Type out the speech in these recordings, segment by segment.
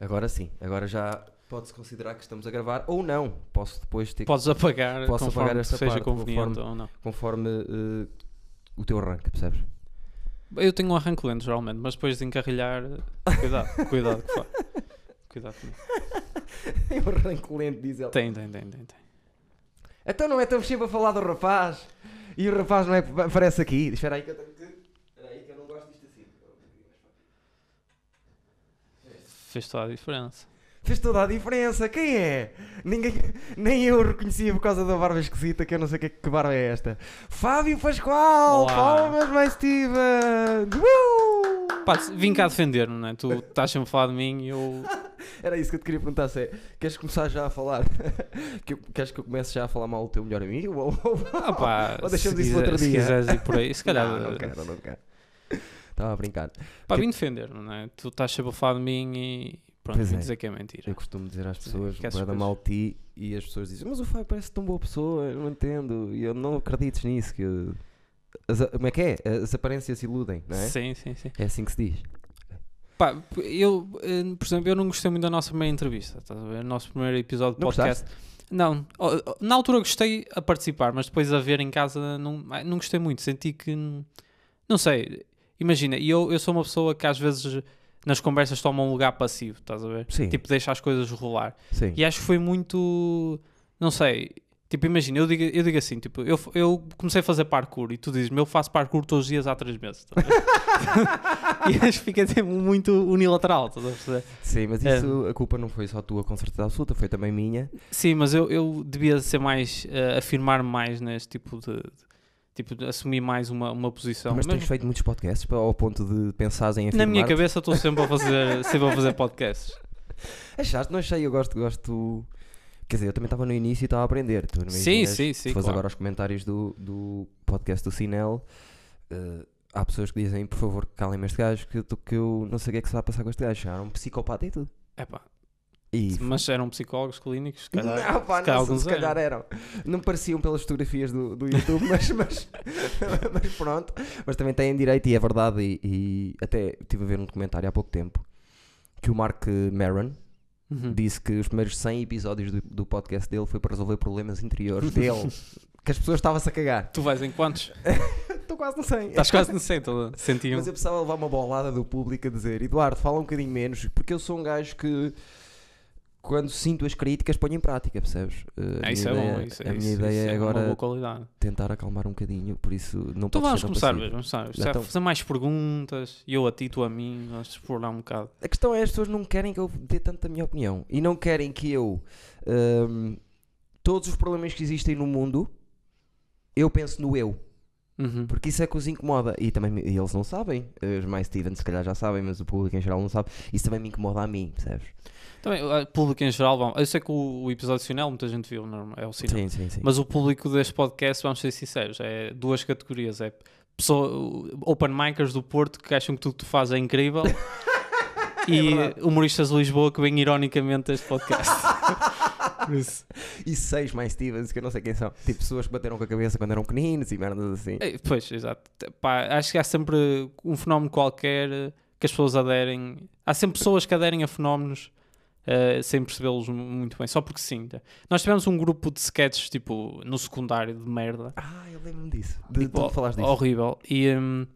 Agora sim, agora já pode-se considerar que estamos a gravar ou não. Posso depois ter Podes apagar Posso apagar esta seja parte, conveniente conforme- ou não. conforme eh, o teu arranque, percebes? Eu tenho um arranque lento geralmente, mas depois de encarrilhar, cuidado, cuidado que faz. Cuidado comigo. Tem um arranque lento, diz ele. Tem, tem, tem, tem. tem. Então não é tão sempre a falar do rapaz e o rapaz não é aparece aqui. Espera aí que eu tenho que. Espera aí que eu não gosto disto assim. Fez toda a diferença. Fez toda a diferença. Quem é? Ninguém, nem eu reconhecia por causa da barba esquisita, que eu não sei que, que barba é esta. Fábio Pascoal! Olá. Palmas, mais Steven! Uh! Pá, vim cá defender-me, não é? Tu estás sempre a falar de mim e eu. Era isso que eu te queria perguntar: se é, queres começar já a falar? que queres que eu comece já a falar mal do teu melhor amigo? Ou, ou, Ah, pá, ou se, deixamos isso quiser, outro se dia? quiseres ir por aí, se calhar. Não, não quero, não quero. Estava a brincar. Pá, Que- vim defender-me, não é? Tu estás a falar de mim e. Pronto, Pois vim é. dizer que é mentira. Eu costumo dizer às pessoas, vai dar coisas- mal ti, e as pessoas dizem, mas o Fábio parece tão boa pessoa, eu não entendo, e eu não acredites nisso, que as, como é que é? As aparências iludem, não é? Sim, sim, sim. É assim que se diz. Pá, eu, eh, por exemplo, eu não gostei muito da nossa primeira entrevista? O nosso primeiro episódio de podcast. Não, na altura gostei a participar, mas depois a ver em casa não, não gostei muito. Senti que, não sei, imagina, e eu, eu sou uma pessoa que às vezes nas conversas toma um lugar passivo, estás a ver? Sim, Tipo, deixa as coisas rolar. sim. E acho que foi muito, não sei, tipo, imagina, eu digo, eu digo assim, tipo, eu, eu comecei a fazer parkour e tu dizes-me, eu faço parkour todos os dias há três meses. ver? e acho que fica tipo, muito unilateral, estás a perceber? Sim, mas É. isso, a culpa não foi só tua com certeza absoluta, foi também minha. Sim, mas eu, eu devia ser mais, eh, afirmar mais neste tipo de, de- tipo, assumir mais uma, uma posição. mas tens Mesmo- feito muitos podcasts para- ao ponto de pensares em afirmar na minha cabeça estou sempre a fazer, sempre a fazer podcasts. Achaste? Não achei, eu gosto, gosto... Quer dizer, eu também estava no início e estava a aprender. Tu não Sim, sim, sim, Se claro. agora aos comentários do, do podcast do Sinel, eh, há pessoas que dizem, por favor, calem-me este gajo, que, que eu não sei o que é que se vai passar com este gajo. Era um psicopata e tudo. Epá, E mas eram psicólogos clínicos, se calhar. não, pá, se calhar não, se alguns calhar eram. Não pareciam pelas fotografias do, do YouTube, mas, mas, mas pronto. Mas também têm direito e é verdade. E, e até estive a ver um documentário há pouco tempo que o Mark Maron Uhum. disse que os primeiros 100 episódios do, do podcast dele foi para resolver problemas interiores dele. que as pessoas estavam-se a cagar. Tu vais em quantos? Estou quase no 100. Estás quase no centro, senti um. Mas eu precisava levar uma bolada do público a dizer Eduardo, fala um bocadinho menos, porque eu sou um gajo que quando sinto as críticas ponho em prática, percebes? Uh, minha isso é ideia, bom, isso, a minha isso- ideia isso é é uma agora boa qualidade. tentar acalmar um bocadinho, por isso não Então vamos ser tão começar, vamos começar. Então- fazer mais perguntas, eu a ti, tu a mim, vamos explorar um bocado. A questão é as pessoas não querem que eu dê tanto a minha opinião e não querem que eu hum, todos os problemas que existem no mundo eu penso no eu. Uhum. Porque isso é que os incomoda. E também e eles não sabem. Os mais Steven se calhar já sabem, mas o público em geral não sabe. Isso também me incomoda a mim, percebes? Também, o público em geral, eu sei que o, o episódio final muita gente viu, não, é o sinal. Sim, sim, sim. Mas o público deste podcast, vamos ser sinceros, é duas categorias. É pessoa, open micers do Porto que acham que tudo que tu fazes é incrível e verdade. humoristas de Lisboa que vêm ironicamente este podcast. Isso. E seis mais Stevens, que eu não sei quem são. Tipo pessoas que bateram com a cabeça quando eram pequeninos e merdas assim. É, Pois, exato. Pá, acho que há sempre um fenómeno qualquer que as pessoas aderem. Há sempre pessoas que aderem a fenómenos eh, sem percebê-los mu- muito bem, só porque sim. Nós tivemos um grupo de sketches tipo no secundário de merda. Ah, eu lembro-me disso. De, Tipo, tu falaste disso. Horrível. E hum,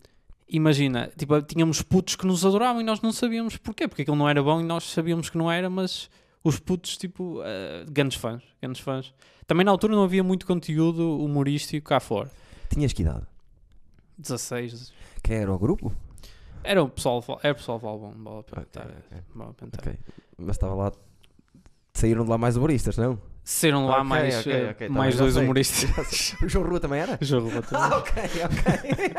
imagina, tipo, tínhamos putos que nos adoravam e nós não sabíamos porquê, porque aquilo não era bom e nós sabíamos que não era, mas os putos, tipo, uh, grandes fãs, grandes fãs. Também na altura não havia muito conteúdo humorístico cá fora. Tinhas que idade? 16. Quem era o grupo? Era o pessoal, era o pessoal de Valbom, vale a pena Ok, Mas estava lá. Saíram de lá mais humoristas, não? Saíram lá Ok, mais, ok, eh, ok, tá mais dois humoristas. O João Rua também era? Jogo para Ah, todos. ok, ok.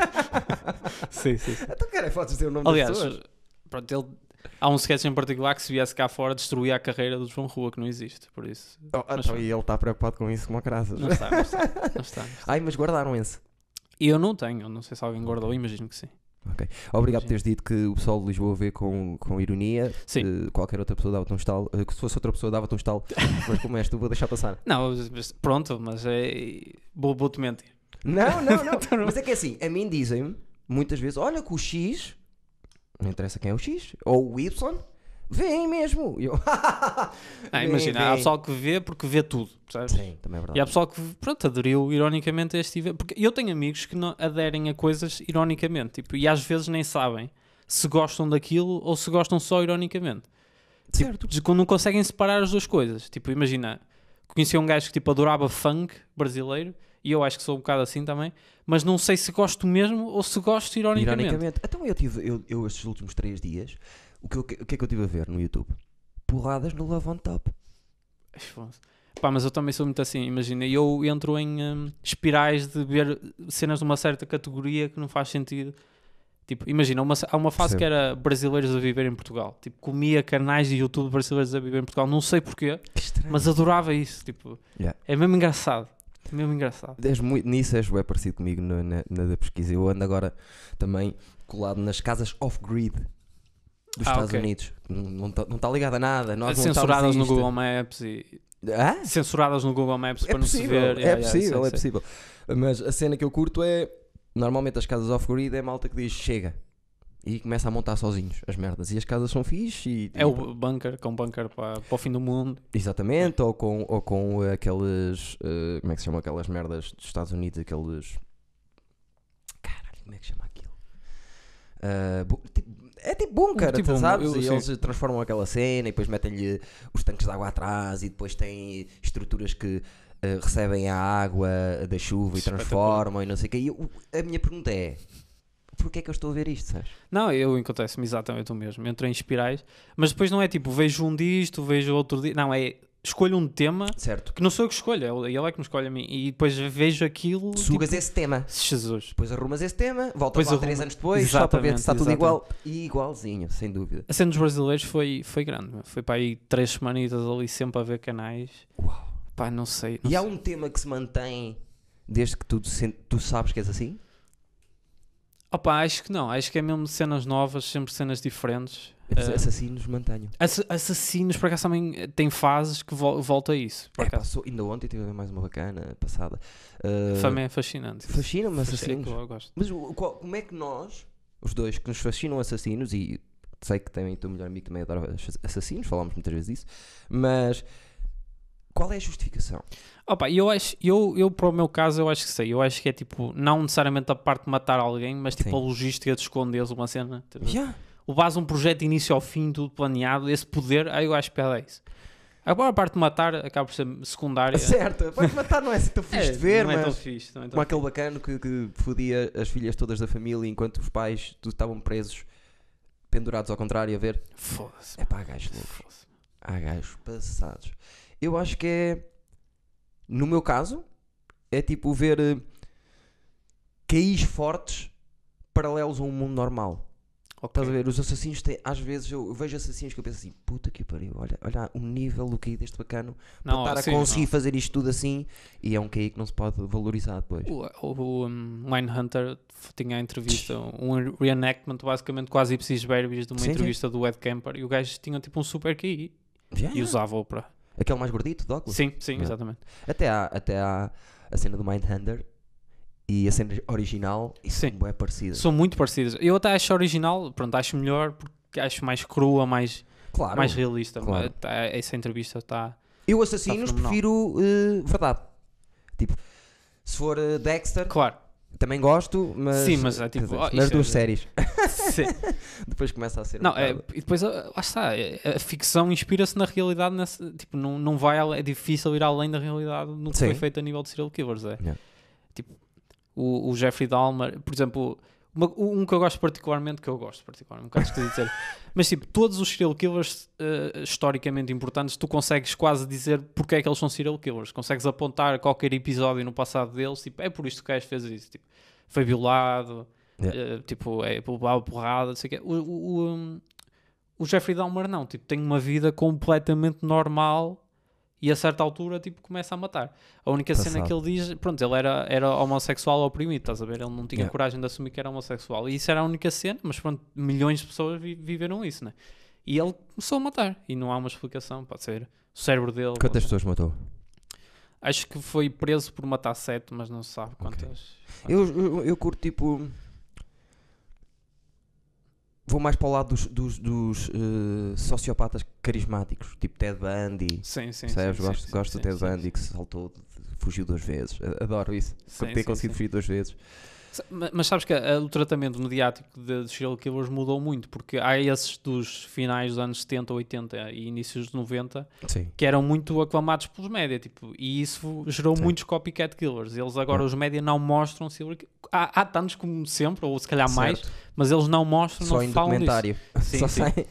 sim, sim. então, cara, podes dizer o nome Aliás, das pessoas. pronto, ele, há um sketch em particular que se viesse cá fora destruía a carreira do João Rua, que não existe, por isso. Oh, mas- então, e ele está preocupado com isso como a graças. Não está, não está, não está, não está. Ai, mas guardaram esse. E eu não tenho, não sei se alguém guardou, imagino que sim. Obrigado por teres dito que o pessoal de Lisboa vê com, com ironia. Sim. Eh, qualquer outra pessoa dava-te um estalo. Eh, que se fosse outra pessoa dava-te um estalo. mas como és tu, vou deixar passar. Não, pronto, mas é. Vou- Vou-te mentir. Não, não, não. Então não. mas é que é assim, a mim dizem-me muitas vezes: olha que o X, não interessa quem é o X, ou o Y, Vêem mesmo. E eu, Ah, Vem, imagina, há vem. pessoal que vê porque vê tudo, percebes? Sim, também é verdade. E há pessoal que, pronto, aderiu ironicamente a este evento. Porque eu tenho amigos que não aderem a coisas ironicamente, tipo, e às vezes nem sabem se gostam daquilo ou se gostam só ironicamente. Certo. Tipo, não conseguem separar as duas coisas. Tipo, imagina, conhecia um gajo que tipo, adorava funk brasileiro, e eu acho que sou um bocado assim também, mas não sei se gosto mesmo ou se gosto ironicamente. Ironicamente. Então eu tive, eu, eu estes últimos três dias, o que, eu- o que é que eu tive a ver no YouTube? Porradas no Love on Top. Pá, mas eu também sou muito assim, imagina, eu entro em hum, espirais de ver cenas de uma certa categoria que não faz sentido. Tipo, imagina, uma, há uma fase Percebo. que era brasileiros a viver em Portugal. Tipo, comia canais de YouTube brasileiros a viver em Portugal. Não sei porquê, mas adorava isso. Tipo, Yeah. é mesmo engraçado. É mesmo engraçado. És muito, nisso és bem parecido comigo na, na, na pesquisa. Eu ando agora também colado nas casas off-grid dos Ah, Estados ok. Unidos. Não está não tá ligado a nada. Nós Censuradas no. Google Maps e Hã? censuradas no Google Maps É para não se possível, ver. é Yeah, yeah, possível, é sei. possível. Mas a cena que eu curto é. Normalmente as casas off-grid é malta que diz chega. E começa a montar sozinhos as merdas. E as casas são fixe. E, É o bunker, com bunker para, para o fim do mundo. Exatamente, ou com, ou com aqueles. eh, como é que se chama aquelas merdas dos Estados Unidos? Aqueles. Caralho, como é que se chama aquilo? Ah, bu- tipo- é tipo bunker, Tipo tu um- sabes? eu- e sim. eles transformam aquela cena e depois metem-lhe os tanques de água atrás e depois têm estruturas que eh, recebem a água da chuva e transformam e não sei o quê. E eu- a minha pergunta é: porquê é que eu estou a ver isto? Sabes? Não, eu acontece-me exatamente o mesmo. Entro em espirais, mas depois não é tipo, vejo um disto, vejo outro disto. Não, é escolho um tema Certo. que não sou eu que escolho, é ele é que me escolhe a mim. E depois vejo aquilo. Sugas tipo, esse tema. Jesus. Depois arrumas esse tema, voltas Depois lá três anos depois, só para ver se está tudo Exatamente, igual. E igualzinho, sem dúvida. A cena dos brasileiros foi, foi grande. Foi para aí três semanitas ali sempre a ver canais. Uau. Pá, não sei. não E há sei. um tema que se mantém desde que tu, tu sabes que és assim? Opa, acho que não. Acho que é mesmo cenas novas, sempre cenas diferentes. Os Eh, assassinos mantenham. Ass- Assassinos, por acaso, também eh, tem fases que vol volta a isso. Por É, passou, ainda ontem tive a ver mais uma bacana passada. Uh, Também é fascinante. Fascina-me Fascina- assassinos. Mas qual- como é que nós, os dois, que nos fascinam assassinos, e sei que também o teu melhor amigo também adora ass- assassinos, falámos muitas vezes disso, mas qual é a justificação? Opa, eu acho, eu, eu para o meu caso, eu acho que sei. Eu acho que é tipo, não necessariamente a parte de matar alguém, mas tipo Sim. a logística de esconderes uma cena. Tipo, Yeah. Levas um projeto de início ao fim, tudo planeado, esse poder, aí eu acho que é isso. Agora a parte de matar acaba por ser secundária. Certo, pode matar, não é assim tão fixe de ver, não é tão mas. fixe. Não é tão Como aquele bacano que, que fodia as filhas todas da família enquanto os pais estavam presos, pendurados ao contrário, a ver. Foda-se. É pá, gajos loucos. Há gajos passados. Eu acho que é. No meu caso, é tipo ver eh, caís fortes paralelos a um mundo normal. Ok. Estás a ver? Os assassinos têm. Às vezes eu, vejo assassinos que eu penso assim: puta que pariu, olha, olha o nível do caí deste bacano Não, para estar sim, a conseguir não. fazer isto tudo assim. E é um caí que não se pode valorizar depois. O, o, um, Mindhunter tinha a entrevista, um reenactment basicamente quase ipsis verbis de uma Sim, sim. entrevista do Ed Kemper e o gajo tinha tipo um super QI Já, e usava-o para. Aquele mais gordito, de óculos. Sim, sim, Yeah. exatamente. Até há, até há a cena do Mindhunter e a cena original e Sim. são bem parecidas. São muito parecidas. Eu até acho a original, pronto, acho melhor porque acho mais crua, mais, Claro. mais realista. claro. Tá- Essa entrevista está. Eu assassinos fenomenal. prefiro eh, verdade. Tipo, se for eh, Dexter, Claro, também gosto, mas. Sim, mas é tipo, oh, nas isto é- duas séries. sim. Depois começa a ser. um Não, é, bocado- e depois lá está, é- a ficção inspira-se na realidade, nessa, tipo, não, não vai, é difícil ir além da realidade no que Sim. foi feito a nível de serial killers. É. Yeah. Tipo, o, o Jeffrey Dahmer, por exemplo, uma- um que eu gosto particularmente, que eu gosto particularmente, um bocado dizer, mas tipo, todos os serial killers eh, historicamente importantes, tu consegues quase dizer porque é que eles são serial killers, consegues apontar qualquer episódio no passado deles, tipo, é por isto que o gajo fez isso, tipo, foi violado, Yeah. eh, tipo, é porrada, não sei o quê. O, o, o, um, o Jeffrey Dahmer não, tipo, tem uma vida completamente normal e a certa altura, tipo, começa a matar. A única cena Passado. que ele diz, pronto, ele era, era homossexual oprimido, estás a ver? Ele não tinha Yeah. coragem de assumir que era homossexual. E isso era a única cena, mas pronto, milhões de pessoas vi- viveram isso, né? E ele começou a matar. E não há uma explicação, pode ser o cérebro dele. Quantas pessoas matou? Acho que foi preso por matar sete, mas não se sabe quantas. Eu, eu, eu curto tipo. Vou mais para o lado dos, dos, dos, eh, sociopatas carismáticos, tipo Ted Bundy. Sim, sim. Percebes? sim, gosto sim, gosto sim, do Ted Bundy que saltou, fugiu duas vezes. Adoro isso. Sim, ter conseguido fugir duas vezes. Mas sabes que a- o tratamento mediático de, de serial killers mudou muito, porque há esses dos finais dos anos 70, 80 e inícios de 90 Sim. que eram muito aclamados pelos média, tipo, e isso gerou Sim. muitos copycat killers. Eles agora, Hum. os média, não mostram serial há, há tantos como sempre, ou se calhar mais, Certo. mas eles não mostram, Só não em falam disso. documentário. Sim, Só sim. sai-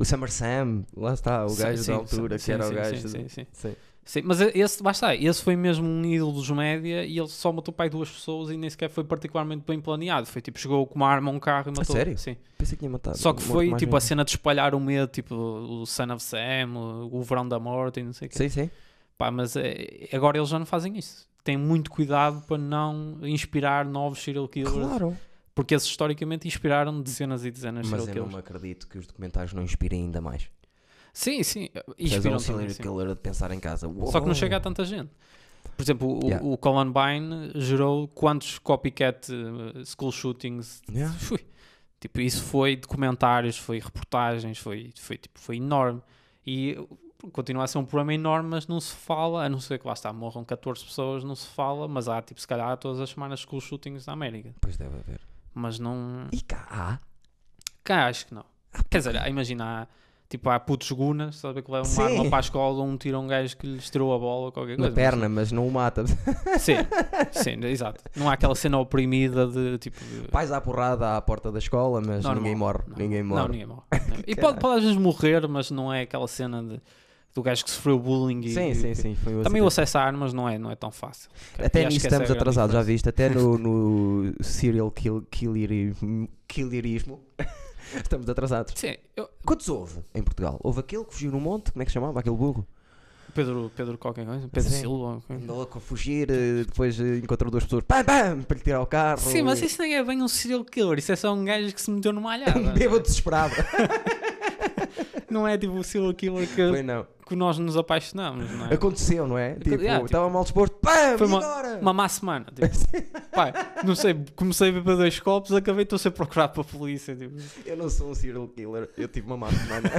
O Summer Sam, lá está, o gajo sim, da altura, sim, que era sim, o gajo. sim, sim, sim. Sim. Mas esse, está, esse foi mesmo um ídolo dos média e ele só matou pai duas pessoas e nem sequer foi particularmente bem planeado. Foi tipo, chegou com uma arma a um carro e matou. sério? Sim. Pensei que tinha matado. Só que foi tipo a gente. cena de espalhar o medo, tipo o Son of Sam, o, o Verão da Morte e não sei o quê. Sim, sim. Pá, mas é, agora eles já não fazem isso. Têm muito cuidado para não inspirar novos serial killers. Claro. Porque esses historicamente inspiraram dezenas e dezenas de Mas serial eu não killers. me acredito que os documentários não inspirem ainda mais. Sim, sim. Tens um Inspiram serial killer a pensar em casa. Só que não Uou. chega a tanta gente. Por exemplo, o, Yeah. o Columbine gerou quantos copycat eh, school shootings? Yeah. Fui. Tipo, isso foi documentários, foi reportagens, foi, foi, tipo, foi enorme. E continua a ser um problema enorme, mas não se fala, a não ser que lá está, morram 14 pessoas, não se fala, mas há, tipo, se calhar todas as semanas school shootings na América. Pois deve haver. Mas não. E cá há? Cá acho que não. Quer dizer, imagina, há, tipo, há putos gunas, sabe que levam Sim. uma arma para a escola, um tira um gajo que lhes tirou a bola ou qualquer coisa. Na perna, mas não o mata. Sim, sim, exato. Não há aquela cena oprimida de tipo. de- Vais à porrada à porta da escola, mas Normal. ninguém morre. Não, Ninguém Não, morre. ninguém morre. Não. E pode, pode às vezes morrer, mas não é aquela cena de, do gajo que sofreu bullying e. Sim, sim, sim. Foi um Também o acidente. acesso a armas não é, não é tão fácil. E Até acho nisso que essa é a estamos grande atrasados, já diferença. viste? Até no, no serial kill, killerismo, killerismo estamos atrasados. Sim, eu- Quantos houve em Portugal? Houve aquele que fugiu no monte, como é que se chamava? Aquele burro? Pedro, Pedro qualquer coisa, Pedro Sim. Silva. Andou a fugir, eh, depois eh, encontrou duas pessoas, pam, pam, para lhe tirar o carro. Sim, mas isso nem é bem um serial killer, isso é só um gajo que se meteu numa alhada. Um bêbado desesperado. Não é tipo o serial killer que, Foi não. Que nós nos apaixonamos, não é? Aconteceu, não é? Tipo, yeah, tipo, estava mal disposto, pam, foi uma- agora? Uma má semana. Tipo, pai, não sei, comecei a beber dois copos, acabei estou a ser procurado para a polícia. Tipo, Eu não sou um serial killer, eu tive uma má semana.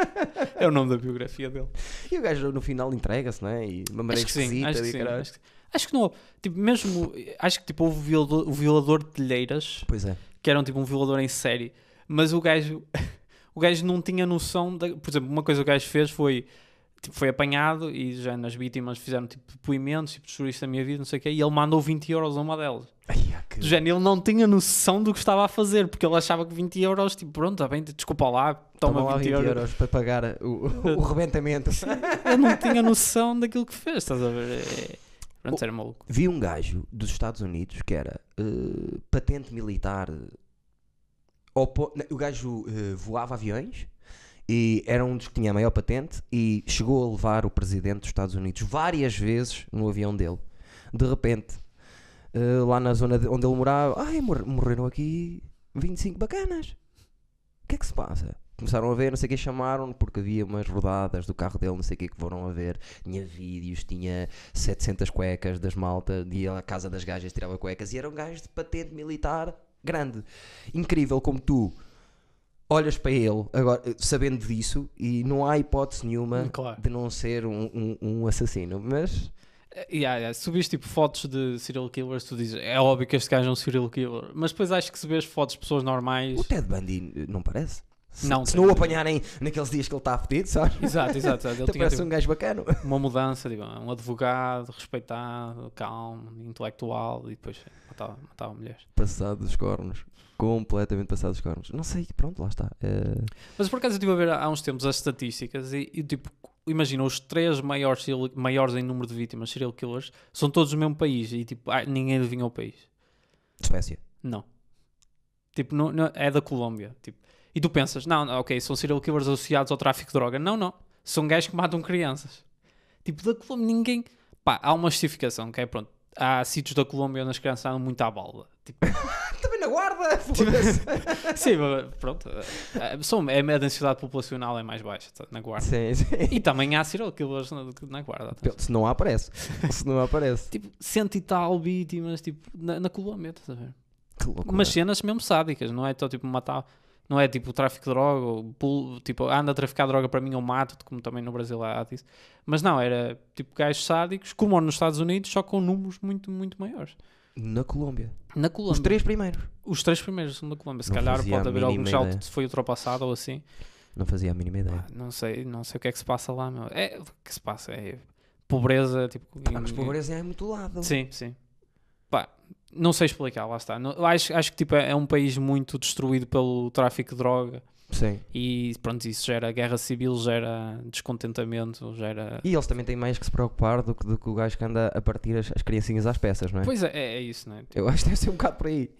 é o nome da biografia dele. e o gajo no final entrega-se, não é? E de uma maneira Acho que sim, acho que e sim. Acho que, acho que não. Tipo, mesmo. Acho que tipo, houve o violador, o violador de telheiras, Pois é. que era um, tipo um violador em série, mas o gajo. O gajo não tinha noção. Da, por exemplo, uma coisa que o gajo fez foi. Tipo, foi apanhado e já nas vítimas fizeram tipo depoimentos, tipo, destruíste a minha vida, não sei o quê, e ele mandou 20 euros a uma delas. Ai, que... Do género, ele não tinha noção do que estava a fazer, porque ele achava que 20 euros, tipo, pronto, está bem, desculpa lá, toma, Toma lá 20, euros. para pagar o, o rebentamento. Ele não tinha noção daquilo que fez, estás a ver? É... Pronto, era maluco. Vi um gajo dos Estados Unidos que era eh, patente militar. eh, ao po- não, o gajo eh, voava aviões e era um dos que tinha a maior patente e chegou a levar o presidente dos Estados Unidos várias vezes no avião dele. De repente, eh, lá na zona de- onde ele morava, ai, mor- morreram aqui 25 bacanas. O que é que se passa? Começaram a ver, não sei o que, chamaram porque havia umas rodadas do carro dele, não sei o que, que foram a ver. Tinha vídeos, tinha 700 cuecas das malta, ia à casa das gajas, tirava cuecas e era um gajo de patente militar grande. Incrível como tu olhas para ele, agora, sabendo disso, e não há hipótese nenhuma Claro. de não ser um, um- um assassino. Mas Yeah, yeah. Se vês tipo fotos de serial killers, tu dizes é óbvio que este gajo é um serial killer. Mas depois acho que se vês fotos de pessoas normais. o Ted Bundy não parece. Se Não, se não o apanharem naqueles dias que ele está fedido, sabes? Exato, exato. exato. Ele Então tinha parece tipo, um gajo bacana. uma mudança, tipo, um advogado respeitado, calmo, intelectual e depois matava, matava mulheres. Passado dos cornos. Completamente passado dos cornos. Não sei, pronto, lá está. Eh, Mas por acaso eu estive a ver há uns tempos as estatísticas e, e, tipo, imagina, os três maiores, maiores em número de vítimas serial killers são todos do mesmo país e tipo, ah, ninguém adivinha o país. Suécia. Não. Tipo, não, não- é da Colômbia. Tipo, e tu pensas, não, ok, são serial killers associados ao tráfico de droga. Não, não. São gajos que matam crianças. Tipo, da Colômbia, ninguém. Pá, há uma justificação, que é pronto. Há sítios da Colômbia onde as crianças andam muito à balda. Tipo, Também na guarda! foda-se. sim, mas pronto. é, são, é, a densidade populacional é mais baixa tá, na guarda. sim, sim. E também há serial killers na, na guarda. atenção. Se não aparece. Se não aparece. Tipo, cento e tal vítimas, tipo, na, na Colômbia, estás a ver? Umas cenas mesmo sádicas, não é? Então, tipo, matar. Não é tipo tráfico de droga, ou pul- tipo, anda a traficar droga para mim ou mato-te, como também no Brasil há disso. Mas não, era tipo gajos sádicos, como nos Estados Unidos, só com números muito, muito maiores. Na Colômbia. Na Colômbia. Os três primeiros. Os três primeiros são da Colômbia. Se Não calhar pode haver algum que já ideia. foi ultrapassado ou assim. Não fazia a mínima ideia. Pá, não sei, não sei o que é que se passa lá, meu. É, o que se passa é pobreza, tipo... Pá, mas pobreza é muito lado. Sim, sim. Pá, não sei explicar, lá está. Não- acho, acho que tipo, é é um país muito destruído pelo tráfico de droga Sim. e pronto, isso gera guerra civil, gera descontentamento, gera... E eles também têm mais que se preocupar do que, do que o gajo que anda a partir as, as criancinhas às peças, não é? Pois é, é, é isso, não é? Eu acho que deve ser um bocado por aí.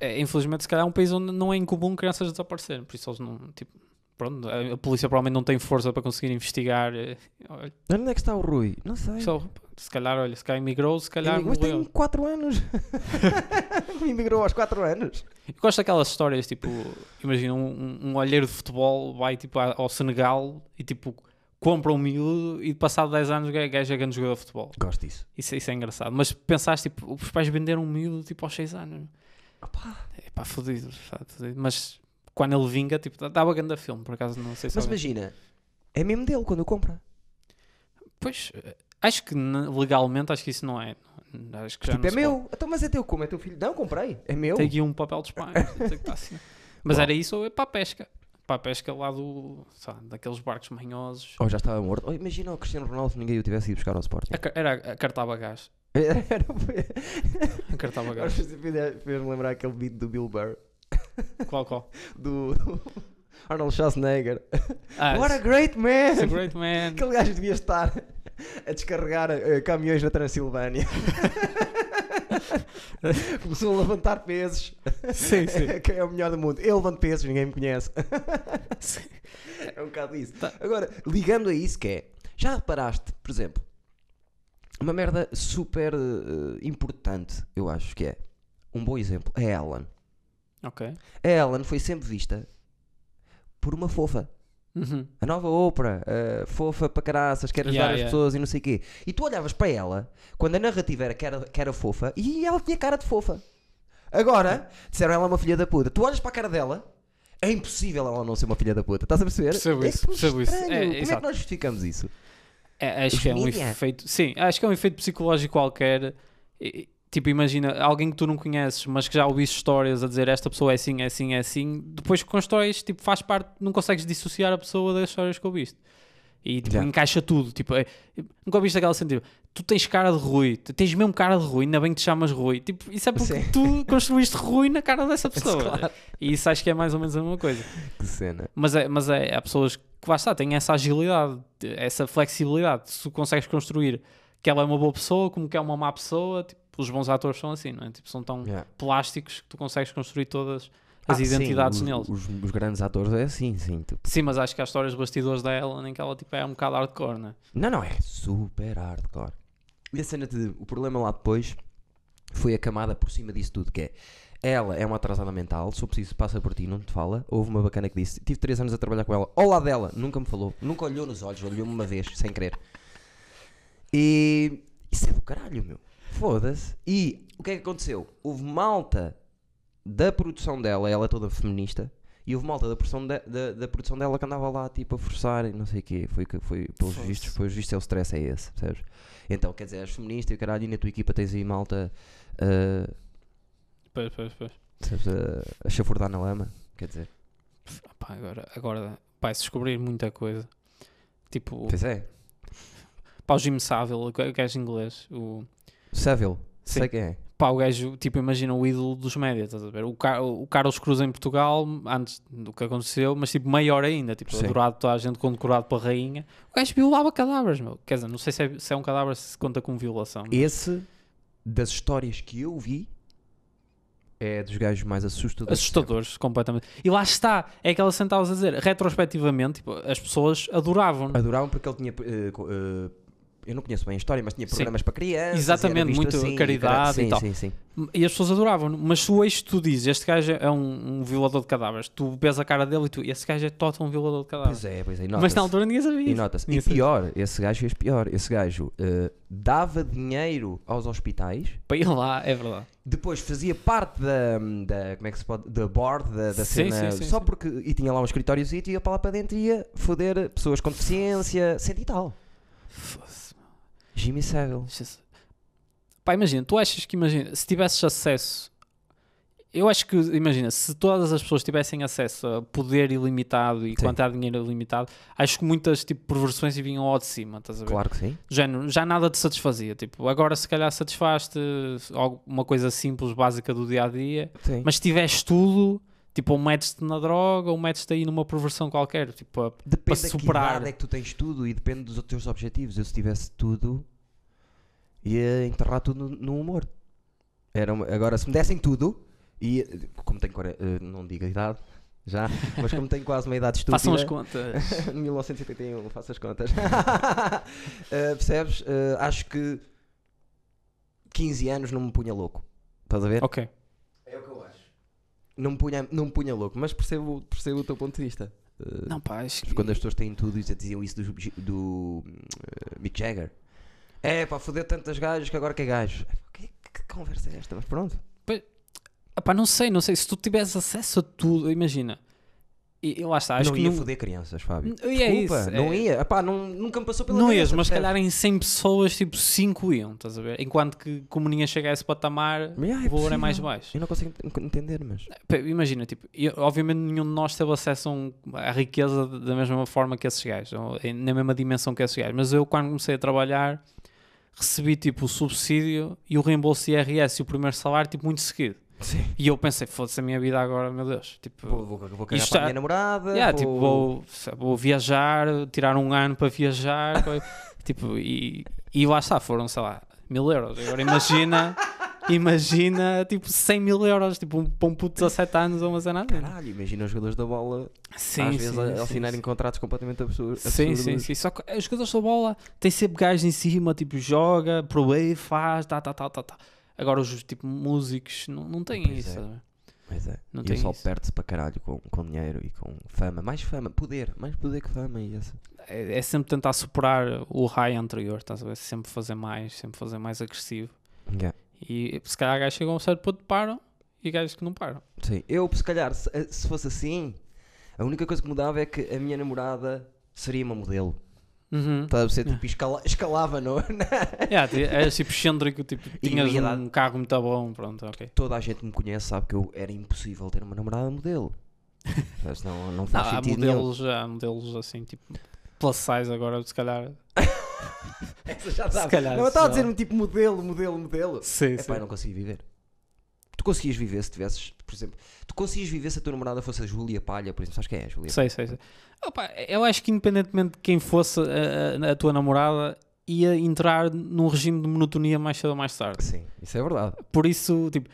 É, infelizmente, se calhar é um país onde não é incomum crianças desaparecerem, por isso eles não, tipo... Pronto, a, a polícia provavelmente não tem força para conseguir investigar. eh, Olha, Onde é que está o Rui? Não sei. só, se calhar, olha, se calhar emigrou, se calhar mas tem morreu. 4 anos. Imigrou aos 4 anos. Eu gosto daquelas histórias, tipo, imagina um, um- olheiro de futebol vai tipo ao Senegal e tipo compra um miúdo e passado 10 anos o gajo é grande jogador de futebol. Gosto disso. Isso, isso é engraçado. Mas pensaste, tipo, os pais venderam um miúdo tipo aos 6 anos. É pá, fodido. Mas quando ele vinga, tipo, dá- dava grande filme, por acaso não sei se Mas alguém- imagina, é mesmo dele quando o compra. Pois, eh, acho que legalmente acho que isso não é. Acho que já Tipo, é meu. Então, mas é teu como? É teu filho? Não, comprei. É meu. Tem aqui um papel que estar assim. Mas Bom. era isso ou é para a pesca? Para a pesca lá do. lá, daqueles barcos manhosos. Ou já estava morto. Ou imagina o Cristiano Ronaldo se ninguém o tivesse ido buscar ao Sporting. A Era a cartava gás. Era, A cartava gás. fez- fez-me lembrar aquele beat do Bill Burr. Qual, qual? Do, do Arnold Schwarzenegger. Ah, What a great man! it's a great man. Aquele gajo devia estar a descarregar eh, caminhões na Transilvânia. Começou a levantar pesos. Sim, sim. Quem é o melhor do mundo? Eu levanto pesos, ninguém me conhece. Sim. É um bocado isso. Tá. Agora, ligando a isso que é, já reparaste, por exemplo, uma merda super eh, importante, eu acho que é, um bom exemplo, a Ellen. Ok. A Ellen foi sempre vista por uma fofa. Uhum. A nova Oprah, eh, fofa para caraças, quer ajudar Yeah, as yeah. pessoas e não sei o quê. E tu olhavas para ela, quando a narrativa era que, era que era fofa, e ela tinha cara de fofa. Agora, disseram ela é uma filha da puta. Tu olhas para a cara dela, é impossível ela não ser uma filha da puta. Estás a perceber? Percebo é isso, percebo isso. É, Como é que exato. nós justificamos isso? É, acho Os que é um efeito. Sim, acho que é um efeito psicológico qualquer. E- Tipo, imagina alguém que tu não conheces, mas que já ouviste histórias a dizer esta pessoa é assim, é assim, é assim. Depois que constróis, tipo, faz parte, não consegues dissociar a pessoa das histórias que ouviste. E tipo, Já. encaixa tudo. Tipo, é- nunca ouviste aquela sentido. Tu tens cara de Rui, tu tens mesmo cara de Rui, ainda bem que te chamas Rui. Tipo, isso é porque Sim. tu construíste Rui na cara dessa pessoa. Claro. E isso acho que é mais ou menos a mesma coisa. Que cena. Mas, é, mas é, há pessoas que lá está, têm essa agilidade, essa flexibilidade. Se tu consegues construir que ela é uma boa pessoa, como que é uma má pessoa, tipo, os bons atores são assim, não é? Tipo, são tão Yeah. plásticos que tu consegues construir todas as Ah, identidades sim, os, neles. Os, os grandes atores é assim, sim. tipo. Sim, mas acho que há histórias bastidores da Ellen em que ela tipo, é um bocado hardcore, não é? Não, não, é super hardcore. E a cena de. O problema lá depois foi a camada por cima disso tudo, que é. Ela é uma atrasada mental, se eu preciso passa por ti, não te fala. Houve uma bacana que disse, tive 3 anos a trabalhar com ela, ao lado dela, nunca me falou, nunca olhou nos olhos, olhou-me uma vez, sem querer. E isso é do caralho, meu. Foda-se. E o que é que aconteceu? Houve malta da produção dela, ela é toda feminista, e houve malta da produção, de- da, da produção dela que andava lá tipo a forçar e não sei o quê. Foi, que- foi pelos Foda-se. vistos, pelos vistos é o stress, é esse, percebes? Então, quer dizer, és feminista e o caralho, e na tua equipa tens aí malta ah, Pois, pois, pois. a, a chafurdar na lama. Quer dizer, Pá, agora, agora vai-se descobrir muita coisa. Tipo, pois é. pá, o Jim Savile, o gajo inglês, o, Savile, Sim. sei quem é. pá, o gajo, tipo, imagina o ídolo dos médias, estás a ver? O, Car o Carlos Cruz em Portugal, antes do que aconteceu, mas tipo, maior ainda, tipo, Sim. adorado toda a gente, condecorado pela rainha. O gajo violava cadáveres, meu. Quer dizer, não sei se é, se é um cadáver, se conta com violação. Esse, das histórias que eu vi, é dos gajos mais assustadores. Assustadores, completamente. E lá está, é aquela que estavas a dizer, retrospectivamente, tipo, as pessoas adoravam. Adoravam porque ele tinha co- eh, eu não conheço bem a história, mas tinha Sim. programas para crianças. Exatamente, muito assim, caridade sim, e tal. Sim, sim. E as pessoas adoravam. Mas se o eixo tu dizes, este gajo é um, um violador de cadáveres, tu vês a cara dele e tu, esse gajo é total um violador de cadáveres. Pois é, pois é. e mas na altura ninguém sabia. E nota-se. E pior, esse gajo fez pior. Esse gajo eh, dava dinheiro aos hospitais, Para ir lá, é verdade. depois fazia parte da, da como é que se pode, da board, da, da Sim, cena, sim, sim, só sim. porque, e tinha lá um escritório e ia para lá para dentro e ia foder pessoas com deficiência, cento e tal. Foda-se. Jimmy Savile. Pá, imagina, tu achas que, imagina, se tivesses acesso, eu acho que, imagina, se todas as pessoas tivessem acesso a poder ilimitado e Sim. quantidade de dinheiro ilimitado, acho que muitas, tipo, perversões vinham ao de cima, estás a ver? Claro que sim. Género, já nada te satisfazia, tipo, agora se calhar satisfaz-te alguma coisa simples, básica do dia-a-dia, mas se tiveres tudo, tipo, ou metes-te na droga ou metes-te aí numa perversão qualquer, tipo, a- Depende para da que superar. idade é que tu tens tudo e depende dos teus objetivos. Eu se tivesse tudo, ia enterrar tudo no, no humor. Era uma- agora, se me dessem tudo, e como tenho 40, eh, não digo a idade, já, mas como tenho quase uma idade estúpida. façam as contas. 1981, faço as contas. Eh, percebes? Eh, acho que 15 anos não me punha louco. Estás a ver? ok. É o que eu acho. Não me punha, não me punha louco, mas percebo, percebo o teu ponto de vista. Eh, Não, pá, acho que... quando as pessoas têm tudo e já diziam isso do, do eh, Mick Jagger. É pá, fodeu tantas gajas que agora que é gajo. Que, que conversa é esta? Mas pronto. Epá, não sei, não sei. Se tu tivesse acesso a tudo, imagina. E, e lá está, acho não que ia não, foder crianças, Fábio. E é Desculpa, isso, não é- ia. Epá, não, nunca me passou pela não ias, mas se calhar em 100 pessoas, tipo 5 iam, estás a ver? Enquanto que, como ninguém chega a esse patamar, Mas, ah, o valor é mais baixo. Eu não consigo ent- entender, mas. Imagina, tipo, eu- obviamente nenhum de nós teve acesso à riqueza da mesma forma que esses gajos, na mesma dimensão que esses gajos. Mas eu, quando comecei a trabalhar, recebi tipo o subsídio e o reembolso IRS e o primeiro salário, tipo, muito seguido. Sim. E eu pensei, foda-se a minha vida agora, meu Deus. Tipo, Vou, vou, vou cagar para a minha namorada. Yeah, vou... tipo, vou, vou viajar, tirar um ano para viajar, tipo, e, e lá está, foram, sei lá, mil euros. Agora imagina, imagina, tipo, 100 mil euros, tipo, um, para um puto de 17 anos ou uma cena assim. Caralho, imagina os jogadores da bola Sim, às vezes sim, assinarem sim. contratos completamente absurdos. Sim, sim, sim. Só que os jogadores da bola têm sempre gajos em cima, tipo, joga, provei, faz, tá, tá, tá, tá, tá. Agora os tipo músicos não, não têm Pois isso. é. Mas é. Não e o tem pessoal isso. perde-se para caralho com, com dinheiro e com fama. Mais fama, poder. Mais poder que fama. E essa. É, é sempre tentar superar o high anterior, estás a ver? Sempre fazer mais, sempre fazer mais agressivo. Yeah. E se calhar gajos chegam a um certo ponto param e gajos que não param. Sim. Eu, se calhar, se, se fosse assim, a única coisa que mudava é que a minha namorada seria uma modelo. Uhum. Estás a ser tipo, escala, escalava, não? Yeah, ti- eras tipo excêntrico, tipo, tinhas um carro muito bom, pronto, ok. Toda a gente me conhece, sabe que eu era impossível ter uma namorada modelo. Mas não, não Não, faz há sentido nenhum. modelos, há modelos assim, tipo, plus size agora, se calhar. Essa já Se calhar, Não, eu estava a já. dizer um tipo modelo, modelo, modelo. Sim, Epá, eu não consigo viver. Tu conseguias viver se tivesses, por exemplo, tu conseguias viver se a tua namorada fosse a Júlia Palha, por exemplo, sabes quem é a Júlia? Sei, sei, sei. Opa, eu acho que independentemente de quem fosse a, a- a tua namorada, ia entrar num regime de monotonia mais cedo ou mais tarde. Sim, isso é verdade. Por isso, tipo,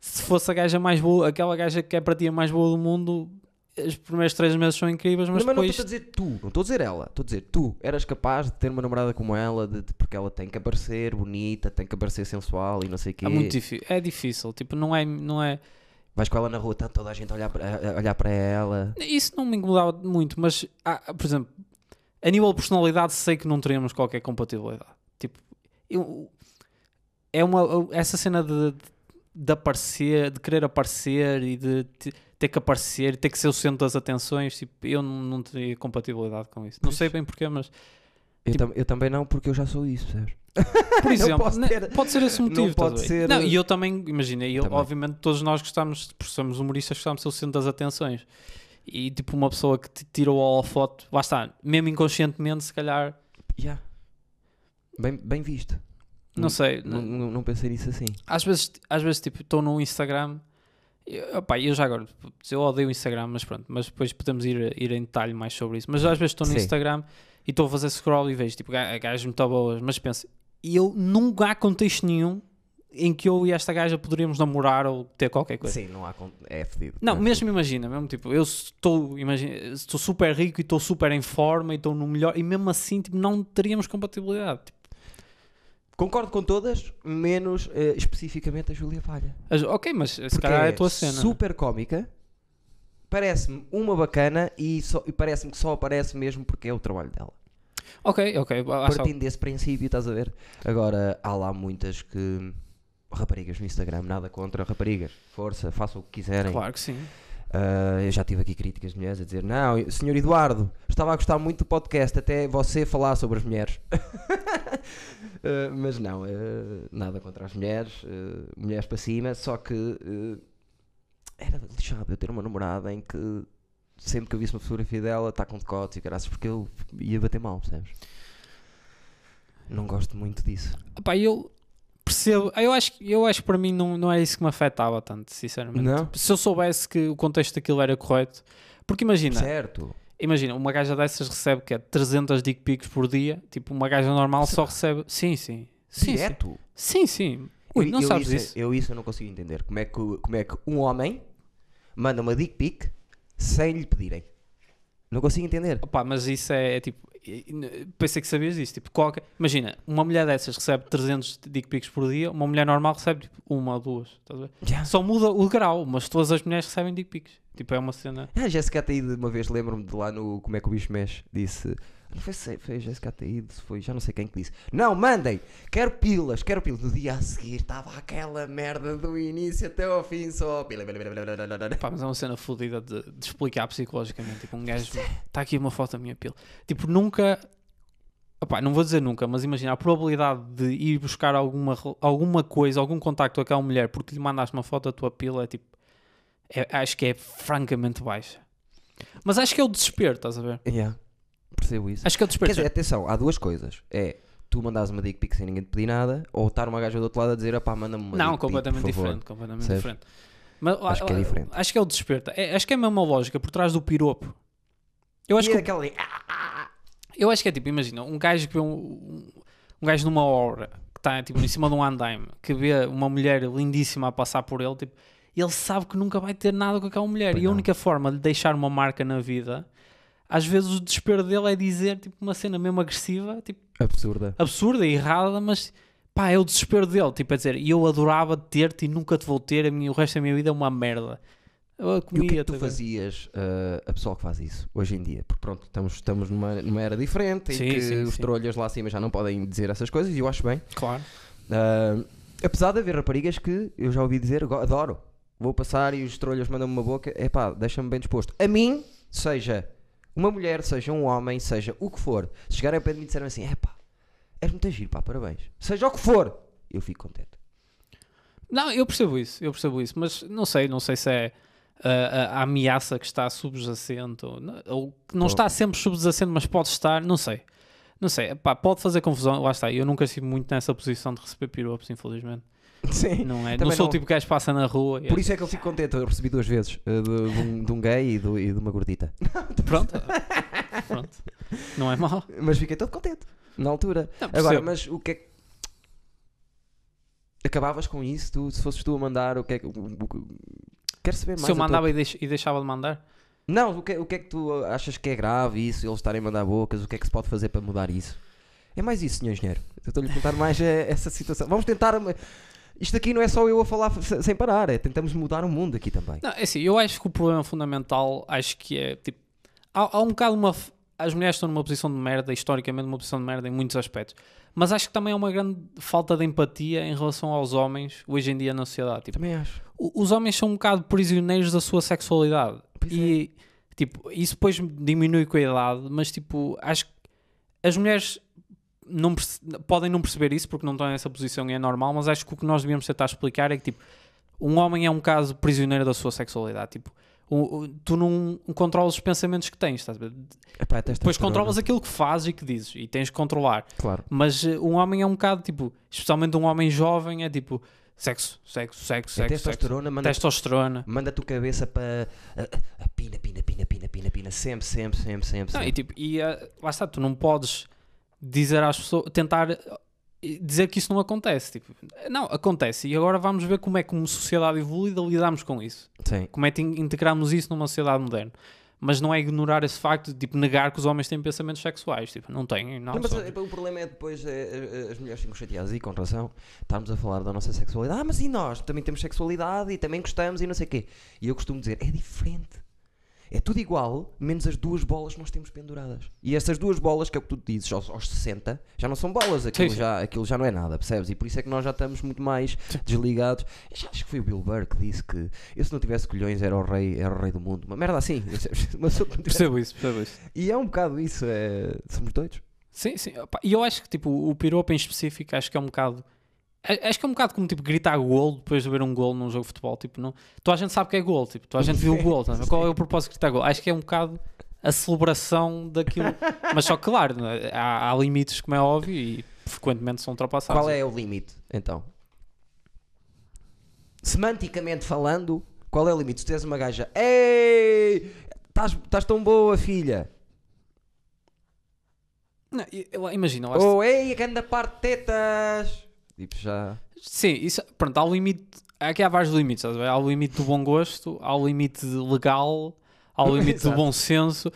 se fosse a gaja mais boa, aquela gaja que é para ti a mais boa do mundo, os primeiros três meses são incríveis, mas Não, mas não depois. estou a dizer tu, não estou a dizer ela, estou a dizer tu eras capaz de ter uma namorada como ela, de, de- porque ela tem que aparecer bonita, tem que aparecer sensual e não sei o quê. É muito difícil. É difícil, tipo, não é, não é. Vais com ela na rua, está toda a gente a olhar para, a olhar para ela. Isso não me incomodava muito, mas, ah, por exemplo, a nível de personalidade, sei que não teríamos qualquer compatibilidade. Tipo, eu, é uma, essa cena de, de aparecer, de querer aparecer e de te- ter que aparecer, ter que ser o centro das atenções, tipo, eu não, não teria compatibilidade com isso. Não sei bem porquê, mas, Eu, Tipo- tam- eu também não, porque eu já sou isso, percebes? por exemplo, né, ter- pode ser esse o não motivo. pode a ser- Não, e eu também, imagina, eu, Também. obviamente todos nós gostamos, por somos humoristas, gostamos de ser o centro das atenções. E tipo, uma pessoa que te tira o holofote, lá está, mesmo inconscientemente, se calhar, Yeah. Bem, bem visto. Não sei, Não, não, não pensei nisso assim. às vezes, às vezes tipo, estou no Instagram. Eu, opá, eu já agora, eu odeio o Instagram, mas pronto, mas depois podemos ir, ir em detalhe mais sobre isso. Mas às vezes estou no Sim. Instagram e estou a fazer scroll e vejo tipo ga- gajas muito boas, mas penso, e eu nunca há contexto nenhum em que eu e esta gaja poderíamos namorar ou ter qualquer coisa. Sim, não há. É fedido. Não, é mesmo imagina, mesmo tipo, eu estou, imagina, estou super rico e estou super em forma e estou no melhor, e mesmo assim tipo, não teríamos compatibilidade. Tipo. Concordo com todas, menos eh, especificamente a Júlia Palha. As- Ok, mas se Porque calhar é a tua cena. super cómica, parece-me uma bacana e, só- e parece-me que só aparece mesmo porque é o trabalho dela. Ok, ok. lá está. Partindo desse princípio, estás a ver? Agora, há lá muitas que. Raparigas no Instagram, nada contra raparigas. Força, façam o que quiserem. Claro que sim. Ah, eu já tive aqui críticas de mulheres a dizer: Não, senhor Eduardo, estava a gostar muito do podcast, até você falar sobre as mulheres. Ah, mas não, ah, nada contra as mulheres, mulheres para cima, só que era lixado eu ter uma namorada em que sempre que eu visse uma fotografia dela está com decotes e graças porque eu ia bater mal, percebes? Não gosto muito disso. Pá, eu percebo. Eu acho, que- eu acho que para mim não, não é isso que me afetava tanto, sinceramente. Não? Se eu soubesse que o contexto daquilo era correto. Porque imagina, Certo. imagina, uma gaja dessas recebe que é 300 dick pics por dia. Tipo, uma gaja normal só recebe. Sim, sim. Sim, sim. Direto. Sim, sim. Ui, eu, não eu sabes isso, isso? Eu isso eu não consigo entender. Como é, que, como é que um homem manda uma dick pic sem lhe pedirem? Não consigo entender. Opa, mas isso é, é tipo. Pensei que sabias disso. Tipo, qualquer... Imagina, uma mulher dessas recebe 300 dick pics por dia, uma mulher normal recebe tipo, uma ou duas. Já. Só muda o grau, mas todas as mulheres recebem dick pics. Tipo, é uma cena. Ah, a Jéssica Ataíde, uma vez, lembro-me de lá no Como é que o bicho mexe, disse. Foi, foi a Jéssica Ataíde, se foi, já não sei quem que disse. Não, mandem! Quero pilas, quero pilas. No dia a seguir estava aquela merda do início até ao fim, só pila. pila, pila, pila, pila, pila, pila. Pá, mas é uma cena fodida de, de explicar psicologicamente. Tipo, um gajo. Está aqui uma foto da minha pila. Tipo, nunca. Opá, não vou dizer nunca, mas imagina a probabilidade de ir buscar alguma, alguma coisa, algum contacto com aquela mulher porque lhe mandaste uma foto da tua pila é tipo. é- acho que é francamente baixa. Mas acho que é o desespero, estás a ver? Yeah, percebo isso. Acho que é o Quer dizer, atenção, há duas coisas. É tu mandares uma dick pic sem ninguém te pedir nada, ou estar uma gaja do outro lado a dizer, pá, manda-me uma não, pic, completamente favor." diferente. Completamente Percebes? diferente. Mas, Acho que é ah, diferente. Acho que é o desespero. É- acho que é a mesma lógica por trás do piropo. Eu acho E que é o aquela ali, "Ah, Eu acho que é tipo, imagina, um gajo que vê um, um, um gajo numa obra que está tipo, em cima de um andaime, que vê uma mulher lindíssima a passar por ele, tipo, ele sabe que nunca vai ter nada com aquela mulher. Pois e a não. única forma de deixar uma marca na vida, às vezes o desespero dele é dizer tipo, uma cena mesmo agressiva, tipo, absurda. absurda e errada, mas pá, é o desespero dele. Tipo, a dizer, eu adorava ter-te e nunca te vou ter, a minha, o resto da minha vida é uma merda. Eu E o que é comia, que tu tá fazias uh, a pessoa que faz isso hoje em dia? Porque pronto, estamos, estamos numa, numa era diferente Sim, em que sim, os sim. trolhas lá acima já não podem dizer essas coisas e eu acho bem. Claro. Uh, apesar de haver raparigas que eu já ouvi dizer, "Go- adoro, vou passar e os trolhas mandam-me uma boca, é pá, deixa-me bem disposto. A mim, seja uma mulher, seja um homem, seja o que for, se chegarem ao pé de mim e disserem assim, é pá, és muito giro, pá, parabéns. Seja o que for, eu fico contente. Não, eu percebo isso, eu percebo isso, mas não sei, não sei se é a, a- a ameaça que está subjacente ou, não- ou que não Pô. está sempre subjacente, mas pode estar, não sei. Não sei, pá, pode fazer confusão, lá está. Eu nunca estive muito nessa posição de receber piropos, infelizmente. Sim. Não é? Não sou não. o tipo de gajo que passa na rua. Por isso é que eu fico contente, eu recebi duas vezes, uh, de, de um, de um gay e, do- e de uma gordita. Pronto, pronto. Não é mau. Mas fiquei todo contente, na altura. Não, Agora, mas o que é que. Acabavas com isso? Tu, se fosses tu a mandar, o que é que. Quero saber mais. Se eu a tua- mandava e, deix- deixava de mandar, Não, o que, o que é que tu achas que é grave isso, eles estarem a mandar bocas? O que é que se pode fazer para mudar isso? É mais isso, senhor engenheiro. Eu estou-lhe a perguntar mais é, essa situação. Vamos tentar. Isto aqui não é só eu a falar se- sem parar, é tentamos mudar o mundo aqui também. Não, é assim, eu acho que o problema fundamental, acho que é, tipo, há, há um bocado uma... As mulheres estão numa posição de merda, historicamente numa posição de merda em muitos aspectos. Mas acho que também há uma grande falta de empatia em relação aos homens hoje em dia na sociedade. Tipo, Também acho. os homens são um bocado prisioneiros da sua sexualidade. Pois é. e, tipo, isso depois diminui com a idade, mas, tipo, acho que as mulheres não podem não perceber isso porque não estão nessa posição e é normal, mas acho que o que nós devíamos tentar explicar é que, tipo, um homem é um caso prisioneiro da sua sexualidade. Tipo, o- o- tu não controlas os pensamentos que tens, estás a ver? Epá, Depois controlas aquilo que fazes e que dizes e tens que controlar. Claro. Mas eh, um homem é um bocado, tipo, especialmente um homem jovem, é tipo sexo, sexo, sexo, A sexo, sexo. testosterona manda testosterona. manda a tua cabeça para a, pina, pina, pina, pina, pina, pina, sempre, sempre, sempre, sempre. Não, e sempre. tipo, e eh, lá está, tu não podes dizer às pessoas, tentar eh, dizer que isso não acontece. Tipo, não, acontece. E agora vamos ver como é que, como sociedade evoluída, lidamos com isso. Sim. Como é que in- integramos isso numa sociedade moderna. mas não é ignorar esse facto de tipo, negar que os homens têm pensamentos sexuais. Tipo, não têm, não. Não, mas são- eh, o problema é depois eh, as mulheres ficam chateadas e com razão estarmos a falar da nossa sexualidade. Ah, mas e nós? Também temos sexualidade e também gostamos e não sei o quê. E eu costumo dizer, é diferente. É tudo igual, menos as duas bolas que nós temos penduradas. E essas duas bolas, que é o que tu dizes, aos, aos 60, já não são bolas, aquilo, sim. Já, aquilo já não é nada, percebes? E por isso é que nós já estamos muito mais desligados. Já acho que foi o Bill Burr que disse que eu se não tivesse colhões era o rei, era o rei do mundo. Uma merda assim. Não tivesse- Percebo isso, percebo isso. E é um bocado isso, é... somos doidos. Sim, sim. E eu acho que tipo, o piropo em específico, acho que é um bocado. A- Acho que é um bocado como tipo gritar gol depois de ver um gol num jogo de futebol. Tipo, não, toda a gente sabe que é gol, tipo, toda a gente viu o gol. tá? Qual é o propósito de gritar gol? Acho que é um bocado a celebração daquilo. Mas só que, claro, né, há, há limites, como é óbvio, e frequentemente são ultrapassados. Qual é o limite, então? Semanticamente falando, qual é o limite? Se tu tens uma gaja, ei, estás- tão boa, filha. Não, eu- eu- imagina, eu acho- Ou, ei, que anda parte de tetas. Tipo, já. Sim, isso, pronto, há o limite. Aqui há vários limites? Há o limite do bom gosto, há o limite legal, há o limite do bom senso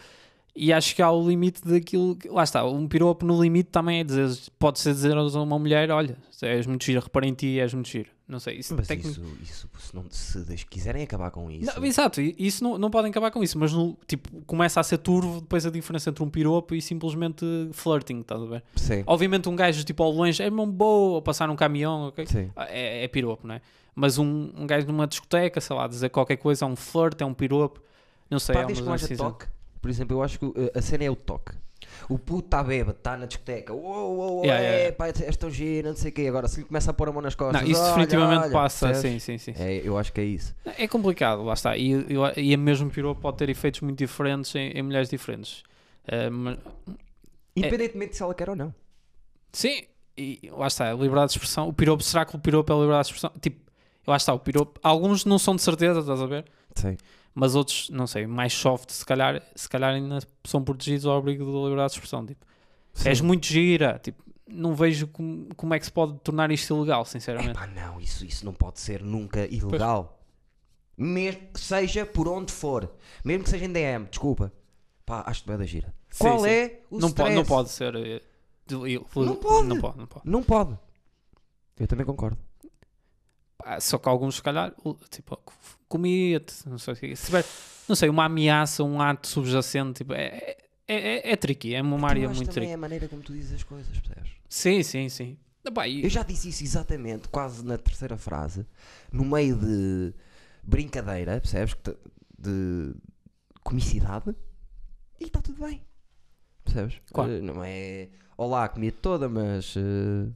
e acho que há o limite daquilo. Que, lá está, um piropo no limite também é dizer, pode ser dizer a uma mulher: Olha, és muito giro, reparei em ti, és muito giro. Não sei, isso Mas que- isso, isso, se, não, se quiserem acabar com isso. Não, exato, isso não, não podem acabar com isso, mas no, tipo, começa a ser turvo depois a diferença entre um piropo e simplesmente flirting, estás a ver? Sim. Obviamente um gajo tipo ao longe é mão boa, ou passar num caminhão, ok? Sim. é, é piropo, não é? Mas um, um gajo numa discoteca, sei lá, dizer qualquer coisa é um flirt, é um piropo, não sei. Pá, é uma haja decisão. toque. Por exemplo, eu acho que uh, a cena é o toque. O puto está bêbado, está na discoteca. Uou, uou, uou, Yeah, é, yeah. pá, és tão giro, não sei o quê. Agora, se lhe começa a pôr a mão nas costas. Não, isso olha, definitivamente olha, passa, sim, sim, sim. É, eu acho que é isso. É complicado, lá está. E, eu- e a mesmo piropo pode ter efeitos muito diferentes em, em mulheres diferentes. Eh, mas- Independentemente se ela quer ou não. sim, e lá está, a liberdade de expressão. O piropo, será que o piropo é a liberdade de expressão? Tipo, lá está, o piropo. Alguns não são de certeza, estás a ver? Sim. Mas outros, não sei, mais soft, se calhar, se calhar ainda são protegidos ao abrigo da liberdade de expressão. Tipo, És muito gira. Tipo, não vejo como, como é que se pode tornar isto ilegal, sinceramente. Epá, não, isso, isso não pode ser nunca ilegal. Mesmo, seja por onde for. Mesmo que seja em DM, desculpa. Pá, acho-te bem da gira. Sim, Qual sim. é o não, pode, stress? não pode ser. eh, pode. Não pode, não pode. Não pode. Eu também concordo. Pá, Só que alguns, se calhar, tipo, comia-te, não sei. Se tiver, não sei, uma ameaça, um ato subjacente, tipo, é, é, é, é tricky, é uma área muito tricky. é a maneira como tu dizes as coisas, percebes? Sim, sim, sim. Epá, e- Eu já disse isso exatamente, quase na terceira frase, no meio de brincadeira, percebes? De comicidade, e está tudo bem. Percebes? Claro. Eh, não é. Olá, comia toda, mas. eh,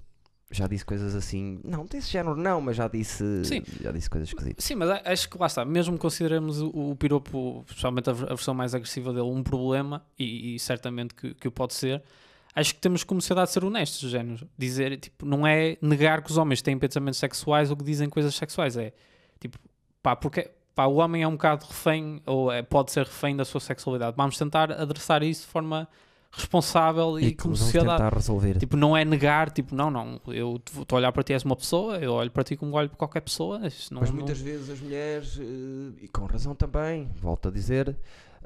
já disse coisas assim. Não, desse género não, mas já disse. Sim. Já disse coisas esquisitas. Sim, mas acho que lá está, mesmo que consideremos o, o piropo, especialmente a, ver- a versão mais agressiva dele, um problema, e, e certamente que, que o pode ser, acho que temos como sociedade ser honestos, género. Dizer, tipo, não é negar que os homens têm pensamentos sexuais ou que dizem coisas sexuais, é tipo, pá, porque pá, o homem é um bocado refém, ou é- pode ser refém da sua sexualidade. Vamos tentar adressar isso de forma responsável e, que como sociedade. tentar resolver. Tipo, não é negar, tipo, não, não, eu estou a olhar para ti és uma pessoa, eu olho para ti como olho para qualquer pessoa. Não, Mas não- muitas vezes as mulheres, eh, e com razão também, volto a dizer,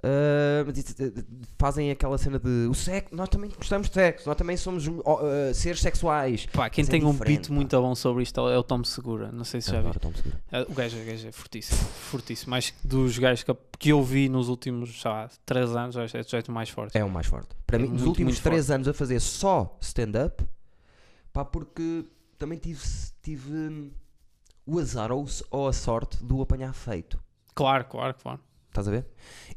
eh, fazem aquela cena de o sexo, nós também gostamos de sexo, nós também somos eh, seres sexuais. Pá, quem Mas é tem um diferente, beat pá. muito bom sobre isto é o Tom Segura. Não sei se já Adoro vi. Tom Segura. O gajo, o gajo é fortíssimo. Fortíssimo. Mais dos gajos que, que eu vi nos últimos, sei lá, 3 anos, é o jeito mais forte. É o mais forte. Para É mim, nos muito, últimos muito 3 anos a fazer só stand-up, pá, porque também tive, tive hum, o azar ou, ou a sorte do apanhar feito. Claro, claro, claro. Estás a ver?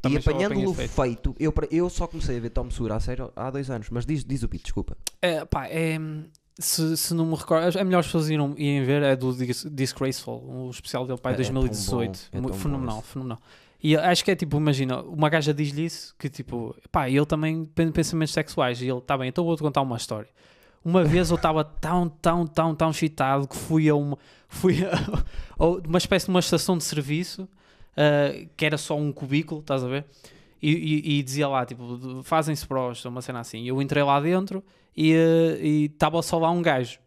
Também e apanhando-lo feito, eu, eu só comecei a ver Tom Segura a sério há dois anos. Mas diz, diz o Pete, desculpa. É, pá, é, se, se não me recordo, é melhor as pessoas irem, irem ver, é do Dis- Disgraceful, o especial dele, pá, É- em é tão 2018. bom, é fenomenal, fenomenal. E acho que é tipo, imagina, uma gaja diz-lhe isso, que tipo, pá, ele também tem pensamentos sexuais, e ele, tá bem, então vou-te contar uma história. Uma vez eu estava tão, tão, tão, tão excitado que fui a uma, fui a, a uma espécie de uma estação de serviço, ah, que era só um cubículo, estás a ver? E, e- e dizia lá, tipo, fazem-se prós, uma cena assim. Eu entrei lá dentro e eh, e estava só lá um gajo.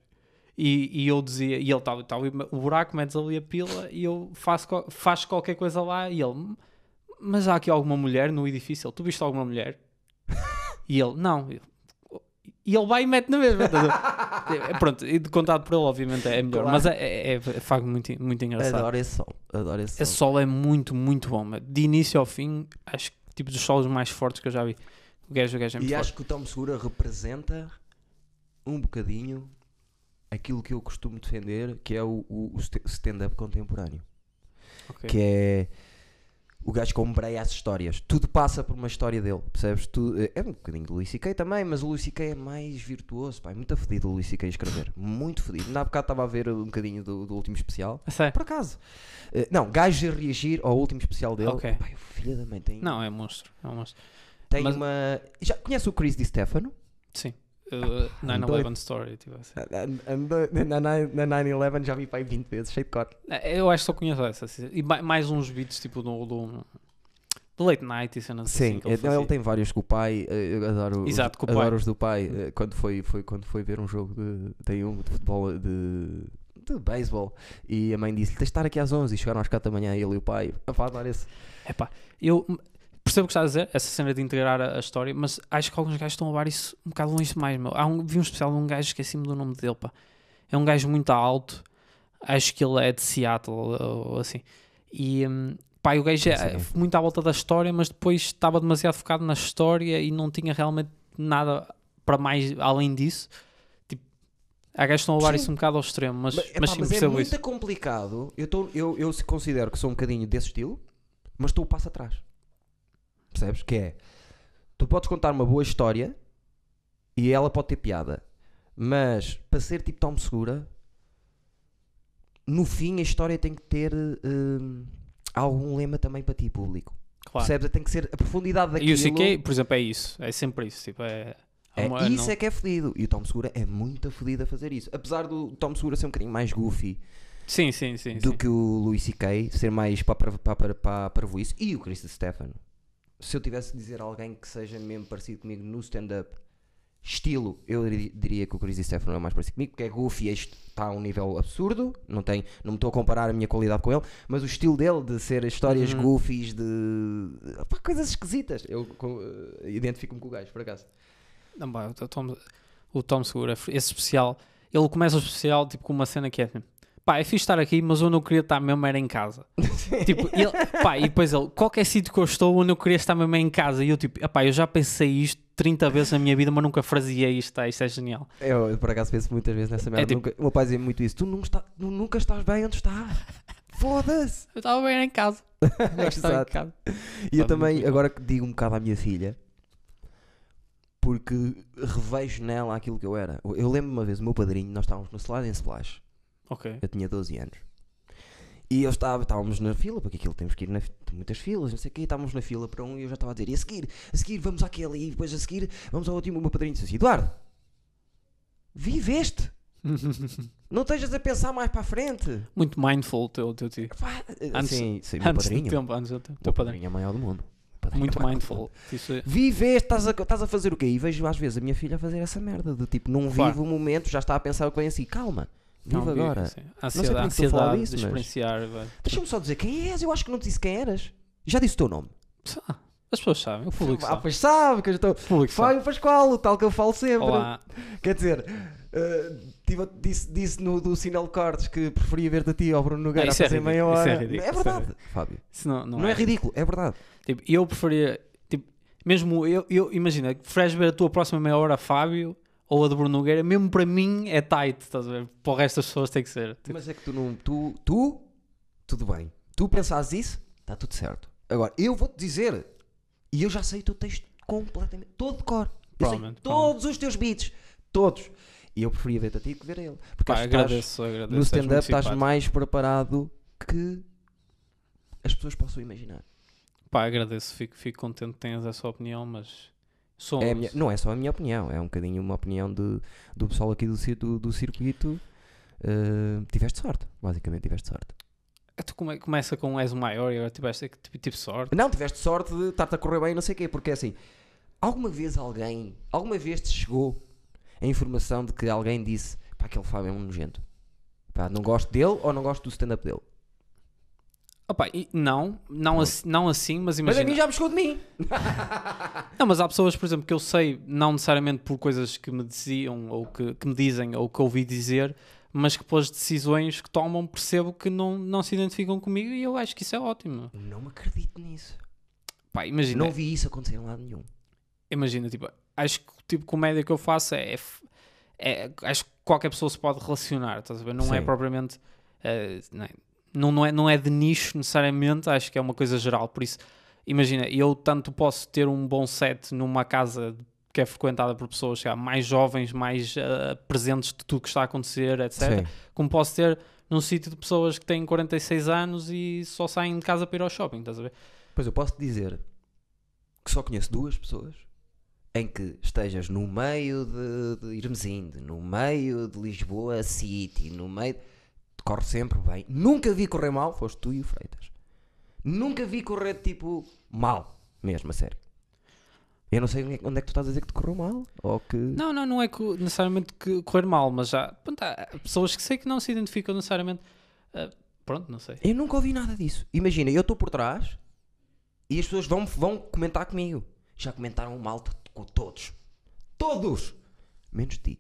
E, e eu dizia, e ele estava, estava o buraco, metes ali a pila e eu faço, faz qualquer coisa lá e ele, mas há aqui alguma mulher no edifício? Ele, tu viste alguma mulher? e ele, não. Eu, E ele vai e mete na mesma. ver? É, Pronto, e de contado por ele, obviamente, é melhor. Claro. Mas é, é, é, é facto muito, muito engraçado. Adoro esse sol. Adoro esse Esse sol. é muito, muito bom. De início ao fim, acho que tipo dos solos mais fortes que eu já vi. O gajo, o gajo é muito E forte. acho que o Tom Segura representa um bocadinho aquilo que eu costumo defender, que é o, o- o st- stand-up contemporâneo. Ok. Que é o gajo que ombreia as histórias. Tudo passa por uma história dele, percebes? Tu, é um bocadinho do Luís C.K. também, mas o Luís C.K. é mais virtuoso, pá. É muito fedido o Luís C.K. a escrever. Muito fedido. Há bocado estava a ver um bocadinho do, do último especial. Sério? Por acaso. Eh, não, gajo a reagir ao último especial dele. Ok. Pá, o filho da mãe tem, Não, é monstro. É um monstro. tem mas- uma... Já conhece o Chris Di Stefano? Sim. Uh, 9-11 Story. Tipo assim. Na, na, na 9-11 já vi para aí 20 vezes, cheio de corte. É, Eu acho que só conheço essa. assim. E ma- mais uns beats tipo do, do, do Late Night e cenas Sim, assim ele ele, fazia. tem vários com o pai. eh, Eu adoro, os- Exato, com o adoro pai. os do pai. eh, Quando foi, foi, quando foi ver um jogo de. Tem um de futebol de. de beisebol. E a mãe disse: tens de estar aqui às 11 e chegaram às 4 da manhã. Ele e o pai. Epá, adoro esse. Epá, eu percebo o que estás a dizer, essa cena de integrar a, a história, mas acho que alguns gajos estão a levar isso um bocado longe demais. Meu. Há um, vi um especial de um gajo, esqueci-me do nome dele. Pá. É um gajo muito alto, acho que ele é de Seattle ou, ou assim. E hum, pá, o gajo é Sim. muito à volta da história, mas depois estava demasiado focado na história e não tinha realmente nada para mais além disso. Tipo, há gajos que estão a levar Sim. isso um bocado ao extremo, mas, Mas, mas, epá, sim, mas é muito isso. complicado. Eu, tô, eu, eu se considero que sou um bocadinho desse estilo, mas estou o passo atrás. Percebes? Que é. Tu podes contar uma boa história e ela pode ter piada, mas para ser tipo Tom Segura, no fim a história tem que ter hum, algum lema também para ti, público. Claro. Percebes? Tem que ser a profundidade daquilo. E o CK, por exemplo, é isso. É sempre isso. Tipo, é, É, uma- isso não- é que é fodido. E o Tom Segura é muito fodido a fazer isso. Apesar do Tom Segura ser um bocadinho mais goofy Sim, sim, sim. do sim. que o Louis C.K. ser mais para para para para para isso e o Chris Stefano. Se eu tivesse de dizer alguém que seja mesmo parecido comigo no stand-up estilo, eu diri- diria que o Chris Stefano é mais parecido comigo, porque é goofy, este está a um nível absurdo, não, tem, não me estou a comparar a minha qualidade com ele, mas o estilo dele de ser histórias Uhum. goofies, de pá, coisas esquisitas, eu eh, identifico-me com o gajo, por acaso. Não, pá, o Tom, o Tom Segura, esse especial, ele começa o especial tipo com uma cena que é pá, é fixe estar aqui, mas onde eu queria estar mesmo era em casa. tipo, ele, pá, e depois ele, qualquer sítio que eu estou, onde eu queria estar mesmo é em casa. E eu tipo, pá, eu já pensei isto 30 vezes na minha vida, mas nunca fraseei isto, tá? isto é genial. Eu, eu, por acaso penso muitas vezes nessa merda. tipo- Nunca- o meu pai dizia muito isso. Tu nunca, está, tu nunca estás bem onde está. Foda-se. Eu estava bem em casa. Eu estava em Exato. casa. E eu também, agora que digo um bocado à minha filha, porque revejo nela aquilo que eu era. Eu lembro uma vez, o meu padrinho, nós estávamos no Slide and Splash. Ok. Eu tinha 12 anos. E eu estava, estávamos na fila, porque aquilo temos que ir na fi- muitas filas, não sei o quê, estávamos na fila para um e eu já estava a dizer, e a seguir, a seguir vamos àquele, e depois a seguir vamos ao último. O meu padrinho disse assim: Eduardo, viveste, não estejas a pensar mais para a frente. Muito mindful o teu, teu tio. Pá, Antes- sim, sim, meu Antes do padrinho. tempo, antes do tempo. O Teu padrinho. é maior do mundo. Muito é mindful. Isso é- Viveste, estás a, estás a fazer o quê? E vejo às vezes a minha filha a fazer essa merda, do tipo, não Claro. vive o momento, já está a pensar o que vem assim, calma, vive Não, agora. sim. sei A ansiedade, a falar ansiedade disso, de mas- experienciar. vai. Deixa-me só dizer quem és, eu acho que não te disse quem eras. Já disse o teu nome. Ah, As pessoas sabem, o público ah, sabe. pois sabe, que eu estou. O público sabe. Fábio Pascoal, o tal que eu falo sempre. Olá. Quer dizer, eh, tive- disse, disse no do Sinal Cortes que preferia ver-te a ti ao Bruno Nogueira Não, a é fazer meia ridículo, isso é hora. ridículo, é é verdade, Fábio. Isso não, não, Não, é. ridículo, é verdade. Tipo, eu preferia. Tipo, mesmo eu, eu imagina, preferes ver a tua próxima meia hora, Fábio, ou a de Bruno Nogueira, mesmo para mim é tight, estás a ver? Para o resto das pessoas tem que ser. Mas é que tu não. Tu, tu tudo bem. Tu pensares isso, está tudo certo. Agora, eu vou-te dizer, e eu já sei o teu texto completamente, todo de cor. Eu sei todos os teus beats, todos. E eu preferia ver-te a ti que ver a ele. Porque pá, acho que estás- agradeço, agradeço. no stand-up estás mais preparado que as pessoas possam imaginar. Pá, agradeço, fico, fico contente que tenhas essa opinião, mas É a minha- não é só a minha opinião, é um bocadinho uma opinião de, do pessoal aqui do, do, do circuito. Uh, tiveste sorte, basicamente tiveste sorte. Tu come- começa com és o maior e agora tiveste tipo, tipo sorte. Não, tiveste sorte de estar-te a correr bem, não sei o quê, porque é assim, alguma vez alguém, alguma vez te chegou a informação de que alguém disse pá, aquele Fábio é um nojento. Pá, não gosto dele ou não gosto do stand-up dele. Opa, não, não, assim, não assim, mas Mas a imagina. mim já buscou de mim. Não, mas há pessoas, por exemplo, que eu sei, não necessariamente por coisas que me diziam, ou que, que me dizem, ou que ouvi dizer, mas que pelas decisões que tomam percebo que não, não se identificam comigo e eu acho que isso é ótimo. Não me acredito nisso. Pá, imagina, Não vi isso acontecer em lado nenhum. imagina, tipo, acho que o tipo de comédia que eu faço é, é- acho que qualquer pessoa se pode relacionar, estás a ver? Não é Sim. propriamente, eh, não, é, não, não é, não é de nicho necessariamente, acho que é uma coisa geral, por isso, imagina, eu tanto posso ter um bom set numa casa que é frequentada por pessoas sei lá, mais jovens, mais eh, presentes de tudo que está a acontecer, etc. Sim. Como posso ter num sítio de pessoas que têm 46 anos e só saem de casa para ir ao shopping, estás a ver? Pois eu posso te dizer que só conheço duas pessoas em que estejas no meio de, de Irmesinde, no meio de Lisboa City, no meio. Corre sempre bem. Nunca vi correr mal, foste tu e o Freitas. Nunca vi correr tipo mal, mesmo, a sério. Eu não sei onde é, onde é que tu estás a dizer que te correu mal. Ou que. Não, não, não é co- necessariamente que correr mal, mas já pronto, há pessoas que sei que não se identificam necessariamente. ah, pronto, não sei. Eu nunca ouvi nada disso. Imagina, eu estou por trás e as pessoas vão, vão comentar comigo. Já comentaram mal com todos. Todos! Menos ti.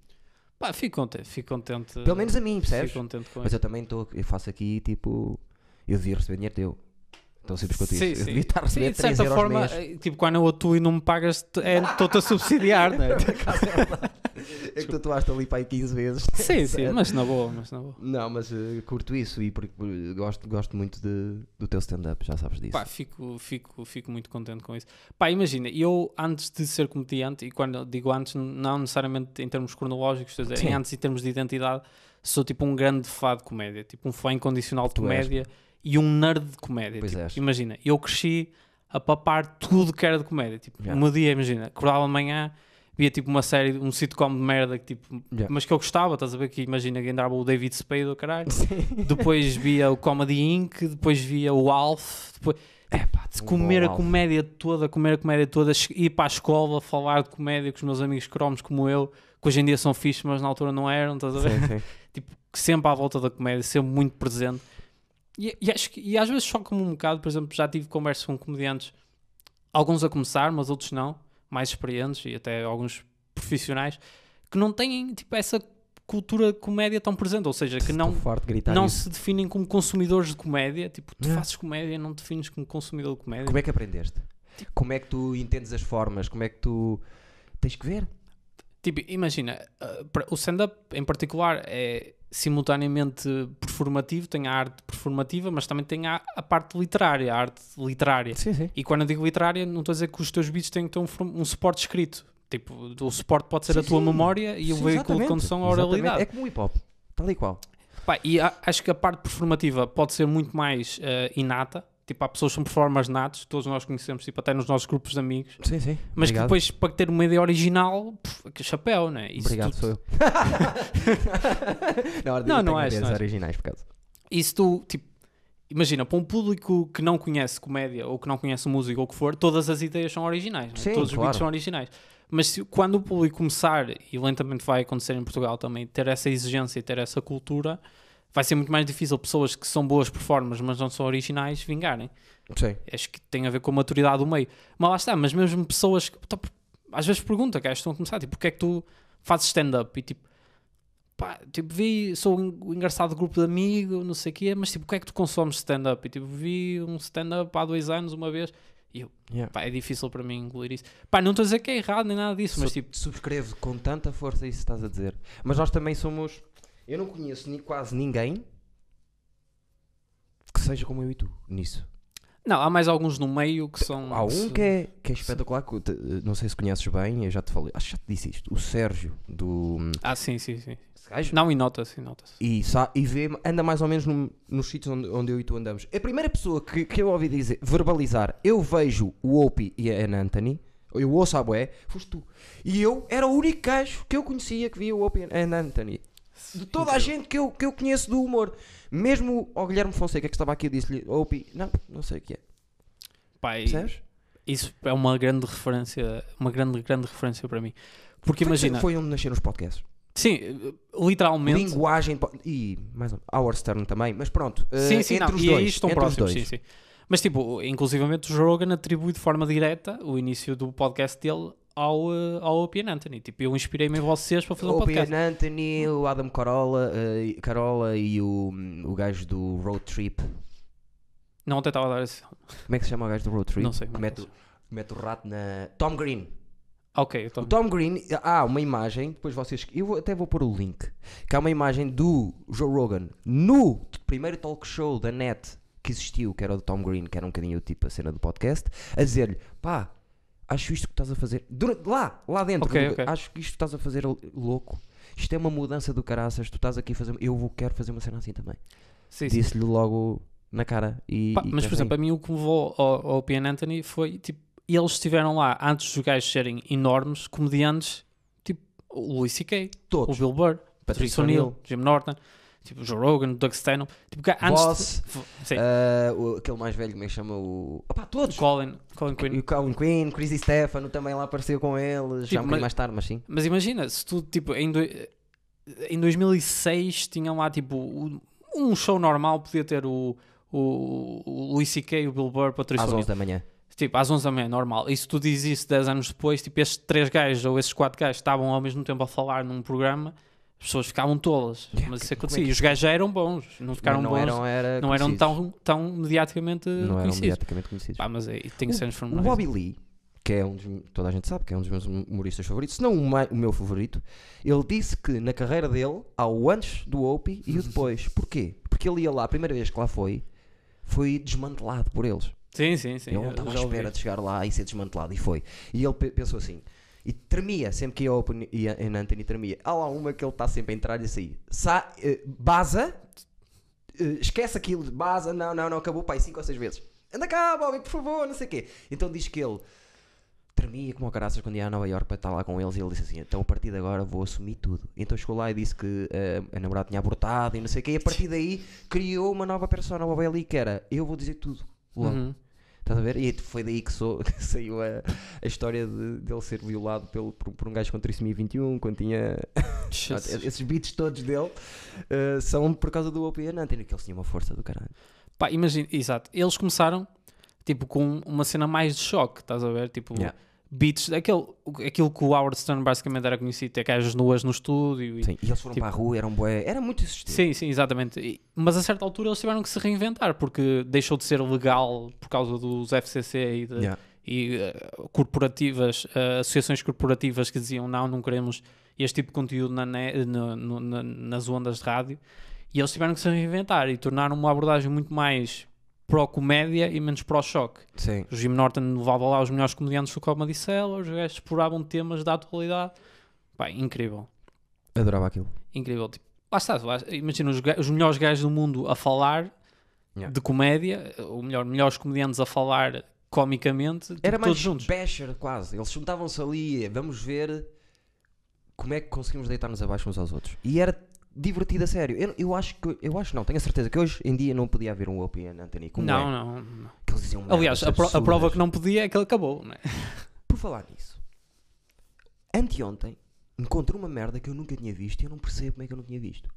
Pá, fico contente, fico contente. Pelo menos a mim, percebes? Fico contente com Mas isso. eu também estou, eu faço aqui tipo. Eu devia receber dinheiro teu. Então isso. Sim, eu sim. devia estar a Sim, de 3 certa forma, eh, tipo, quando eu atuo e não me pagas, é, estou-te a subsidiar, não é? É que tu atuaste ali para aí 15 vezes. sim, sim, mas na boa, mas na boa. Não, mas eh, curto isso e porque, gosto, gosto muito de, do teu stand-up, já sabes disso. Pá, fico, fico, fico muito contente com isso. Pá, imagina, eu antes de ser comediante, e quando digo antes, não necessariamente em termos cronológicos, Sim. antes em termos de identidade, sou tipo um grande fã de comédia, tipo um fã incondicional de Tu és, comédia e um nerd de comédia. Pois tipo, és. imagina, eu cresci a papar tudo que era de comédia. Tipo, Yeah. meu dia, imagina, acordava de manhã, via tipo uma série, um sitcom de merda que tipo, Yeah. mas que eu gostava, estás a ver que imagina que entrava o David Spade, o caralho. Sim. Depois via o Comedy Inc, depois via o Alf, depois É pá, de comer a comédia toda, comer a comédia toda, ir para a escola, falar de comédia com os meus amigos cromos como eu, que hoje em dia são fixos, mas na altura não eram, estás a ver? Sim, sim. Tipo, sempre à volta da comédia, sempre muito presente. E, e acho que, e às vezes choca-me um bocado, por exemplo, já tive conversas com comediantes, alguns a começar, mas outros não, mais experientes e até alguns profissionais, que não têm tipo, essa cultura de comédia tão presente, ou seja, que não, Estou não isso. se definem como consumidores de comédia. Tipo, tu Yeah. fazes comédia, não te defines como consumidor de comédia. Como é que aprendeste? Como é que tu entendes as formas? Como é que tu. Tens que ver. Tipo, imagina, uh, o stand-up em particular é simultaneamente performativo, tem a arte performativa, mas também tem a, a parte literária, a arte literária. Sim, sim. E quando eu digo literária, não estou a dizer que os teus beats têm que ter um, um suporte escrito. Tipo, o suporte pode ser Sim, a tua memória e o veículo de condução a Exatamente. oralidade. É como o hip hop. Tal e qual. Pá, e a- acho que a parte performativa pode ser muito mais eh, inata. Tipo, há pessoas que são performers natos, todos nós conhecemos, tipo, até nos nossos grupos de amigos. Sim, sim. Mas que Obrigado. depois, para ter uma ideia original, pff, que chapéu, né? Isso Obrigado, tu- sou eu. não, Não, não és, és, não és. originais, por causa. E se tu, tipo, imagina, para um público que não conhece comédia ou que não conhece música ou o que for, todas as ideias são originais, não é? Sim, todos os claro. beats são originais. Mas se- quando o público começar, e lentamente vai acontecer em Portugal também, ter essa exigência e ter essa cultura, vai ser muito mais difícil pessoas que são boas performers, mas não são originais, vingarem. Sim. Acho que tem a ver com a maturidade do meio. Mas lá está, mas mesmo pessoas que tá, às vezes perguntam, que estão a começar, tipo, porque é que tu fazes stand-up? E tipo, pá, tipo, vi, sou um engraçado grupo de amigo, não sei o quê, mas tipo, o que é que tu consomes stand-up? E tipo, vi um stand-up há dois anos, uma vez, e eu, Yeah. pá, é difícil para mim engolir isso. Pá, não estou a dizer que é errado nem nada disso, mas Sou- tipo, subscrevo com tanta força isso que estás a dizer. Mas nós também somos. Eu não conheço ni, quase ninguém que seja como eu e tu nisso. não, há mais alguns no meio que são. Há um que é, que é espetacular. que Não sei se conheces bem, eu já te falei. Acho que já te disse isto. O Sérgio do. Ah, sim, sim, sim. Não, e nota-se, nota-se. E, sa- e vê, anda mais ou menos num- nos sítios onde, onde eu e tu andamos. A primeira pessoa que, que eu ouvi dizer, verbalizar, eu vejo o Opie e a Ann Anthony, eu ouço a bué, foste tu. E eu era o único gajo que eu conhecia que via o Opie e a Ann Anthony. De toda a gente que eu, que eu conheço do humor. Mesmo ao Guilherme Fonseca que estava aqui, disse-lhe, Opie, não, não sei o que é. E- Percebes? isso é uma grande referência, uma grande, grande referência para mim. Porque Foi- imagina, Foi onde nasceram os podcasts. Sim, literalmente. linguagem e mais um, Howard Stern também, mas pronto, eh, Sim, sim, entre não. os E dois, estão entre os próximos, dois. sim, sim. Mas, tipo, inclusivamente o Joe Rogan atribui de forma direta o início do podcast dele ao, eh, ao Opie and Anthony. Tipo, eu inspirei-me em vocês para fazer um O podcast. Ian Anthony, o Adam Carolla, eh, Carolla e o, o gajo do Road Trip. Não, até estava a dar esse. Como é que se chama o gajo do Road Trip? Não sei. Mete, o- que mete o rato na. Tom Green. Ok, então. O Tom Green, há uma imagem, depois vocês. Eu vou- até vou pôr o link. Que há uma imagem do Joe Rogan no primeiro talk show da net que existiu, que era o do Tom Green, que era um bocadinho tipo a cena do podcast, a dizer-lhe: pá, acho isto que estás a fazer. Durante, lá, lá dentro, Ok, do- ok. acho que isto que estás a fazer louco. Isto é uma mudança do caraças. Tu estás aqui a fazer. Eu vou, quero fazer uma cena assim também. Disse-lhe logo na cara. E, Pá, e mas, por exemplo, a mim o que me levou ao, ao Opie and Anthony foi, tipo, eles estiveram lá antes dos gajos serem enormes, comediantes, tipo, o Louis C.K., o. Bill Burr, Patrick Patrick O'Neill, Jim Norton, tipo, o Joe Rogan, o Doug Stanhope, tipo, antes Voss, de, sim, ah, o- aquele mais velho, é que chama? O. Opá, todos! Colin, Colin E Quinn. o Colin Quinn, Chrissy Stefano também lá apareceu com eles, já um Tipo, mas- mais tarde, mas sim. Mas imagina, se tu, tipo, em, doi- em 2006 tinham lá, tipo, um show normal podia ter o, o, o Louis C.K., o Bill Burr, Patrick Às O'Neill. 11 da manhã. Tipo, às 11 da manhã, normal. E se tu dizes isso 10 anos depois, tipo, estes três gajos ou esses quatro gajos estavam ao mesmo tempo a falar num programa, pessoas ficavam tolas. Yeah, Mas isso é acontecia. que E os gajos já eram bons, não ficaram Mas não bons, eram, era não eram conhecidos. tão, tão mediaticamente Não eram conhecidos. mediaticamente conhecidos. Pá, mas é, tem que ser O fenomenais. Bobby Lee, que é um dos, toda a gente sabe que é um dos meus humoristas favoritos, se não o, o meu favorito, ele disse que na carreira dele há o antes do Opie e o depois. Porquê? Porque ele ia lá, a primeira vez que lá foi, foi desmantelado por eles. Sim, sim, sim. ele não estava à espera de chegar lá e ser desmantelado e foi. E ele pe- pensou assim. E tremia, sempre que ia ao em Anthony tremia. Há lá uma que ele está sempre a entrar e a sair. Sa eh, baza, eh, esquece aquilo, baza, não, não, não, acabou, pai, cinco ou seis vezes. Anda cá, Bobby, por favor, não sei o quê. Então diz que ele tremia como a caraças quando ia a Nova York para estar lá com eles e ele disse assim, então a partir de agora vou assumir tudo. Então chegou lá e disse que eh, a namorada tinha abortado e não sei o quê e a partir daí criou uma nova persona, o Bobby Ali, que era, eu vou dizer tudo. Logo. Uhum. Estás a ver? E foi daí que, sou- que saiu a, a história de, dele ser violado pelo, por, por um gajo com trissomia 21 quando tinha. Esses beats todos dele eh, são por causa do and Anthony, que eles tinham uma força do caralho. Pá, imagina, exato. Eles começaram tipo com uma cena mais de choque, estás a ver? Tipo, Yeah. Beats, aquele, aquilo que o Howard Stern basicamente era conhecido, ter gajas nuas no estúdio. E, Sim, e eles foram Tipo- para a rua, eram bué, era muito existente. Sim, sim, exatamente. E- mas a certa altura eles tiveram que se reinventar porque deixou de ser legal por causa dos FCC e, de- Yeah. e, eh, corporativas, eh, associações corporativas que diziam não, não queremos este tipo de conteúdo na no- na- nas ondas de rádio. E eles tiveram que se reinventar e tornaram uma abordagem muito mais pró-comédia e menos pró-choque. Sim. O Jim Norton levava lá os melhores comediantes do Comedy Cellar, os gajos exploravam temas da atualidade. Pá, incrível. Adorava aquilo. Incrível. Tipo, lá está, lá- imagina os, os melhores gajos do mundo a falar Yeah. de comédia, ou melhor, melhores comediantes a falar comicamente, tipo, Era mais todos basher quase. Eles juntavam-se ali, vamos ver como é que conseguimos deitar-nos abaixo uns aos outros. E era divertido a sério. Eu, eu acho que, eu acho não, tenho a certeza que hoje em dia não podia haver um Opie and Anthony como Não, é. não, não. Que eles diziam Aliás, a, pro- a prova que não podia é que ele acabou, né? Por falar nisso, anteontem encontrei uma merda que eu nunca tinha visto e eu não percebo como é que eu não tinha visto.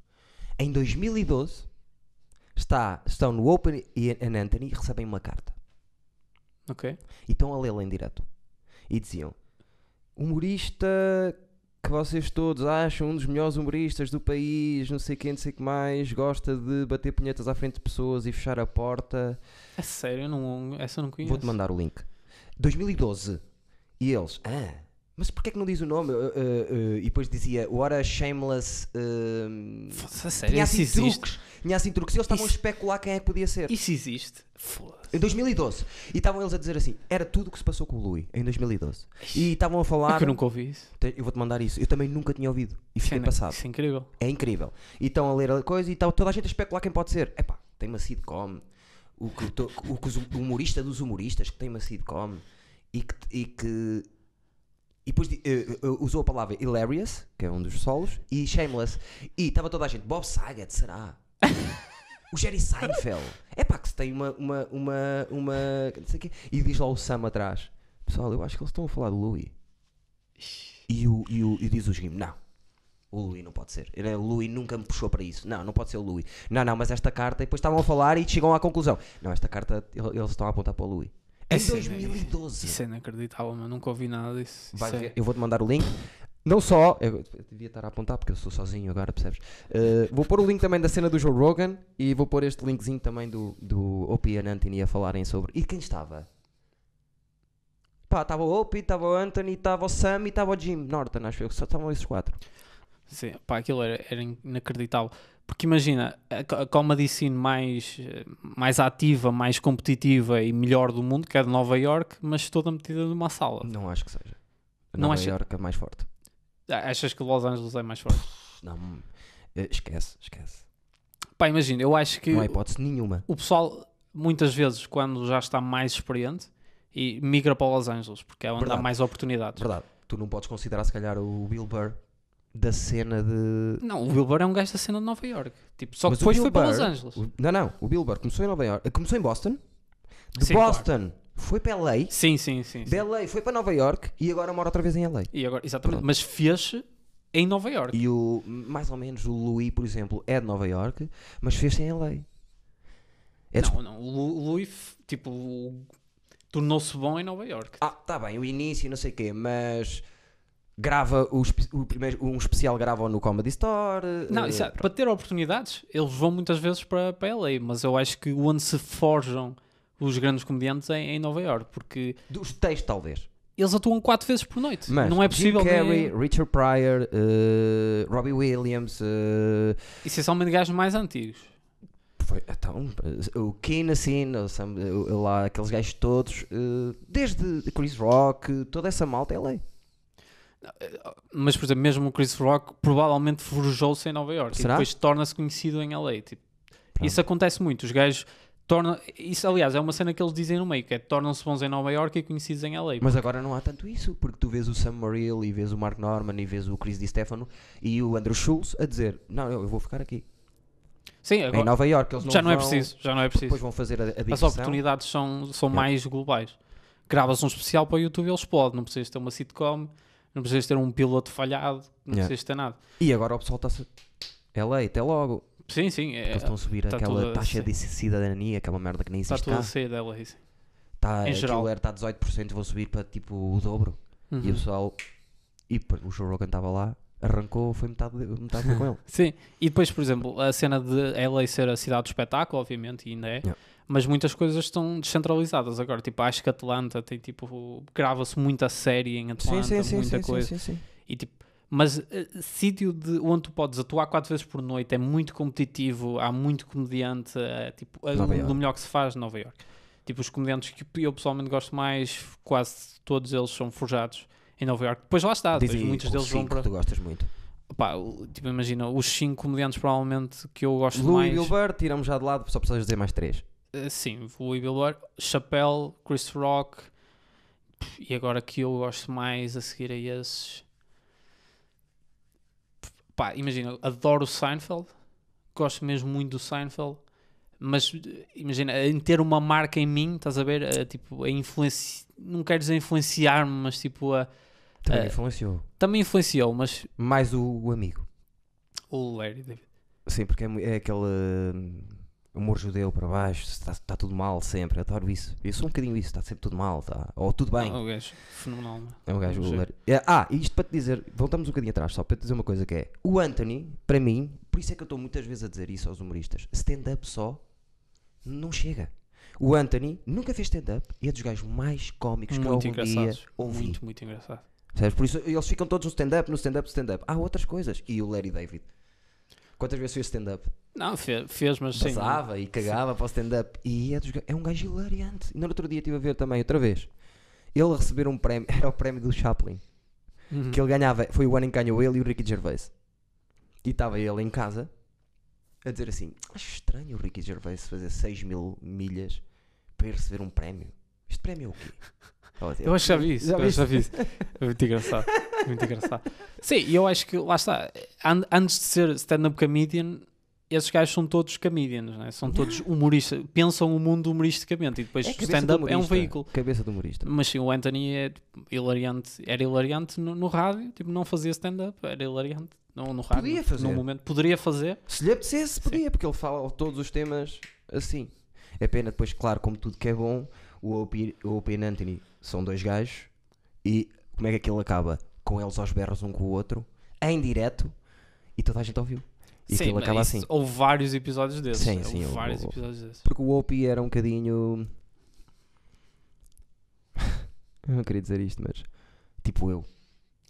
Em 2012, está, estão no Open e and Anthony e recebem uma carta. Ok. E estão a lê-la em direto. E diziam: humorista que vocês todos acham um dos melhores humoristas do país, não sei quem, não sei o que mais, gosta de bater punhetas à frente de pessoas e fechar a porta. É sério, eu não, essa eu não conheço. Vou-te mandar o link. 2012. E eles, ah, mas porquê é que não diz o nome? Uh, uh, uh, e depois dizia, what a shameless. uh, Foda-se, a sério, tinha isso assim existe. truques. Tinha assim truques. E eles estavam a Isso- especular quem é que podia ser. Isso existe. Foda-se. Em 2012. E estavam eles a dizer assim: era tudo o que se passou com o Louis em 2012. E estavam a É falar. que eu nunca ouvi isso. Eu vou-te mandar isso. Eu também nunca tinha ouvido. E fiquei Isso é- passado. Isso é incrível. É incrível. E estão a ler a coisa e está toda a gente a especular quem pode ser. Epá, tem uma sitcom. O, que, o, o humorista dos humoristas que tem uma sitcom e que. E, que, e depois eh, usou a palavra hilarious, que é um dos solos, e shameless. E estava toda a gente, Bob Saget, será? o Jerry Seinfeld. É pá, que se tem uma. uma, uma, uma não sei o quê. E diz lá o Sam atrás. Pessoal, eu acho que eles estão a falar do Louis. E, o, e, o, e diz o Jim, não. O Louis não pode ser. Ele- O Louis nunca me puxou para isso. Não, não pode ser o Louis. Não, não, mas esta carta. E depois estavam a falar e chegam à conclusão. Não, esta carta ele- eles estão a apontar para o Louis. Em Isso é- 2012. Isso é inacreditável, mas nunca ouvi nada disso. É- eu vou-te mandar o link. Não só, eu, devia estar a apontar porque eu sou sozinho agora, percebes? Uh, vou pôr o link também da cena do Joe Rogan e vou pôr este linkzinho também do, do Opie e Anthony a falarem sobre. E quem estava? Pá, estava o Opie, estava o Anthony, estava o Sam e estava o Jim Norton, acho eu, só estavam esses quatro. Sim, pá, aquilo era, era inacreditável. Porque imagina, a, co- a comedy scene mais, eh, mais ativa, mais competitiva e melhor do mundo, que é de Nova York, mas toda metida numa sala. Não acho que seja. Não Nova acha- Iorque é mais forte. Ah, Achas que Los Angeles é mais forte? Não, eh, esquece, esquece. Pá, imagina, eu acho que Não há hipótese nenhuma. o pessoal, muitas vezes, quando já está mais experiente, e migra para Los Angeles, porque é onde há Verdade. mais oportunidades. Verdade. Tu não podes considerar, se calhar, o Bill Burr da cena de. Não, o Wilbur é um gajo da cena de Nova York. Tipo, só que depois Bill foi para Los Angeles. O- Não, não. O Bill Burr começou em Nova York. Começou em Boston. De Sim, Boston foi para LA. Sim, sim, sim. sim. De LA foi para Nova York e agora mora outra vez em LA. E agora, exatamente. Pronto. Mas fez em Nova York. E o, mais ou menos, o Louis, por exemplo, é de Nova York, mas fez-se em LA. É Não, não. O Louis, tipo, tornou-se bom em Nova York. Ah, tá bem, o início, não sei o quê, mas grava o, o primeiro, um especial grava no Comedy Store. Não, eh, isso é- para ter oportunidades, eles vão muitas vezes para, para LA, mas eu acho que onde se forjam os grandes comediantes é em Nova York, porque Dos textos, talvez. eles atuam quatro vezes por noite. Mas não é possível Jim Carrey, nem... Richard Pryor, eh, Robbie Williams, eh, essencialmente gajos mais antigos. Foi, então, o Sam- o- lá, aqueles gajos todos, eh, desde Chris Rock, toda essa malta é lei. Mas, por exemplo, mesmo o Chris Rock provavelmente forjou-se em Nova York e depois torna-se conhecido em LA. Tipo, isso acontece muito. Os gajos tornam. Isso, aliás, é uma cena que eles dizem no meio, que é tornam-se bons em Nova York e conhecidos em LA. Mas agora não há tanto isso, porque tu vês o Sam Morrill e vês o Mark Norman e vês o Chris Di Stefano e o Andrew Schultz a dizer: Não, eu vou ficar aqui. Sim, Em agora, Nova York, eles não já não é vão- preciso. Já não é Depois preciso. vão fazer a, a As oportunidades são, são Yeah. mais globais. Gravas um especial para o YouTube e ele explode. Não precisas ter uma sitcom, não precisas ter um piloto falhado, não Yeah. precisas ter nada. E agora o pessoal está-se. É lei, até logo. Sim, sim. É, Eles estão a subir tá aquela taxa de cidadania, que é uma merda que nem está existe tudo cá. a sair dela. Isso. Tá, em geral. Era, está a 18%, vão subir para tipo o dobro. E o Uhum. pessoal. E o Joe Rogan estava lá, arrancou, foi metade, de- metade com ele. Sim, e depois, por exemplo, a cena de LA ser a cidade do espetáculo, obviamente, e ainda é, Yeah. Mas muitas coisas estão descentralizadas agora. Tipo, acho que Atlanta tem tipo, grava-se muita série em Atlanta, muita coisa. sim, sim. E tipo, mas eh, sítio de onde tu podes atuar quatro vezes por noite é muito competitivo, há muito comediante, é, tipo, Iorque. do melhor que se faz em Nova York. Tipo, os comediantes que eu pessoalmente gosto mais, quase todos eles são forjados em Nova York. Depois lá está, depois muitos os deles vão para. tu gostas muito. Pá, tipo, imagina, os cinco comediantes provavelmente que eu gosto mais. Gilbert, tiramos já de lado, só precisas dizer mais três. Eh, sim, Louis Bilber, Chappelle, Chris Rock. E agora que eu gosto mais a seguir a esses. Pá, imagina, adoro o Seinfeld. Gosto mesmo muito do Seinfeld. Mas eh, imagina, em ter uma marca em mim, estás a ver? Eh, tipo, a influencia. Não quero dizer influenciar-me, mas tipo, a... Também Eh, influenciou. também influenciou, mas Mais o, o amigo. o Larry David. Sim, porque é, é aquele humor judeu para baixo, está, está tudo mal sempre. Adoro isso. Eu sou um bocadinho isso, está sempre tudo mal. Está, ou tudo bem. Ah, o gajo, fenomenal. É um gajo. É- ah, e isto para te dizer, voltamos um bocadinho atrás, só para te dizer uma coisa que é: o Anthony, para mim, por isso é que eu estou muitas vezes a dizer isso aos humoristas: stand-up só não chega. O Anthony nunca fez stand-up e é dos gajos mais cómicos que eu Muito algum dia ouvi. Muito, muito engraçado. Sabes? Por isso eles ficam todos no stand-up, no stand-up, stand-up. Há outras coisas. E o Larry David? Quantas vezes fez stand-up? Não, fez, fez mas sim. Passava e cagava para o stand-up. E é, dos é um gajo hilariante. E no outro dia estive a ver também, outra vez. Ele a receber um prémio, era o prémio do Chaplin. Uhum. Que ele ganhava, foi o ano em que ganhou ele e o Ricky Gervais. E estava ele em casa a dizer assim: Acho estranho o Ricky Gervais fazer 6 mil milhas para ir receber um prémio. Este prémio é o quê? Eu acho que já vi isso. Já eu viste? já vi isso. Muito engraçado. Muito engraçado. Sim, e eu acho que, lá está, an- antes de ser stand-up comedian, esses gajos são todos comedians, né? são todos humoristas, pensam o mundo humoristicamente e depois É stand-up é um veículo. Cabeça do humorista. Mas sim, o Anthony é tipo, hilariante, era hilariante no, no rádio, tipo, não fazia stand-up, era hilariante no, no rádio. Podia fazer. No momento, poderia fazer. Se lhe apetecesse, podia, porque ele fala todos os temas assim. É pena depois, claro, como tudo que é bom, o Opie, o Opie e o Anthony são dois gajos e como é que aquilo acaba? Com eles aos berros um com o outro, em direto, e toda a gente ouviu. E sim, aquilo acaba assim. Houve vários episódios desses. Sim, sim, houve- vários houve. episódios desses. Porque o Opie era um bocadinho. eu não queria dizer isto, mas. Tipo eu.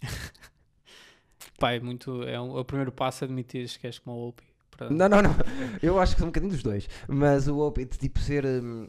Pá, é muito. É um- o primeiro passo é admitir que és como o Opie. para- Não, não, não. Eu acho que são um bocadinho dos dois. Mas o Opie, de tipo ser hum,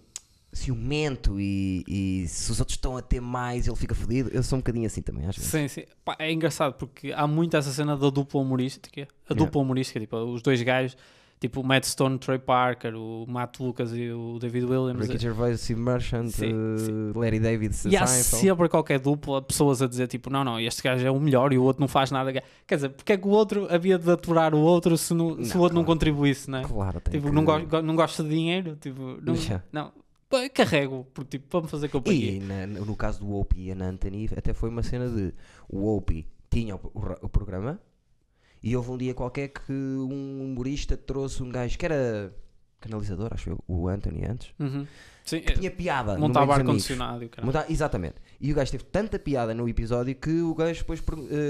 ciumento e, e se os outros estão a ter mais, ele fica fodido. Eu sou um bocadinho assim também, às vezes. Sim, sim. Pá, é engraçado porque há muito essa cena da dupla humorística. A Yeah. dupla humorística, tipo, os dois gajos, tipo o Matt Stone, o Trey Parker, o Matt Lucas e o David Williams. Ricky Gervais, Steve Merchant, Sim, uh, Larry David, E há sempre qualquer dupla pessoas a dizer tipo, não, não, este gajo é o melhor e o outro não faz nada. Quer dizer, porque é que o outro havia de aturar o outro se, não- se Não, o outro não claro. contribuísse, não é? Claro, tem Tipo, que... não, go não gosta de dinheiro, tipo, não, Yeah. não. Pá, carrego, porque tipo, para me fazer companhia. E na- no caso do Opie e a Anthony, até foi uma cena de o Opie tinha o, o o programa e houve um dia qualquer que um humorista trouxe um gajo que era canalizador, acho eu, o Anthony antes, Uhum. Sim, que tinha piada. no montava ar-condicionado e o. Monta- Exatamente. E o gajo teve tanta piada no episódio que o gajo depois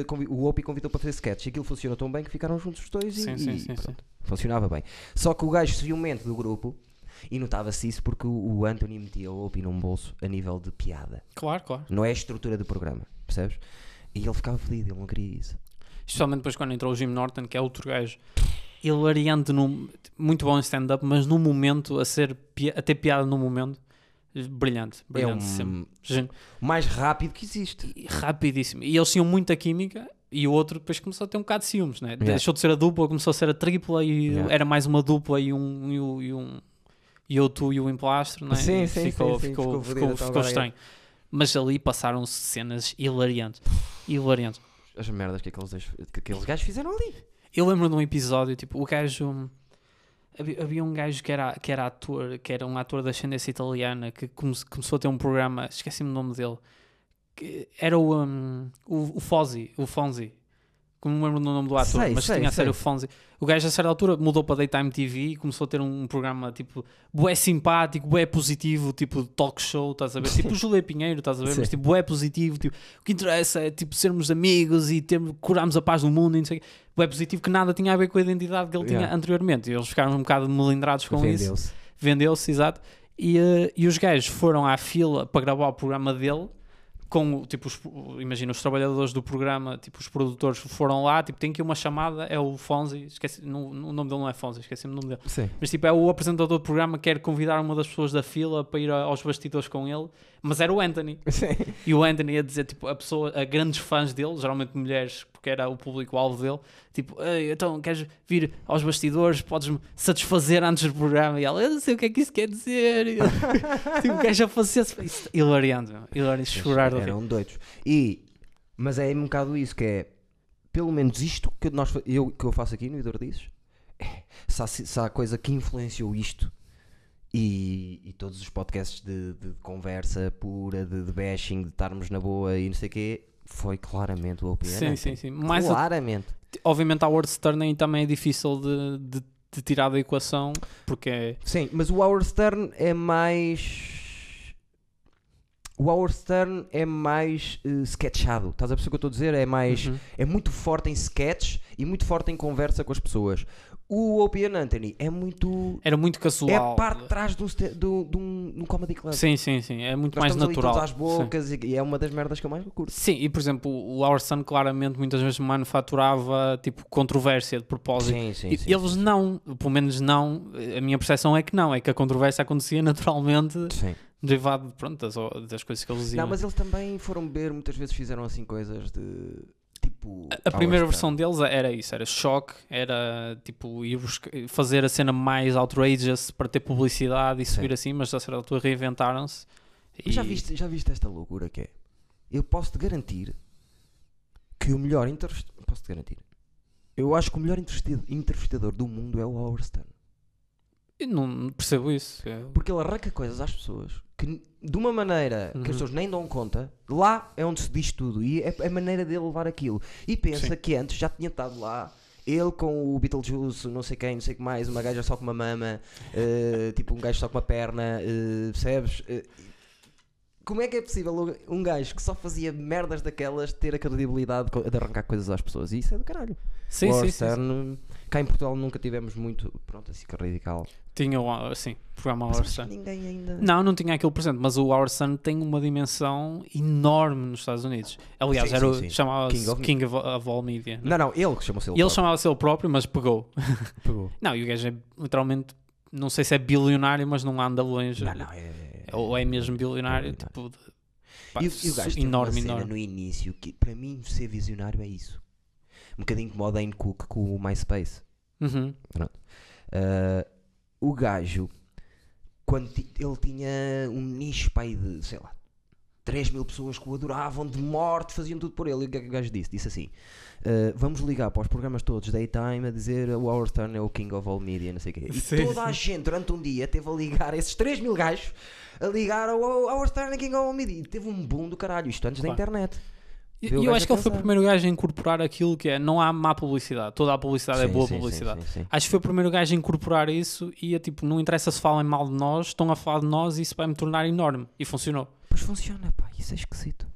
convi- o Opie convidou para fazer sketch e aquilo funcionou tão bem que ficaram juntos os dois e, Sim, sim, e sim, funcionava bem. Só que o gajo ciumento do grupo e notava-se isso porque o, Anthony metia o Opie num bolso a nível de piada. Claro, claro. Não é a estrutura do programa, percebes? E ele ficava feliz, ele não queria isso. Especialmente depois quando entrou o Jim Norton, que é outro gajo hilariante, no, muito bom em stand-up, mas no momento, a, ser, a ter piada no momento, brilhante. É Brilhante sempre. um Gen- mais rápido que existe. e rapidíssimo. E eles tinham muita química e o outro depois começou a ter um bocado de ciúmes, né? Yeah. Deixou de ser a dupla, começou a ser a tripla e Yeah. era mais uma dupla e um. E, o- e um e o tu e o emplastro, né? Sim, E sim, ficou, sim, sim, ficou, ficou ficou, ficou é- estranho. Mas ali passaram-se cenas hilariantes. Hilariantes. As merdas que aqueles, que aqueles gajos fizeram ali. Eu lembro de um episódio, tipo, o gajo. Havia, havia um gajo que era, que era ator, que era um ator da ascendência italiana, que come- começou a ter um programa, esqueci-me o nome dele, que era o, um, o, o Fonzi, o Fonzi. Como me lembro do nome do ator, Sei, mas sei, tinha a série o Fonzi. O gajo, a certa altura, mudou para Daytime TV e começou a ter um, programa tipo bué simpático, bué positivo, tipo talk show, estás a ver? Tipo o Júlio Pinheiro, estás a ver? Sim. Mas tipo bué positivo, tipo, o que interessa é tipo sermos amigos e termos, curarmos a paz do mundo e não sei o quê. Bué positivo que nada tinha a ver com a identidade que ele tinha Yeah. anteriormente. E eles ficaram um bocado melindrados com isso Vendeu-se. vendeu-se, exato. E, eh, e os gajos foram à fila para gravar o programa dele. Com, tipo, os, imagina, os trabalhadores do programa, tipo, os produtores foram lá, tipo, tem aqui uma chamada, é o Fonzi, esqueci, não, o nome dele não é Fonzi, esqueci-me o nome dele. Sim. Mas, tipo, é o apresentador do programa que quer convidar uma das pessoas da fila para ir aos bastidores com ele, mas era o Anthony. Sim. E o Anthony ia dizer, tipo, a pessoa, a grandes fãs dele, geralmente mulheres, porque era o público-alvo dele, tipo, então queres vir aos bastidores, podes-me satisfazer antes do programa? E ela, eu não sei o que é que isso quer dizer. E ele, tipo, o gajo a fazer-se. Isso- Hilariante, meu. hilariante, chorar do. Eram doidos. E, mas é um bocado isso que é, pelo menos isto que, nós, eu, que eu faço aqui no Idordizes, é, se há, se há coisa que influenciou isto e, e todos os podcasts de, de conversa pura, de, de bashing, de estarmos na boa e não sei o quê, foi claramente o OPN. Sim, sim, sim. Mais a- claramente. obviamente, a Word Stern também é difícil de, de, de tirar da equação, porque é. Sim, mas o Howard Stern é mais. O Howard Stern é mais eh, sketchado. Estás a perceber o que eu estou a dizer? É mais. Uhum. É muito forte em sketch e muito forte em conversa com as pessoas. O Opie and Anthony é muito. Era muito É casual. a parte de trás de um, de um, de um comedy club. Sim, sim, sim. É muito Nós mais natural. ali às Sim. bocas e, e é uma das merdas que eu mais curto. Sim, e por exemplo, o Our Son claramente muitas vezes manufaturava tipo controvérsia de propósito. Sim, sim, E sim. Eles não, pelo menos não, a minha percepção é que não, é que a controvérsia acontecia naturalmente Sim. derivado pronto, das, das coisas que eles diziam. Não, mas eles também foram beber, muitas vezes fizeram assim coisas de. Tipo. A primeira Howard versão deles era isso, era choque, era tipo ir fazer a cena mais outrageous para ter publicidade e Sim. subir assim, mas a certa altura reinventaram-se. Mas Já E- viste, já viste esta loucura que é? Eu posso te garantir que o melhor entrevistador. Posso te garantir. Eu acho que o melhor entrevistador, do mundo é o Howard Stern. Eu não percebo isso. Eu- Porque ele arranca coisas às pessoas que, de uma maneira que Uhum. as pessoas nem dão conta, lá é onde se diz tudo. E é a maneira dele levar aquilo. E pensa Sim. que antes já tinha estado lá. Ele com o Beetlejuice, não sei quem, não sei o que mais, uma gaja só com uma mama, eh, tipo um gajo só com uma perna, eh, percebes? Eh, como é que é possível um gajo que só fazia merdas daquelas ter a credibilidade de arrancar coisas às pessoas? E isso é do caralho. Sim, o sim, Howard sim, sim. Stern, cá em Portugal nunca tivemos muito, pronto, assim que radical. Tinha o, assim, programa que Stern. ninguém ainda. Não, não tinha aquele presente, mas o Howard Stern tem uma dimensão enorme nos Estados Unidos. Aliás, Sim, era o- sim, sim. chamava-se King of- King of, of All Media. Não, não, ele que chamou-se ele. Ele chamava-se ele próprio, mas pegou. Pegou. Não, e o gajo é literalmente, não sei se é bilionário, mas não anda longe. Não, não, é. Ou é mesmo bilionário, é tipo, de- pá, E, o- e o gajo enorme, uma cena enorme. no início que para mim ser visionário é isso. Um bocadinho como o Dane Cook com o MySpace. Uhum. Ah, o gajo, quando ele tinha um nicho pai de, sei lá, 3 mil pessoas que o adoravam de morte, faziam tudo por ele. E o que é que o gajo disse? Disse assim: ah, Vamos ligar para os programas todos Daytime a dizer o Howard Stern é o King of All Media, não sei o quê. E Sim, toda a gente durante um dia teve a ligar, esses 3 mil gajos, a ligar ao ao Howard Stern é King of All Media. E teve um boom do caralho, isto antes Claro. da internet. E eu acho que ele foi o primeiro gajo a incorporar aquilo que é, não há má publicidade, toda a publicidade é Sim, boa sim, publicidade. sim, sim. Acho que foi o primeiro gajo a incorporar isso e é tipo, não interessa se falem mal de nós, estão a falar de nós e isso vai me tornar enorme. E funcionou. Pois funciona, pá, isso é esquisito.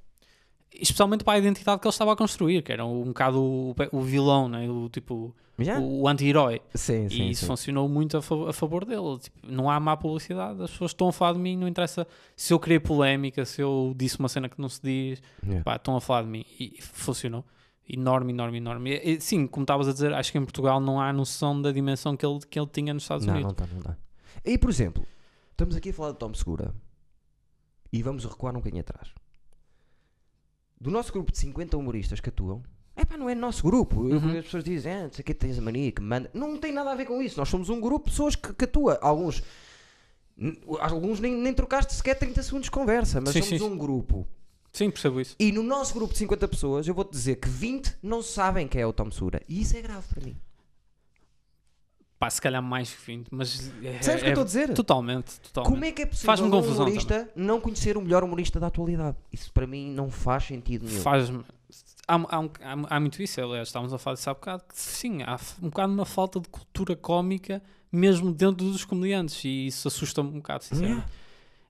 Especialmente para a identidade que ele estava a construir, que era um bocado o, o vilão, né? o tipo, Já? o anti-herói. Sim, sim. E isso sim. funcionou muito a, fa- a favor dele. Tipo, não há má publicidade, as pessoas estão a falar de mim, não interessa se eu criei polémica, se eu disse uma cena que não se diz, Yeah. pá, estão a falar de mim. E funcionou. Enorme, enorme, enorme. E, sim, como estavas a dizer, acho que em Portugal não há noção da dimensão que ele, que ele tinha nos Estados Não, Unidos. não não dá. E por exemplo, estamos aqui a falar de Tom Segura e vamos recuar um bocadinho atrás. Do nosso grupo de 50 humoristas que atuam, é pá, não é nosso grupo. Eu- Uhum. As pessoas dizem, ah, não sei que tens a mania que manda. Não tem nada a ver com isso. Nós somos um grupo de pessoas que, que atua. Alguns, alguns nem, nem trocaste sequer 30 segundos de conversa, mas Sim, somos sim. um grupo. Sim, percebo isso. E no nosso grupo de 50 pessoas, eu vou-te dizer que 20 não sabem quem é o Tom Segura. E isso é grave para mim. Pá, se calhar mais que 20, mas é, Sabes o que eu é estou a dizer? totalmente, totalmente. Como é que é possível um confusão humorista não conhecer o melhor humorista da atualidade? Isso para mim não faz sentido nenhum. Faz-me. Há, há, há- há muito isso, aliás, estávamos a falar disso há bocado, que sim, há um bocado uma falta de cultura cómica mesmo dentro dos comediantes e isso assusta-me um bocado, sinceramente. Yeah.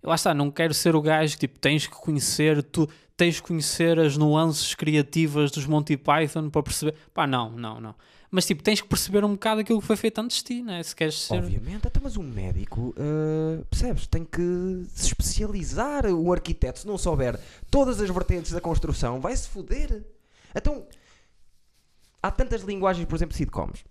Lá está, não quero ser o gajo que tipo, tens que conhecer, tu tens que conhecer as nuances criativas dos Monty Python para perceber. Pá, não, não, não. Mas tipo, tens que perceber um bocado aquilo que foi feito antes de ti, né? Se queres ser. Obviamente, até mas um médico, uh, percebes, tem que se especializar. Um arquiteto, se não souber todas as vertentes da construção, vai se foder. Então, há tantas linguagens, por exemplo, sitcoms.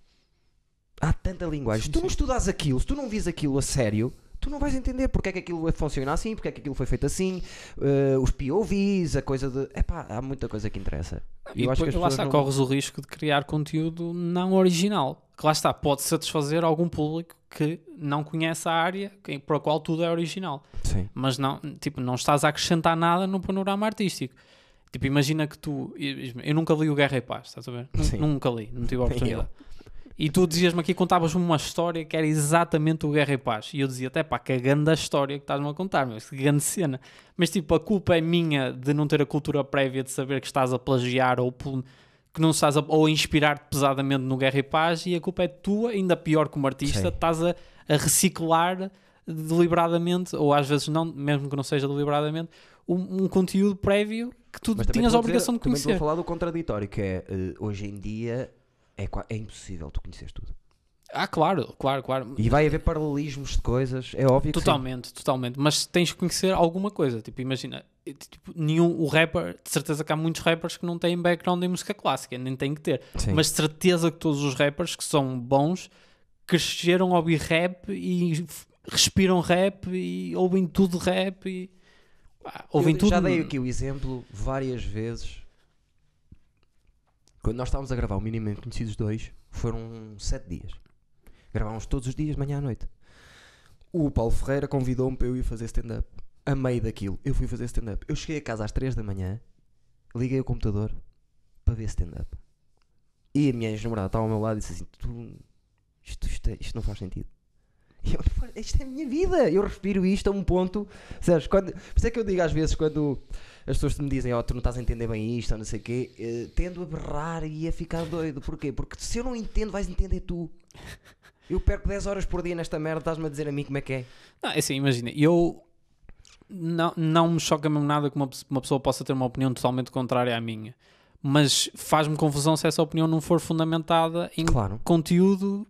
Há tanta linguagem. Sim, se tu não sim. estudas aquilo, se tu não vis aquilo a sério, tu não vais entender porque é que aquilo funciona assim, porque é que aquilo foi feito assim, uh, os POVs, a coisa de. Epá, há muita coisa que interessa. E Eu acho que depois, as lá está, não- corres o risco de criar conteúdo não original. Que lá está, pode satisfazer algum público que não conhece a área para a qual tudo é original. Sim. Mas não, tipo, não estás a acrescentar nada no panorama artístico. Tipo, imagina que tu. Eu nunca li o Guerra e Paz, estás a ver? Sim. Nunca li, não tive a oportunidade. E tu dizias-me aqui, contavas-me uma história que era exatamente o Guerra e Paz. E eu dizia, até pá, que grande história que estás-me a contar, mas que grande cena. Mas tipo, a culpa é minha de não ter a cultura prévia de saber que estás a plagiar ou que não estás a, ou a inspirar-te pesadamente no Guerra e Paz e a culpa é tua, ainda pior como artista, Sim. estás a, a reciclar deliberadamente, ou às vezes não, mesmo que não seja deliberadamente, um, um conteúdo prévio que tu Mas também tinhas a vou dizer- obrigação de também conhecer. vou falar do contraditório, que é eh, hoje em dia é, é impossível tu conheceres tudo. Ah, claro, claro, claro. E vai haver paralelismos de coisas, é óbvio que sim. Totalmente, totalmente. Mas tens que conhecer alguma coisa. Tipo, imagina, tipo, nenhum o rapper, de certeza que há muitos rappers que não têm background em música clássica, nem têm que ter. Sim. Mas de certeza que todos os rappers que são bons cresceram a ouvir rap e respiram rap e ouvem tudo rap e pá, ouvem Eu tudo. Já dei aqui o exemplo várias vezes. Quando nós estávamos a gravar o Minimamente Conhecidos 2, foram sete dias. Gravávamos todos os dias, manhã à noite. O Paulo Ferreira convidou-me para eu ir fazer stand-up. A meio daquilo, eu fui fazer stand-up. Eu cheguei a casa às 3 da manhã, liguei o computador para ver stand-up. E a minha ex-namorada estava ao meu lado e disse assim: tu, isto, isto, é- isto não faz sentido. E eu, "Pá, isto é a minha vida, eu respiro isto a um ponto. Sabes, quando, por isso é que eu digo às vezes, quando as pessoas me dizem, oh, tu não estás a entender bem isto, ou não sei o quê, eh, tendo a berrar e a ficar doido. Porquê? Porque se eu não entendo, vais entender tu. Eu perco 10 horas por dia nesta merda, estás-me a dizer a mim como é que é. Não, é assim, imagina, eu não, não me choca mesmo nada que uma, uma pessoa possa ter uma opinião totalmente contrária à minha. Mas faz-me confusão se essa opinião não for fundamentada em Claro. conteúdo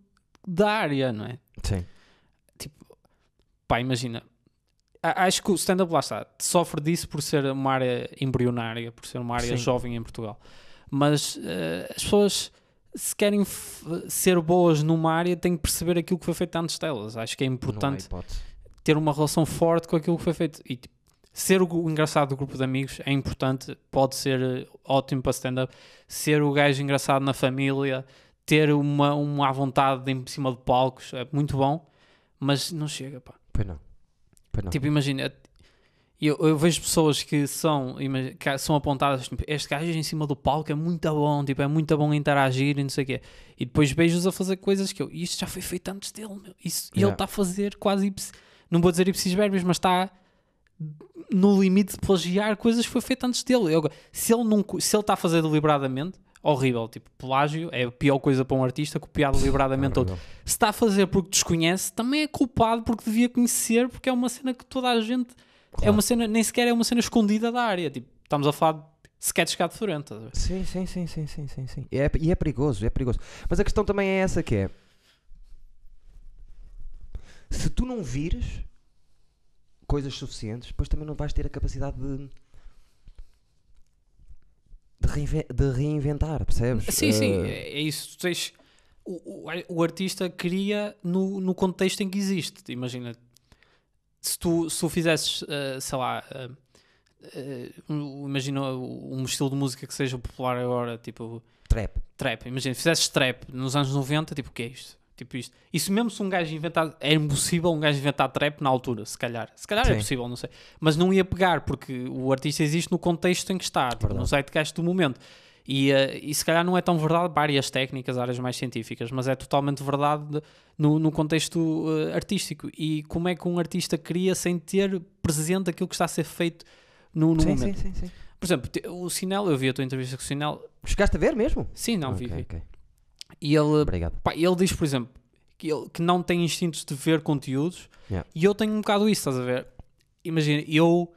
da área, não é? Sim. Pá, imagina. Acho que o stand-up lá está, sofre disso por ser uma área embrionária, por ser uma área Sim. jovem em Portugal. Mas eh, as pessoas, se querem ser boas numa área, têm que perceber aquilo que foi feito antes delas. Acho que é importante ter uma relação forte com aquilo que foi feito. E tipo, ser o, o engraçado do grupo de amigos é importante, pode ser eh, ótimo para stand-up. Ser o gajo engraçado na família, ter uma, uma à vontade em cima de palcos é muito bom, mas não chega, pá. Pois não. Pois não. Tipo, imagina, eu, eu vejo pessoas que são, que são apontadas, tipo, este gajo em cima do palco é muito bom, tipo, é muito bom interagir e não sei o quê. E depois vejo-os a fazer coisas que eu, isto já foi feito antes dele, meu. Isso, E ele Yeah. está a fazer quase, não vou dizer ipsis verbis, mas está no limite de plagiar coisas que foi feito antes dele. Eu- se ele está a fazer deliberadamente, horrível, tipo, plágio é a pior coisa para um artista, copiar deliberadamente outro. Se está a fazer porque desconhece, também é culpado porque devia conhecer, porque é uma cena que toda a gente. É Claro. uma cena, nem sequer é uma cena escondida da área. Tipo, estamos a falar de sketches cá de Florento. Sim, sim, sim, sim, sim, sim, sim. E é, e é perigoso, é perigoso. Mas a questão também é essa que é. Se tu não vires coisas suficientes, depois também não vais ter a capacidade de de, reinve- de reinventar, percebes? Sim, sim, Eh, é, é isso. Tu tens, o, o, o artista cria no, no contexto em que existe. Imagina, se tu, se tu fizesses, eh, sei lá, eh, um- imagina um estilo de música que seja popular agora, tipo Trap. trap. Imagina, fizesses trap nos anos 90, tipo, o que é isto? Tipo isto. Isso mesmo se um gajo inventar, é impossível um gajo inventar trap na altura, se calhar. Se calhar é Sim. possível, não sei. Mas não ia pegar, porque o artista existe no contexto em que está, tipo, no Verdade. zeitgeist do momento. E, eh, e se calhar não é tão verdade para áreas técnicas, áreas mais científicas, mas é totalmente verdade de- no, no contexto eh, artístico. E como é que um artista cria sem ter presente aquilo que está a ser feito no, no sim, momento? sim, sim, sim. Por exemplo, o Sinel, eu vi a tua entrevista com o Sinel, Chegaste a ver mesmo? sim, não, Ok, vi, vi. ok. E ele, Obrigado. Pá, ele diz, por exemplo, que, ele, que não tem instintos de ver conteúdos Yeah. e eu tenho um bocado isso, estás a ver? Imagina, eu,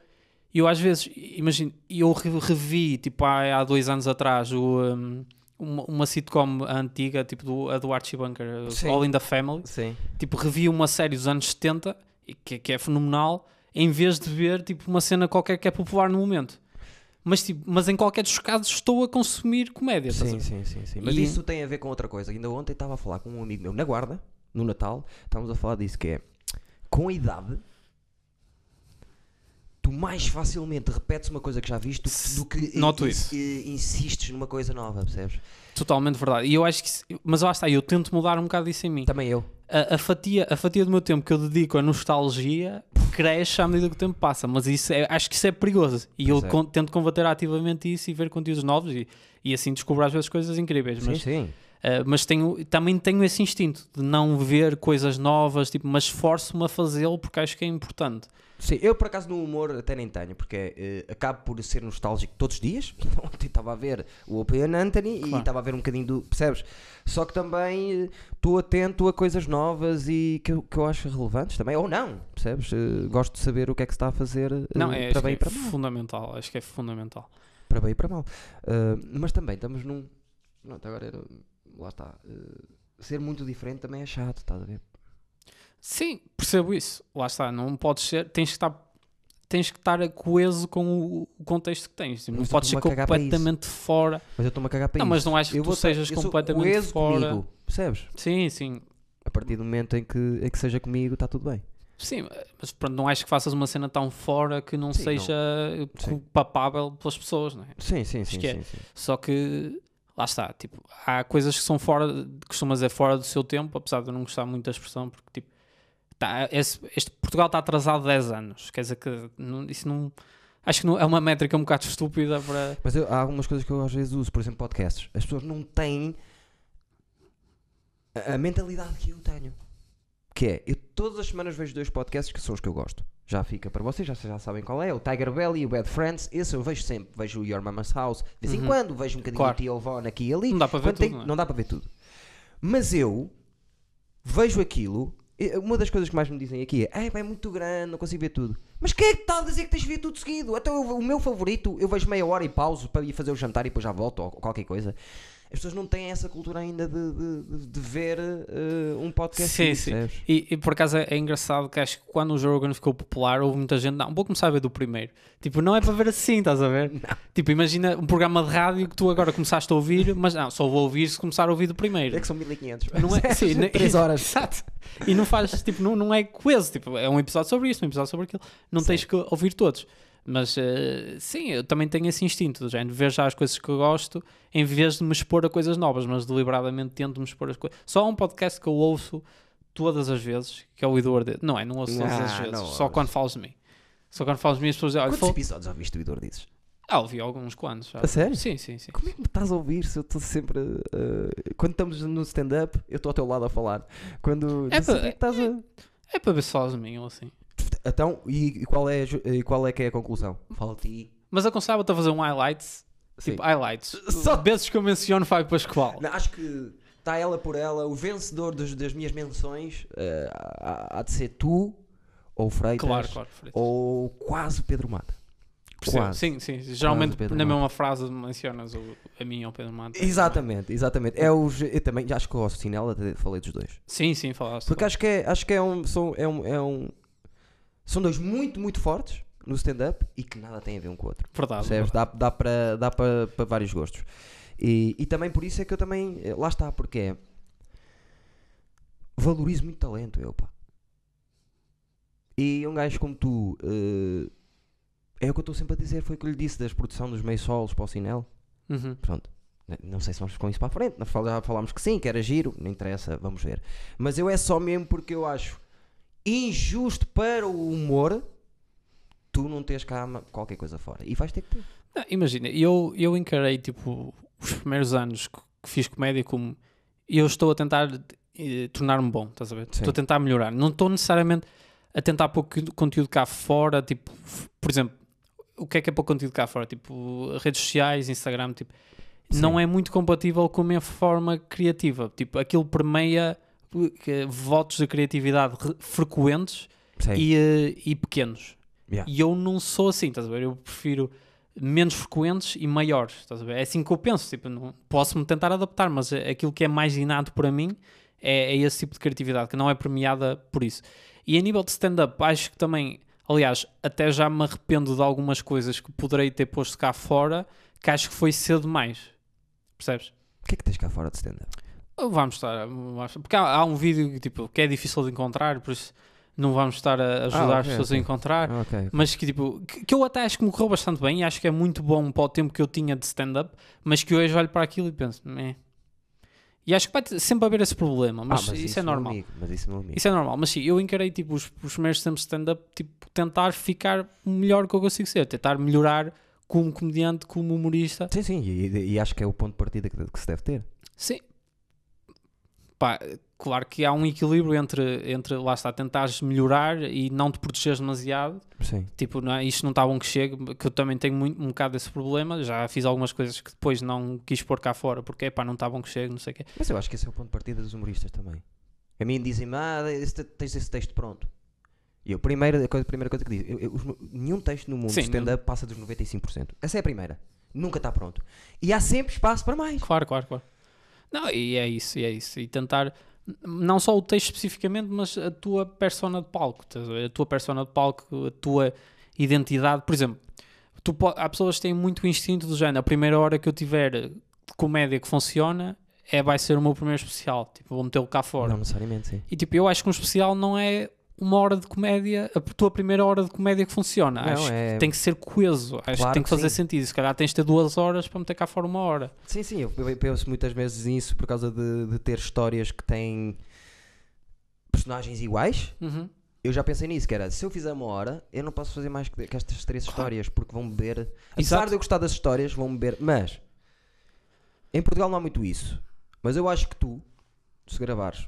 eu às vezes, imagina, eu re- revi, tipo, há, há dois anos atrás, o, um, uma, uma sitcom antiga, tipo, do, a do Archie Bunker, Sim. All in the Family, Sim. tipo, revi uma série dos anos 70, e que, que é fenomenal, em vez de ver, tipo, uma cena qualquer que é popular no momento. Mas, tipo, mas em qualquer dos casos estou a consumir comédia, Sim, sim, sim, sim. Mas E- isso tem a ver com outra coisa. Ainda ontem estava a falar com um amigo meu na guarda, no Natal, estávamos a falar disso, que é com a idade tu mais facilmente repetes uma coisa que já viste do que, do que Noto isso. insistes numa coisa nova, percebes? Totalmente verdade. E eu acho que. Mas lá está, eu tento mudar um bocado isso em mim. Também eu. A, a fatia, a fatia do meu tempo que eu dedico à nostalgia cresce à medida que o tempo passa. Mas isso é- acho que isso é perigoso. E eu Pois é. con- tento combater ativamente isso e ver conteúdos novos e, e assim descubro às vezes coisas incríveis. Sim, Mas, sim. eh, mas tenho, também tenho esse instinto de não ver coisas novas, tipo, mas esforço-me a fazê-lo porque acho que é importante. Sim, eu por acaso no humor até nem tenho, porque eh, acabo por ser nostálgico todos os dias. Ontem estava a ver o Open Anthony e Claro. estava a ver um bocadinho do. Percebes? Só que também estou atento a coisas novas e que eu, que eu acho relevantes também, ou não, percebes? Eh, gosto de saber o que é que se está a fazer eh, Não, é, para bem e é para mal. fundamental. Acho que é fundamental. Para bem e para mal. Eh, mas também estamos num. Pronto, agora era- lá está. eh, ser muito diferente também é chato, estás a ver? Sim, percebo isso. Lá está, não podes ser, tens que estar tens que estar coeso com o, contexto que tens. Não Mas eu podes ser completamente fora. Mas eu estou-me a cagar para Não, isso. mas não acho que Eu tu vou sejas completamente fora. comigo, percebes? Sim, sim. A partir do momento em que, em que seja comigo, está tudo bem. Sim, mas pronto, não acho que faças uma cena tão fora que não Sim, seja Sim. papável pelas pessoas, não é? Sim, sim, sim. que é. sim, sim. Só que lá está, tipo, há coisas que são fora, costumas dizer fora do seu tempo, apesar de eu não gostar muito da expressão, porque tipo, tá, esse- este Portugal está atrasado 10 anos, quer dizer que não- isso não. Acho que não, é uma métrica um bocado estúpida para. Mas eu- há algumas coisas que eu às vezes uso, por exemplo, podcasts. As pessoas não têm a, a mentalidade que eu tenho. Que é, eu todas as semanas vejo dois podcasts que são os que eu gosto. Já fica para vocês, já, já sabem qual é. O Tiger Belly e o Bad Friends. Esse eu vejo sempre. Vejo o Your Mama's House. De vez em Uhum. quando vejo um bocadinho Claro. de Tio Von aqui e ali. Não dá para ver Quando tem- tudo, não é? não dá para ver tudo. Mas eu vejo aquilo. E Uma das coisas que mais me dizem aqui é: "Ei, pá, é muito grande, não consigo ver tudo. Mas quem é que está a dizer que tens de ver tudo seguido? Eu- o meu favorito, eu vejo meia hora e pauso para ir fazer o jantar e depois já volto ou qualquer coisa. As pessoas não têm essa cultura ainda de, de- de- ver eh, um podcast. Sim, sim. E, e por acaso é, é engraçado que acho que quando o Joe Rogan ficou popular, houve muita gente, não, vou começar a ver do primeiro. Tipo, não é para ver assim, estás a ver? Tipo, imagina um programa de rádio que tu agora começaste a ouvir, mas não, só vou ouvir se começar a ouvir do primeiro. É que são 1500. Não é, sim, ne- 3 horas. Exato. E não faz, tipo, não, não é coeso. Tipo, é um episódio sobre isto, um episódio sobre aquilo. Não Sim. tens que ouvir todos. Mas eh, sim, eu também tenho esse instinto do género, ver já as coisas que eu gosto em vez de me expor a coisas novas, mas deliberadamente tento me expor as coisas. Só há um podcast que eu ouço todas as vezes, que é o Eduardo. Não é, não ouço todas Ah, as vezes, só ouves. quando falas de mim. Só quando falas de mim as pessoas dizem, olha, Quantos episódios ouviste o Idor dizes? ah, ouvi alguns quantos. já. A sério? Sim, sim, sim. Como é que me estás a ouvir se eu estou sempre. eh, quando estamos no stand-up, eu estou ao teu lado a falar. Quando. É não sei pa- o que é a. É para ver ou assim. Então, e, e qual é, e qual é que é a conclusão? Fala ti. Mas aconselhava-te a fazer um highlights, Sim. tipo highlights. Só- Vezes que eu menciono Fábio Pascoal. Não, acho que está ela por ela. O vencedor dos- das minhas menções eh, há, há de ser tu, ou o Freitas, Claro, claro. Freitas. ou quase o Pedro Mata. Percebo. Quase. Sim, sim. Geralmente Pedro na Mata. mesma frase mencionas o, a mim ou o Pedro Mata. Exatamente, exatamente. É os, eu também acho que o Cinela até falei dos dois. Sim, sim, falaste. Porque acho que é, acho que é um, são, é um, é um- São dois muito, muito fortes no stand-up e que nada têm a ver um com o outro. Verdade. Percebes? Dá, dá para dá vários gostos. E, e também por isso é que eu também. eh, Lá está, porque é. Valorizo muito talento, eu, pá. E um gajo como tu. eh, é o que eu estou sempre a dizer, foi o que eu lhe disse das produção dos meios solos para o Cinel. Uhum. Pronto. Não sei se vamos com isso para a frente. Nós já falámos que sim, que era giro, não interessa, vamos ver. Mas eu é só mesmo porque eu acho injusto para o humor tu não teres cá qualquer coisa fora. E vais ter que ter. Não, imagina, eu, eu encarei tipo os primeiros anos que, que fiz comédia como eu estou a tentar eh, tornar-me bom, estás a ver? Sim. Estou a tentar melhorar. Não estou necessariamente a tentar pôr co- conteúdo cá fora, tipo, por exemplo, o que é que é pôr conteúdo cá fora? Tipo, redes sociais, Instagram, tipo, não Sim. é muito compatível com a minha forma criativa. Tipo, aquilo permeia que- votos de criatividade re- frequentes e, eh, e pequenos. Yeah. E eu não sou assim, estás a ver? Eu prefiro menos frequentes e maiores, estás a ver? É assim que eu penso, tipo, não, posso-me tentar adaptar, mas aquilo que é mais inato para mim é, é esse tipo de criatividade, que não é premiada por isso. E a nível de stand-up, acho que também, aliás, até já me arrependo de algumas coisas que poderei ter posto cá fora, que acho que foi cedo demais. Percebes? O que é que tens cá fora de stand-up? Vamos estar, vamos- porque há, há um vídeo tipo, que é difícil de encontrar, por isso não vamos estar a ajudar Ah, as ok, pessoas ok. a encontrar. Ah, ok. Mas que tipo, que, que eu até acho que me correu bastante bem e acho que é muito bom para o tempo que eu tinha de stand-up, mas que hoje olho para aquilo e penso, "Meh." E acho que vai sempre haver esse problema, mas, Ah, isso, é meu normal. amigo, mas isso é. Isso é normal, mas sim, eu encarei tipo os, os primeiros tempos de stand-up, tipo, tentar ficar o melhor que eu consigo ser, tentar melhorar como comediante, como humorista. Sim, sim, e, e acho que é o ponto de partida que, que se deve ter. Sim. Pá, claro que há um equilíbrio entre, entre lá está, tentares melhorar e não te protegeres demasiado. Sim. Tipo, não é, isto não está bom que chegue, que eu também tenho muito, um bocado desse problema. Já fiz algumas coisas que depois não quis pôr cá fora porque, pá, não está bom que chegue, não sei o quê. Mas eu acho que esse é o ponto de partida dos humoristas também. A mim dizem-me, ah, esse- tens esse texto pronto. E eu, primeira, a, coisa, a primeira coisa que digo, eu- eu- nenhum texto no mundo Sim, stand-up passa dos 95%. Essa é a primeira. Nunca está pronto. E há sempre espaço para mais. Claro, claro, claro. Não, e é isso, e é isso. E tentar, não só o texto especificamente, mas a tua persona de palco. a tua persona de palco, a tua identidade. Por exemplo, tu, há pessoas que têm muito instinto do género. A primeira hora que eu tiver de comédia que funciona é, vai ser o meu primeiro especial. Tipo, vou metê-lo cá fora. Não necessariamente, sim. E tipo, eu acho que um especial não é uma hora de comédia, a tua primeira hora de comédia que funciona. Não, acho é- que tem que ser coeso. Acho Claro que tem que que fazer sim. sentido. Se calhar tens de ter duas horas para meter cá fora uma hora. Sim, sim, eu, eu penso muitas vezes nisso por causa de, de ter histórias que têm personagens iguais. Uhum. Eu já pensei nisso, que era, se eu fizer uma hora, eu não posso fazer mais que, que estas três Claro. histórias, porque vão beber. Apesar Exato. de eu gostar das histórias, vão beber. Mas, em Portugal não há muito isso. Mas eu acho que tu se gravares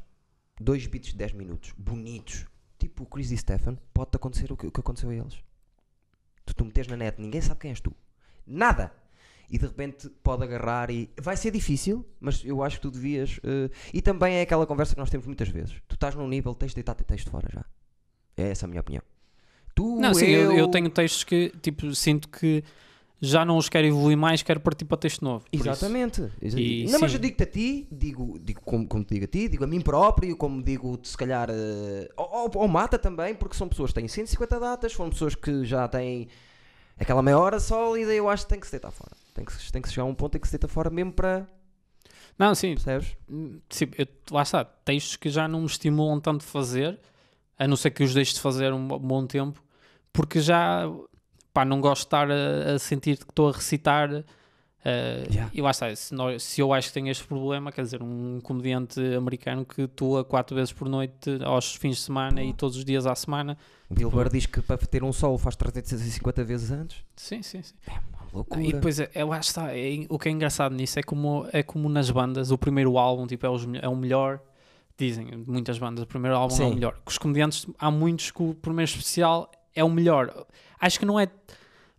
dois beats de 10 minutos, bonitos, tipo o Chris e Stefan, pode-te acontecer o que, o que aconteceu a eles. Tu te metes na net, ninguém sabe quem és tu. Nada! E de repente pode agarrar e. Vai ser difícil, mas eu acho que tu devias. eh, E também é aquela conversa que nós temos muitas vezes. Tu estás num nível, tens de deitar texto fora já. É essa a minha opinião. Tu, Não, sim, eu, eu, eu tenho textos que, tipo, sinto que já não os quero evoluir mais, quero partir para texto novo. Exatamente. Exa- E não, mas sim. eu digo-te a ti, digo, digo como, como te digo a ti, digo a mim próprio, como digo se calhar ao, ao- ao Mata também, porque são pessoas que têm 150 datas, foram pessoas que já têm aquela meia hora sólida e eu acho que tem que se deitar fora. Tem que, se- tem que chegar a um ponto em que se deita fora mesmo para. Não, sim, Percebes? sim, eu- lá está, textos que já não me estimulam tanto de fazer, a não ser que os deixe de fazer um bo- bom tempo, porque já, pá, não gosto de estar a, a sentir que estou a recitar. eh, Yeah. E lá está, se, nós- se eu acho que tenho este problema, quer dizer, um comediante americano que atua quatro vezes por noite aos fins de semana e todos os dias à semana, Bill Burr diz que para ter um solo faz 350 vezes antes. sim, sim, sim. É uma loucura. E depois, é, é- lá está, é- o que é engraçado nisso é como, é como nas bandas, o primeiro álbum tipo, é, os é o melhor, dizem muitas bandas, o primeiro álbum é o Sim. melhor. Os comediantes, há muitos que o primeiro especial é o melhor. Acho que não é. é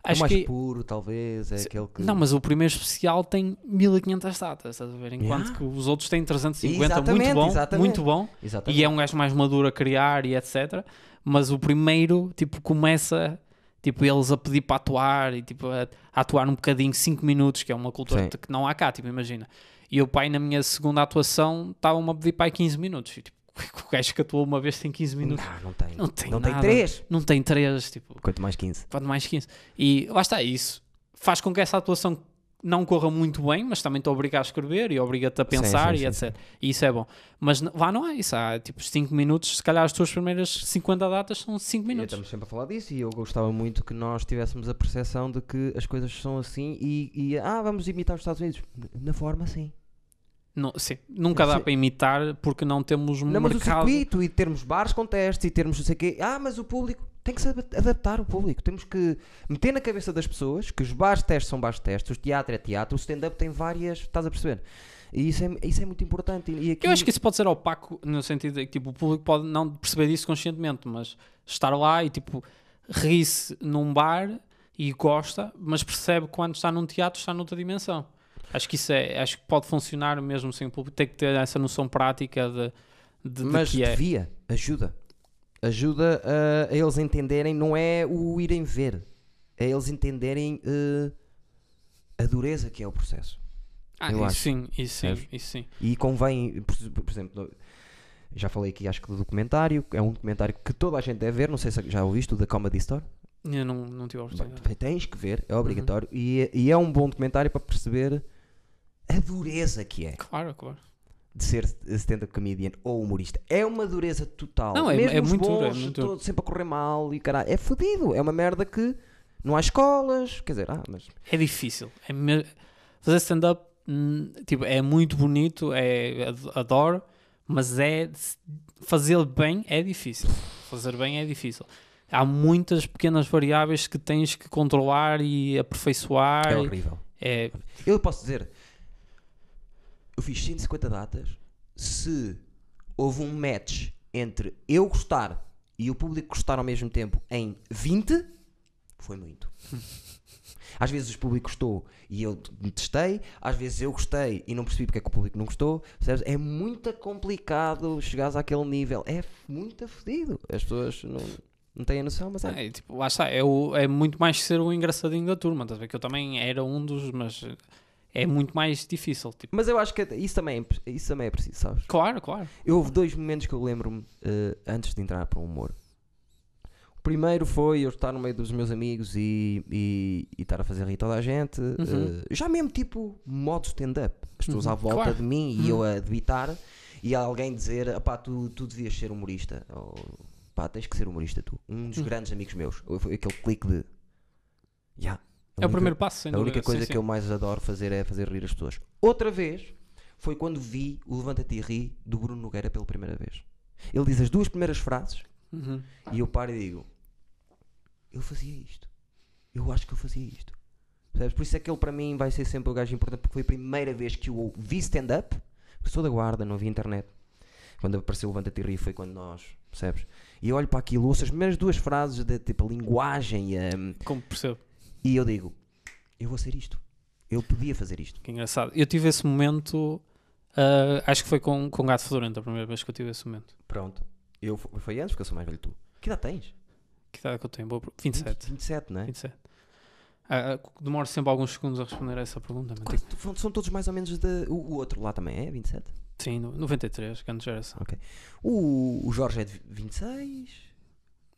Acho mais que, puro, talvez. É Se- aquele que. Não, mas o primeiro especial tem 1500 datas, estás a ver? Enquanto Yeah. que os outros têm 350, Exatamente, muito bom, exatamente. muito bom. Exatamente. E é um gajo mais maduro a criar e etc. Mas o primeiro, tipo, começa, tipo, eles a pedir para atuar e, tipo, a, a atuar um bocadinho, 5 minutos, que é uma cultura Sim. que não há cá, tipo, imagina. E o pai, na minha segunda atuação, estava-me a pedir para aí 15 minutos. E, tipo, o gajo que atuou uma vez tem 15 minutos. Não, não tem. Não tem Não tem nada. 3. Não tem 3, tipo, Quanto mais 15. quanto mais 15. E lá está, isso faz com que essa atuação não corra muito bem, mas também te obriga a escrever e obriga-te a pensar sim, e sim, etc. E isso é bom. Mas lá não é isso. Há tipo 5 minutos, se calhar as tuas primeiras 50 datas são 5 E minutos. estamos sempre a falar disso e eu gostava muito que nós tivéssemos a percepção de que as coisas são assim e, e, ah, vamos imitar os Estados Unidos. Na forma, sim. Não, sim, nunca dá para imitar porque não temos um Não, mas o mercado. circuito e termos bares com testes e termos não sei o quê. Ah, mas o público tem que se ad- adaptar o público. Temos que meter na cabeça das pessoas que os bares de testes são bares de testes, o teatro é teatro, o stand-up tem várias. Estás a perceber? E isso é, isso é muito importante. E aqui, Eu acho que isso pode ser opaco no sentido de que tipo, o público pode não perceber isso conscientemente, mas estar lá e tipo ri-se num bar e gosta, mas percebe quando está num teatro está noutra dimensão. Acho que isso é, acho que pode funcionar mesmo sem o público, tem que ter essa noção prática de, de, de mas que é. devia, ajuda. Ajuda a, a eles entenderem, não é o irem ver, é eles entenderem eh, a dureza que é o processo. Ah, eu isso acho. sim, isso sim, Percebes? isso sim. E convém, por, por exemplo, já falei aqui, acho que do documentário, é um documentário que toda a gente deve ver, não sei se já ouviste, o da Comedy Store. Eu não, não tive a oportunidade. Bem, tens que ver, é obrigatório. E, é- e é um bom documentário para perceber a dureza que é Claro, claro. de ser stand-up comedian ou humorista. É uma dureza total. Não, é- Mesmo é os muito duro, é bons, muito duro. sempre a correr mal e caralho. É fodido, é uma merda que não há escolas, quer dizer, ah, mas É difícil. É me- Fazer stand-up hum, tipo, é muito bonito, é, ad- adoro, mas é fazer bem é difícil. Fazer bem é difícil. Há muitas pequenas variáveis que tens que controlar e aperfeiçoar. é horrível. É, Eu posso dizer, eu fiz 150 datas. Se houve um match entre eu gostar e o público gostar ao mesmo tempo em 20, foi muito. Às vezes o público gostou e eu me testei, às vezes eu gostei e não percebi porque é que o público não gostou. Percebes? É muito complicado chegares àquele nível. É muito fodido. As pessoas não, não têm a noção, mas é. é, tipo, lá está, é, o- é muito mais ser o engraçadinho da turma. Estás a ver que eu também era um dos, mas é muito mais difícil. Tipo, Mas eu acho que isso também, é- isso também é preciso, sabes? claro, claro. Eu houve dois momentos que eu lembro-me eh, antes de entrar para o humor. O primeiro foi eu estar no meio dos meus amigos e, e, e estar a fazer rir toda a gente. Uhum. eh, já mesmo tipo modo stand-up. As pessoas Uhum, à volta claro. de mim e Uhum. eu a debitar e alguém dizer: pá, tu, tu devias ser humorista. Ou pá, tens que ser humorista tu. Um dos Uhum. grandes amigos meus. Foi aquele clique de. "Ya, a É o primeiro passo, sem a única dúvida. coisa Sim, que sim. eu mais adoro fazer é fazer rir as pessoas. Outra vez foi quando vi o Levanta-te e Ri do Bruno Nogueira pela primeira vez. Ele diz as duas primeiras frases Uhum. e eu paro e digo: Eu fazia isto. Eu acho que eu fazia isto. Percebes? Por isso é que ele para mim vai ser sempre o gajo importante porque foi a primeira vez que eu vi stand-up. porque Sou da guarda, não havia internet. Quando apareceu o Levanta-te e ri foi quando nós, percebes? E eu olho para aquilo, ouço as primeiras duas frases de tipo a linguagem um, Como percebo. E eu digo, eu vou ser isto. Eu podia fazer isto. Que engraçado. Eu tive esse momento, ah, acho que foi com, com Gato Fedorento a primeira vez que eu tive esse momento. Pronto. Eu, foi antes, porque eu sou mais velho que tu. Que idade tens? Que idade é que eu tenho? Boa per- 27. 27, não é? 27. Ah, ah, demoro sempre alguns segundos a responder a essa pergunta. Quase, são- todos mais ou menos de. O, o outro lá também é 27? tipo, Sim, no- 93, grande geração. O, o Jorge é de 26?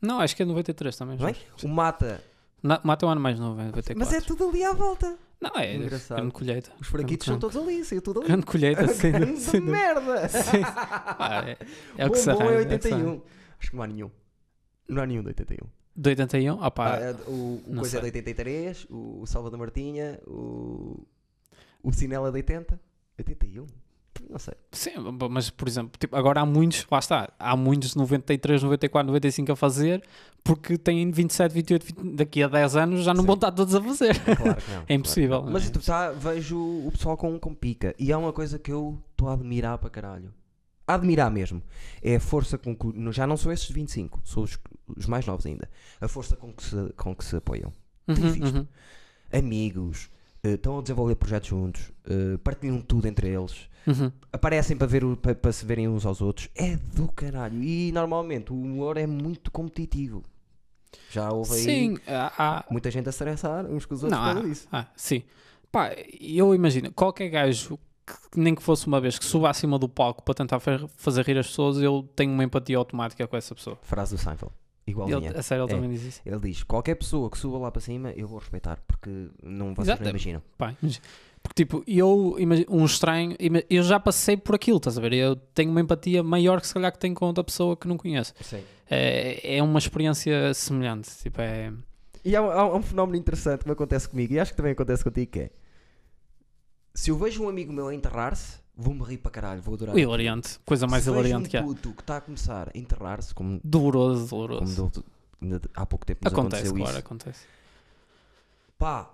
Não, acho que é 93 também. Não é? O Mata. Na- Mata é um ano mais novo, é 94. Mas é tudo ali à volta. Não, é Engraçado. grande colheita. Os franquitos são todos ali, saiu tudo ali. Grande colheita, sem, Grande sem merda! Sim. Ah, é, é o que se arranja, é é o que se 81. arranja. Acho que não há nenhum. Não há nenhum de 81. De 81? Ah, pá, Ah, o o Coisa é de sei. 83, o, o Salvador Martinha, o, o Cinela é de 80. 81? Não sei. sim, mas por exemplo, tipo, agora há muitos, lá está, há muitos de 93, 94, 95 a fazer, porque têm 27, 28, 20, daqui a 10 anos já não Sim. vão estar todos a fazer. Claro não. É impossível, claro. Mas é tu tá, vejo o pessoal com, com pica. E há uma coisa que eu estou a admirar para caralho. A admirar mesmo. É a força com que. Já não são esses 25, são os, os mais novos ainda. A força com que se, com que se apoiam. Uhum, uhum. Amigos, eh, estão a desenvolver projetos juntos, eh, partilham tudo entre eles. Uhum. aparecem para, ver para, para se verem uns aos outros é do caralho. E normalmente o humor é muito competitivo. Já houve aí Sim, há, há- muita gente a estressar uns com os outros não, por causa disso. há, sim. Pá, eu imagino, qualquer gajo, que, nem que fosse uma vez, que suba acima do palco para tentar fa- fazer rir as pessoas, eu tenho uma empatia automática com essa pessoa. Frase do Seinfeld. Igualzinha. Ele, a sério, ele É. também diz isso. Ele diz: qualquer pessoa que suba lá para cima, eu vou respeitar, porque não vocês Exato. não imaginam. Pá, imagi- porque tipo, eu, um estranho, eu já passei por aquilo, estás a ver? Eu tenho uma empatia maior que se calhar que tenho com outra pessoa que não conheço. Sim. É, é uma experiência semelhante. Tipo, é. E há, há um fenómeno interessante que me acontece comigo, e acho que também acontece contigo, que é se eu vejo um amigo meu a enterrar-se, vou-me rir para caralho, vou adorar. Hilariante. Coisa mais se vejo hilariante um que há. puto que está a começar a enterrar-se, como, Doloroso, como doloroso. do- ainda há pouco tempo nos Acontece, aconteceu claro, isso. acontece. Pá,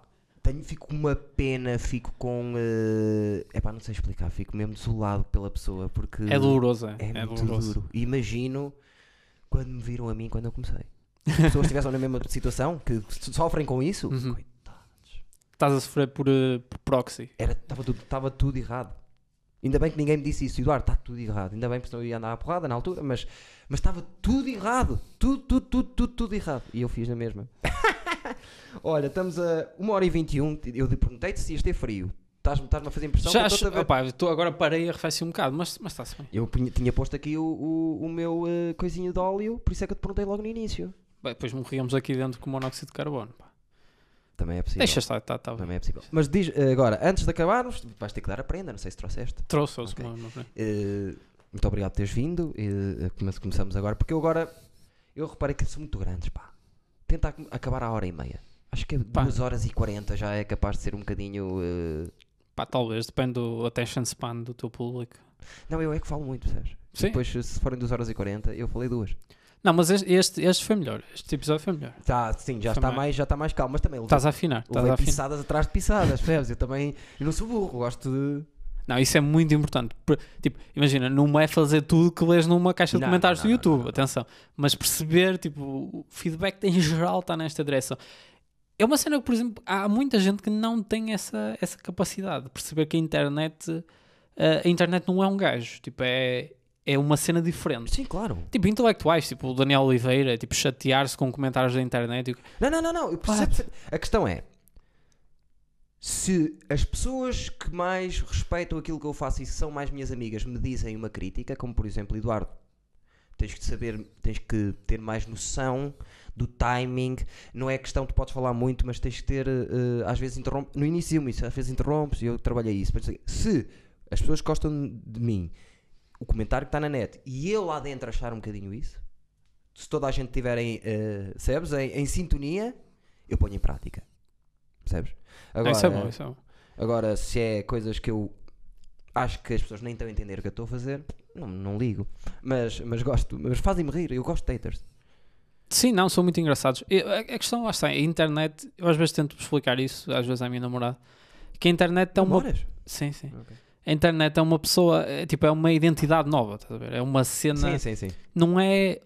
tenho, fico com uma pena, fico com. É pá, não sei explicar, fico mesmo desolado pela pessoa porque É doloroso, é. é, É, muito doloroso. duro. Imagino quando me viram a mim quando eu comecei. Se as pessoas estivessem na mesma situação, que so- sofrem com isso, Uhum. coitados. Estás a sofrer por, eh, por proxy. Estava tudo, tava tudo errado. Ainda bem que ninguém me disse isso, Eduardo, está tudo errado. Ainda bem senão eu ia andar à porrada na altura, mas mas estava tudo errado. Tudo, tudo, tudo, tudo, tudo errado. E eu fiz na mesma. Olha, estamos a 1 hora e 21. Eu te perguntei-te se ias ter frio. Estás- Estás-me a fazer impressão Já, que eu estou-te a estou agora parei a arrefecer um bocado, mas, mas está-se bem. Eu punha- tinha posto aqui o, o, o meu eh, coisinho de óleo, por isso é que eu te perguntei logo no início. Bem, depois morríamos aqui dentro com monóxido de carbono. pá. Também é possível. Deixa estar, está tá, bem. Também é possível. Mas diz eh, agora, antes de acabarmos, vais ter que dar a prenda, não sei se trouxeste. Trouxe-os. Ok. uma- uma- Eh, muito obrigado por teres vindo. eh, come- começamos agora, porque eu agora eu reparei que são muito grandes, pá. Tenta ac- acabar à hora e meia. Acho que é Pá. 2 horas e 40 já é capaz de ser um bocadinho. eh, Pá, talvez, depende do attention span do teu público. Não, eu é que falo muito, sabes? Sim. Depois, se forem 2 horas e 40, eu falei duas. Não, mas este, este, foi melhor. Este episódio foi melhor. Tá, sim, já está, mais, já está mais calmo, mas também Estás a afinar. Estás a afinar. pisadas atrás de pisadas, percebes? Eu também eu não sou burro, gosto de. Não, isso é muito importante. Por- Tipo, imagina, não é fazer tudo que lês numa caixa de Não, comentários não, do YouTube, não. atenção. Mas perceber, tipo, o feedback em geral está nesta direção. É uma cena que, por exemplo, há muita gente que não tem essa, essa capacidade de perceber que a internet, eh, a internet não é um gajo, tipo, é, é uma cena diferente. Sim, claro. Tipo, intelectuais, tipo o Daniel Oliveira, tipo, chatear-se com comentários da internet. e Não, não, não, não. Eu percebo. A questão é: se as pessoas que mais respeitam aquilo que eu faço e são mais minhas amigas me dizem uma crítica, como por exemplo, Eduardo, tens que saber, tens que ter mais noção do timing. Não é questão, tu podes falar muito, mas tens que ter, eh, às vezes interrompe. No início, isso, às vezes interrompes e eu trabalhei isso. Mas, Se as pessoas gostam de mim, o comentário que está na net e eu lá dentro achar um bocadinho isso, se toda a gente tiver em, eh, percebes, em, em sintonia, eu ponho em prática. Percebes? Não, isso é bom, isso é bom. Agora, se é coisas que eu acho que as pessoas nem estão a entender o que eu estou a fazer, não, não ligo. Mas, mas gosto, mas fazem-me rir, eu gosto de haters. Sim, não, são muito engraçados. Eu- a, a questão lá está, a internet, eu às vezes tento explicar isso, às vezes à minha namorada, que a internet é uma. Sim, sim. Ok. A internet é uma pessoa, é, tipo, é uma identidade nova, estás a ver? É uma cena. Sim, sim, sim. Não é.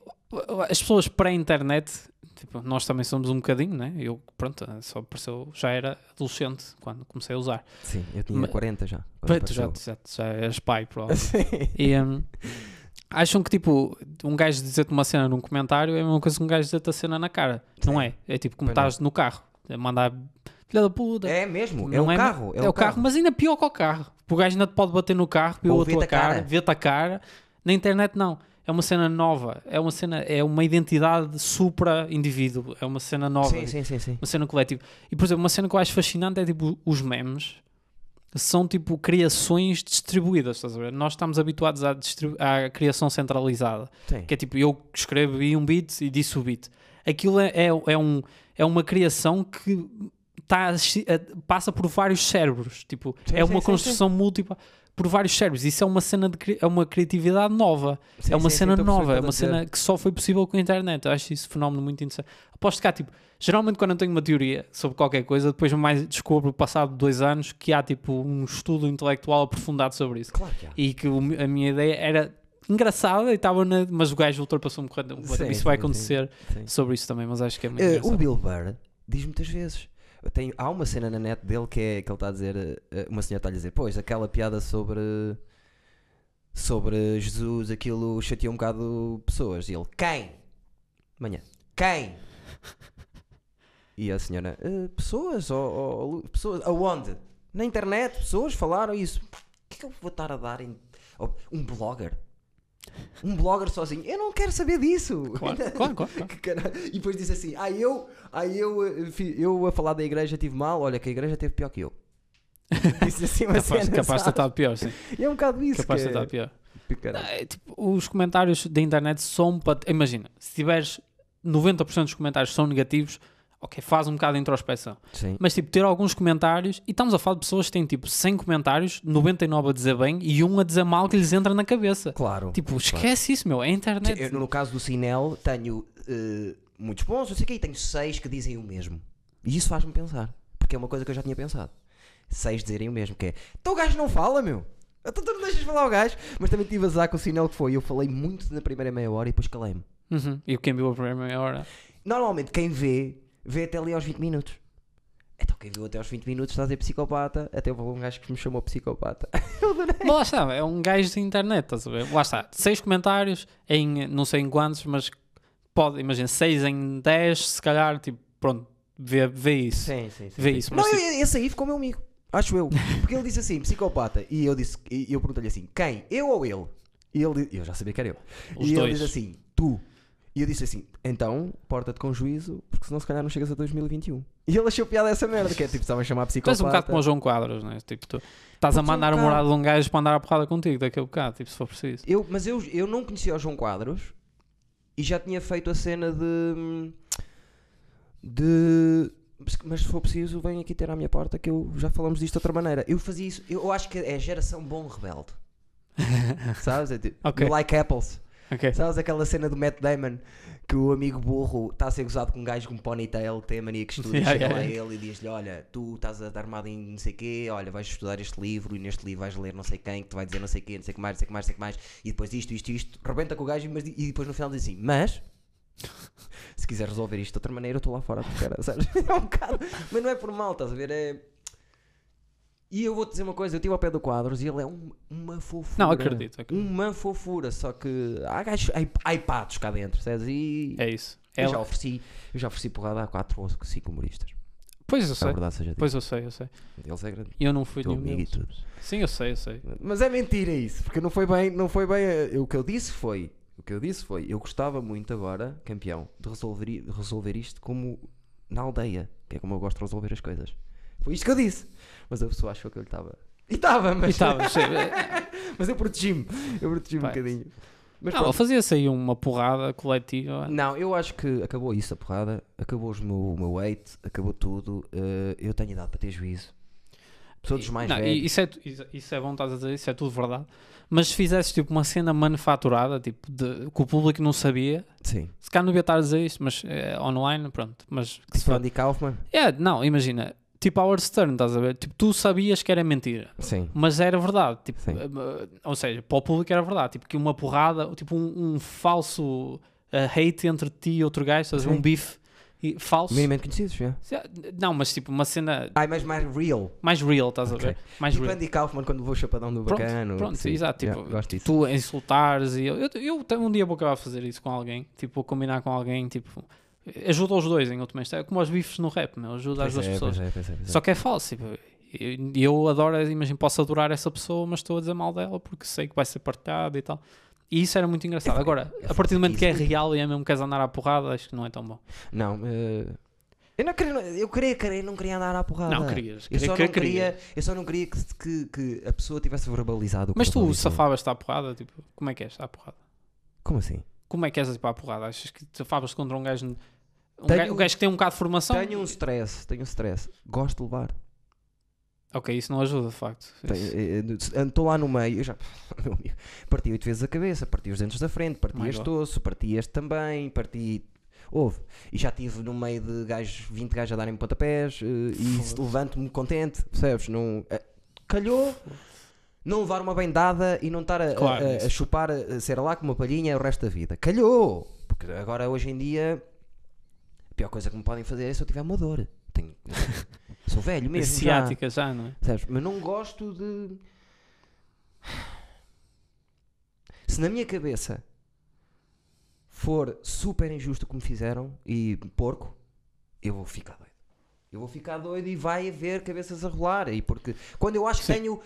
As pessoas pré-internet, tipo, nós também somos um bocadinho, né? Eu, pronto, só apareceu, já era adolescente quando comecei a usar. Sim, eu tinha Ma- 40 já. tu já, já, já és pai, provavelmente. Sim. E hum, acham que tipo, um gajo dizer-te uma cena num comentário é a mesma coisa que um gajo dizer-te a cena na cara. Não é? É tipo como estás no carro, mandar filha da puta. É mesmo, é Não o carro. É, o carro, mas ainda pior que o carro. Porque o gajo ainda te pode bater no carro, Ou a tua cara, cara. ver-te a cara. Na internet não. É uma cena nova. É uma cena, é uma identidade supra-indivíduo. É uma cena nova. Sim, sim, sim, sim. Uma cena coletiva. E, por exemplo, uma cena que eu acho fascinante é tipo os memes. São tipo criações distribuídas, estás a ver? Nós estamos habituados à, à criação centralizada. Sim. Que é tipo, eu escrevo aí um beat e disse o beat. Aquilo é, é, é um, é uma criação que tá, passa por vários cérebros. Tipo, Sim, é uma sim, construção múltipla por vários cérebros. Isso é uma cena de é uma criatividade nova. Sim, é uma sim, sim, cena o nova, é uma dizer. cena que só foi possível com a internet. Eu acho isso um fenómeno muito interessante. Aposto que há, tipo, geralmente quando eu tenho uma teoria sobre qualquer coisa, depois mais descubro, passado dois anos, que há tipo um estudo intelectual aprofundado sobre isso. Claro que há. E que a minha ideia era engraçada e estava na. Mas o gajo ultrapassou-me. Sim, Isso vai sim, acontecer Sim. sobre isso também, mas acho que é muito Eh, o. Bill Burr diz muitas vezes. Tenho, há uma cena na net dele que é que ele está a dizer. eh, Uma senhora está a dizer, pois, aquela piada sobre. Sobre Jesus, aquilo chateou um bocado pessoas. E ele, quem? Manhã, quem? E a senhora, "Eh, pessoas? Ou, ou- pessoas? Aonde? Na internet, pessoas falaram isso. Por que é que eu vou estar a dar em. Um blogger? Um blogger sozinho? Eu não quero saber disso. Claro, claro, claro. claro. E depois disse assim: ah, eu, ah, eu, eh, eu a falar da igreja tive mal, olha que a igreja teve pior que eu. Disse assim uma Capaz, cena, capaz de estado pior, sim. E é um bocado isso. Capaz de que ter é- estado pior. caralho. É, tipo, os comentários da internet são para. Imagina, se tiveres 90% dos comentários são negativos, ok, faz um bocado de introspeção. Sim. Mas tipo, ter alguns comentários, e estamos a falar de pessoas que têm tipo 100 comentários, 99 a dizer bem e um a dizer mal que lhes entra na cabeça. Claro. Tipo, esquece isso, meu, é a internet. Eu, no caso do Sinel, tenho eh, muitos bons, não sei o quê, e tenho seis que dizem o mesmo. E isso faz-me pensar. Porque é uma coisa que eu já tinha pensado. Seis dizerem o mesmo, que é então o gajo não fala, meu. Então tu não deixas falar o gajo. Mas também tive a azar com o Sinel que foi. Eu falei muito na primeira meia hora e depois calei-me. Uhum. E quem viu a primeira meia hora. Normalmente quem vê, vê até ali aos 20 minutos. Então quem viu até aos 20 minutos está a dizer psicopata. Até houve um gajo que me chamou psicopata. Mas lá está, é um gajo de internet, estás a ver? Lá está, 6 comentários em não sei em quantos, mas pode, imagina, 6 em 10, se calhar, tipo, pronto, vê, vê isso. Sim, sim, sim. Vê sim. isso, Não, eu- esse aí ficou meu amigo. Acho eu. Porque ele disse assim, psicopata. E eu disse, e eu perguntei-lhe assim, quem? Eu ou ele? E ele eu já sabia que era eu. Os e dois. ele diz assim, tu. E eu disse assim, então, porta-te com juízo, porque senão se calhar não chegas a 2021. E ele achou piada essa merda, que é tipo, estava a chamar Tu és psicopata. um bocado como o João Quadros, né? Tipo, tu estás a ser um mandar o morado de um gajo para andar a porrada contigo daqui a bocado, tipo, se for preciso. Eu, mas eu, eu não conhecia o João Quadros e já tinha feito a cena de. de. Mas se for preciso, vem aqui ter à minha porta que eu já falamos disto de outra maneira. Eu fazia isso, eu acho que é geração bom rebelde. Sabes? É tipo, Ok. you like apples. Ok. Sabes aquela cena do Matt Damon que o amigo burro está a ser gozado com um gajo com um ponytail, tem a mania que estuda, Yeah, chega yeah, lá yeah. ele e diz-lhe: Olha, tu estás a dar armado em não sei quê, olha, vais estudar este livro e neste livro vais ler não sei quem, que te vai dizer não sei quê, não sei o que mais, não sei o que mais, não sei o que mais, e depois isto, isto, isto, rebenta com o gajo mas, e depois no final diz assim: Mas se quiser resolver isto de outra maneira, eu estou lá fora, cara, sabes? É um bocado, mas não é por mal, estás a ver? É. E eu vou-te dizer uma coisa, eu estive ao pé do quadros e ele é um- uma fofura. Não, acredito, acredito. Uma fofura, só que há gajos, há, há patos cá dentro, sabes? E É isso. eu, já Ela- ofereci, eu já ofereci porrada a 4 ou 5 humoristas. Pois eu sei. verdade. Pois eu sei, eu sei. Eles é grande. E eu não fui nenhum deles. Sim, eu sei, eu sei. Mas é mentira isso, porque não foi bem, não foi bem. eh, O que eu disse foi, o que eu disse foi, eu gostava muito agora, campeão, de resolver, de resolver isto como na aldeia, que é como eu gosto de resolver as coisas. Foi isto que eu disse. Mas a pessoa achou que eu lhe estava. E estava, E mas, estava, sim. mas eu protegi-me. Eu protegi-me um bocadinho. Mas Não, fazia-se aí uma porrada coletiva. Não, eu acho que acabou isso, a porrada. Acabou meu, o meu weight, acabou tudo. eh, eu tenho idade para ter juízo. Sou dos mais Não, e velhos. isso, é, isso, é bom, estás a dizer, isso é tudo verdade. Mas se fizesses tipo uma cena manufaturada, tipo, de, que o público não sabia, Sim. se calhar não devia estar a dizer isto, mas é, online, pronto. Mas Tipo Andy Kaufman. É, não, imagina, tipo Howard Stern, estás a ver? Tipo, tu sabias que era mentira. Sim. Mas era verdade, tipo, Sim. eh, ou seja, para o público era verdade, tipo que uma porrada, tipo um, um falso eh, hate entre ti e outro gajo, estás um bife e- falso. Minimamente conhecidos, já. Não, mas tipo uma cena Ai, mas mais real. mais real, estás Ok. a ver? Mais Tipo real. Andy Kaufman quando levou o chapadão do Pronto, bacano. pronto, Sim. exato, Yeah, tipo, gosto disso. Tu a insultares e eu, eu, eu um dia vou acabar a fazer isso com alguém, tipo, vou combinar com alguém, tipo, ajuda os dois em última instância, é como os bifes no rap, meu, ajuda as Pois duas é, pessoas. pois é, pois é, pois é. Só que é falso, tipo, eu, eu adoro, imagino, posso adorar essa pessoa, mas estou a dizer mal dela porque sei que vai ser partilhado e tal. E isso era muito engraçado. É, Agora, a partir do momento que é real e é mesmo que queres andar à porrada, acho que não é tão bom. Não, eh, eu não queria, eu queria, querer, não queria andar à porrada. Não, querias. Eu só, queria- não queria. queria, eu só não queria que, que, que a pessoa tivesse verbalizado o que Mas tu safavas-te à porrada, tipo, como é que és à porrada? Como assim? Como é que és tipo, à porrada? Achas que te safavas contra um gajo... Um, Tenho- gajo, um gajo que tem um bocado de formação? Tenho um stress, tenho um stress. Gosto de levar. Ok, isso não ajuda, de facto. Estou lá no meio, eu já, meu amigo, parti oito vezes a cabeça, parti os dentes da frente, parti My este God. osso, parti este também, parti. Houve. E já estive no meio de gajos, 20 gajos a darem pontapés eh, e levanto-me contente, percebes? Não, eh, calhou não levar uma bendada e não estar a, Claro, a, a chupar, a ser lá com uma palhinha o resto da vida. Calhou! Porque agora, hoje em dia, a pior coisa que me podem fazer é se eu tiver uma dor. Tenho, sou velho mesmo. já. Ciática já, não é? Sabes? Mas não gosto de. Se na minha cabeça for super injusto o que me fizeram e porco, eu vou ficar doido. Eu vou ficar doido e vai haver cabeças a rolar. E porque quando eu acho que Sim. tenho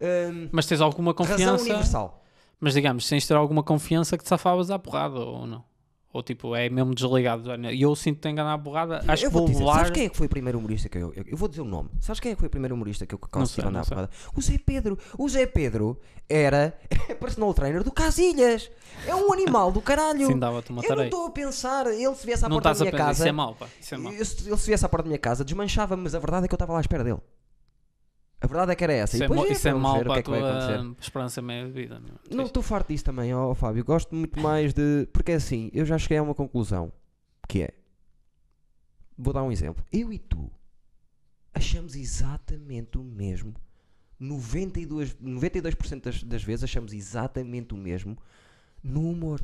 hum, Mas tens alguma razão confiança... universal. Mas digamos, tens de ter alguma confiança que te safavas à porrada ou não? Ou tipo, é mesmo desligado. E eu sinto que tenho que andar à porrada, acho eu que vou dizer, levar... sabes quem é que foi o primeiro humorista que eu, eu, eu vou dizer o nome. Sabes quem é que foi o primeiro humorista que eu consegui andar à porrada? O Zé Pedro. O Zé Pedro era personal trainer do Casilhas. É um animal do caralho. Sim, dava-te uma Eu não estou a pensar, ele se viesse à Não porta da a minha pensar, casa. isso é mau, pá. Isso é mau. ele se viesse à porta da minha casa, desmanchava-me, mas a verdade é que eu estava lá à espera dele. A verdade é que era essa. Isso e é, depois é, isso é mau o para que a é que vai acontecer. tua esperança média de vida. Não Isso- estou farto disso também, ó Fábio. Gosto muito mais de. Porque é assim, eu já cheguei a uma conclusão. Que é. Vou dar um exemplo. Eu e tu achamos exatamente o mesmo. 92%, 92% das, das vezes achamos exatamente o mesmo no humor.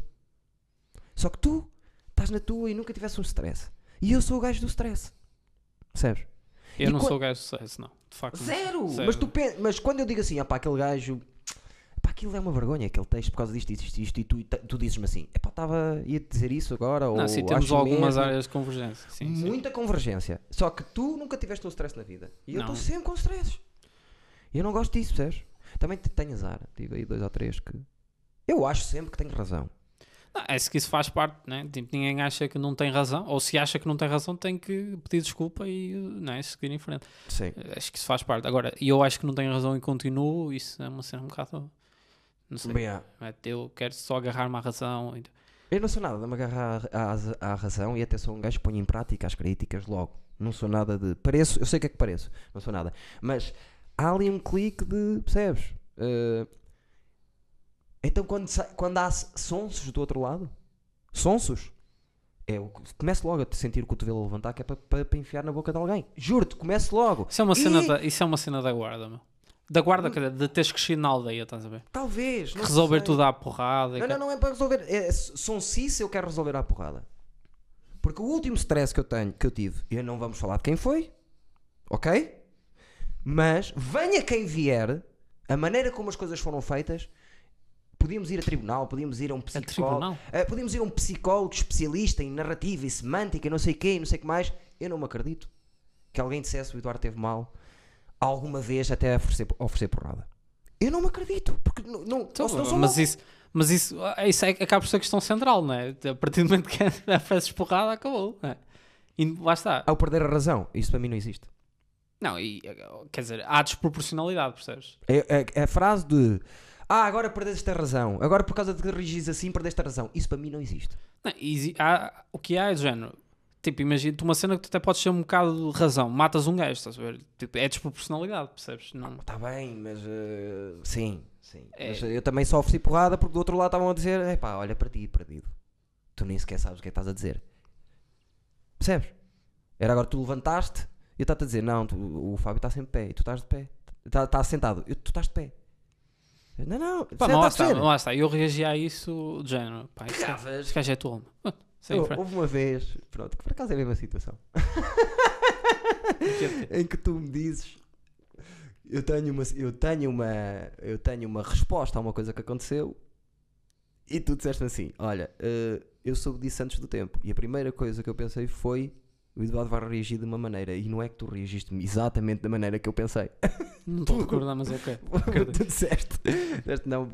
Só que tu estás na tua e nunca tivesse um stress. E eu sou o gajo do stress. Percebes? Eu E não sou gajo de sucesso, não. De facto. Zero! Zero. Mas, tu pen- mas quando eu digo assim, pá, aquele gajo, pá, aquilo é uma vergonha, aquele texto por causa disto, isto, isto, isto, e tu, tu dizes-me assim, é pá, estava, ia dizer isso agora, ou Não, sim, temos acho algumas mesmo. áreas de convergência. Sim, sim. muita convergência. Só que tu nunca tiveste um stress na vida. E eu estou sempre com stress. E eu não gosto disso, percebes? Também te- tenho azar. Tive aí dois ou três que. Eu acho sempre que tenho razão. Não, é que isso faz parte, né? Tipo, ninguém acha que não tem razão, ou se acha que não tem razão, tem que pedir desculpa e não é, seguir em frente. Sim. Acho que isso faz parte. Agora, eu acho que não tenho razão e continuo, isso é uma cena um bocado. Não sei. Bem, É, Eu quero só agarrar-me à razão. e- eu não sou nada de me agarrar à, à- razão e até sou um gajo que põe em prática as críticas logo. Não sou nada de. Pareço, eu sei o que é que pareço, não sou nada. Mas há ali um clique de. Percebes? Eh, então quando, quando há sonsos do outro lado, sonsos, é, começo logo a te sentir o cotovelo a levantar que é para enfiar na boca de alguém. Juro-te, começo logo. Isso é uma E- cena, da, isso é uma cena da guarda, meu. Da guarda, quer dizer, de teres crescido na aldeia, estás a ver? Talvez. Resolver sei. tudo à porrada. Não, não, não é para resolver. É, sonsice eu quero resolver à porrada. Porque o último stress que eu tenho, que eu tive, e não vamos falar de quem foi, ok? Mas venha quem vier, a maneira como as coisas foram feitas, podíamos ir a tribunal, podíamos ir a um A psicólogo, tribunal. eh, podíamos ir a um psicólogo especialista em narrativa e semântica, não sei o quê, não sei o que mais. Eu não me acredito que alguém dissesse o Eduardo teve mal alguma vez até oferecer, oferecer porrada. Eu não me acredito, porque não, não, Então, sou mas isso, mas isso, ah, isso é, acaba por ser a questão central, não é? A partir do momento que ofereces porrada, acabou. não é? E lá está. Ao perder a razão, isso para mim não existe. Não, e, quer dizer, há desproporcionalidade, percebes? É, é- é a frase de Ah, agora perdeste a razão, agora por causa de que regis assim perdeste a razão. Isso para mim não existe. Não, exi- há- o que há é do género. Tipo, imagina-te uma cena que tu até podes ter um bocado de razão. Matas um gajo, estás a ver? Tipo, é desproporcionalidade, percebes? Não. Está bem, mas eh, sim, sim. É. Mas eu também só ofereci porrada porque do outro lado estavam a dizer: Epá, olha para ti, perdido. Tu nem sequer sabes o que é que estás a dizer. Percebes? Era agora tu levantaste eu estou-te a dizer, não, tu- o Fábio está sempre de pé e tu estás de pé. Está tá sentado, eu- tu estás de pé. Não, não, Pá, mas lá está, lá está. Eu reagi a isso de género. Pá, gajo- Cavas. este gajo é. Ah, sem Eu-. Houve uma vez, pronto, que por acaso é a mesma situação, em que tu me dizes eu tenho uma eu tenho uma eu tenho uma resposta a uma coisa que aconteceu e tu disseste assim olha eh, eu soube disso antes do tempo e a primeira coisa que eu pensei foi o Eduardo vai reagir de uma maneira e não é que tu reagiste exatamente da maneira que eu pensei Não estou a recordar, mas ok. Acredito. tu disseste, disseste não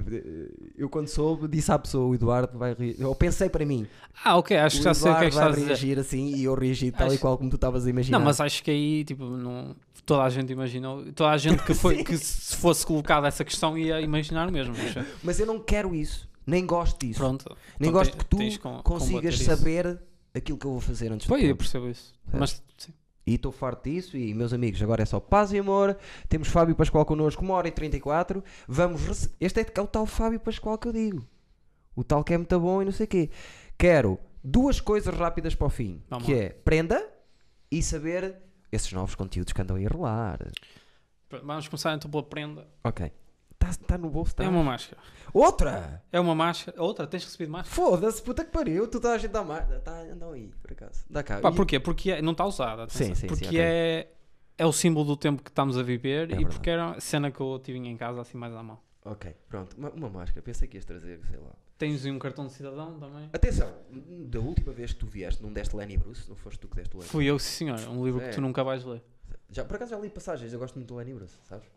eu quando soube disse à pessoa o Eduardo vai reagir eu pensei para mim Ah, ok, acho que já sei o que é que Eduardo estás vai a dizer. reagir assim e eu reagi tal e Acho- qual como tu estavas a imaginar Não, mas acho que aí, tipo, não, toda a gente imaginou, toda a gente que, foi, que se fosse colocada essa questão ia imaginar mesmo. Mas, Mas eu não quero isso, nem gosto disso. pronto. nem então gosto que tu consigas combater isso. Aquilo que eu vou fazer antes Pois, do eu percebo isso. Certo. Mas, sim. E estou farto disso. E meus amigos, agora é só paz e amor. Temos Fábio Pascoal connosco, uma hora e 34. Vamos. rece- Este é, é o tal Fábio Pascoal que eu digo. O tal que é muito bom e não sei o quê. Quero duas coisas rápidas para o fim: Vamos que lá. é prenda e saber esses novos conteúdos que andam a ir rolar. Pronto, Vamos começar então pela prenda. Ok. Está no bolso, está. É uma máscara. Outra! É uma máscara. Outra, tens recebido máscara? Foda-se, puta que pariu. Tu estás a gente a mais. Tá, andam aí, por acaso. Dá cá. Pá, E- porquê? Porque é- não está usada. atenção. Sim, sim, sim, Porque ok. é, é o símbolo do tempo que estamos a viver É e verdade. porque era a cena que eu tive em casa assim mais à mão. Ok, pronto. Uma, uma máscara. Pensei que ias trazer, sei lá. Tens aí um cartão de cidadão também? Atenção, da última vez que tu vieste, não deste Lenny Bruce? Não foste tu que deste o Lenny Fui eu, sim senhor. Um livro É. que tu nunca vais ler. Já, por acaso já li passagens, eu gosto muito do Lenny Bruce, sabes?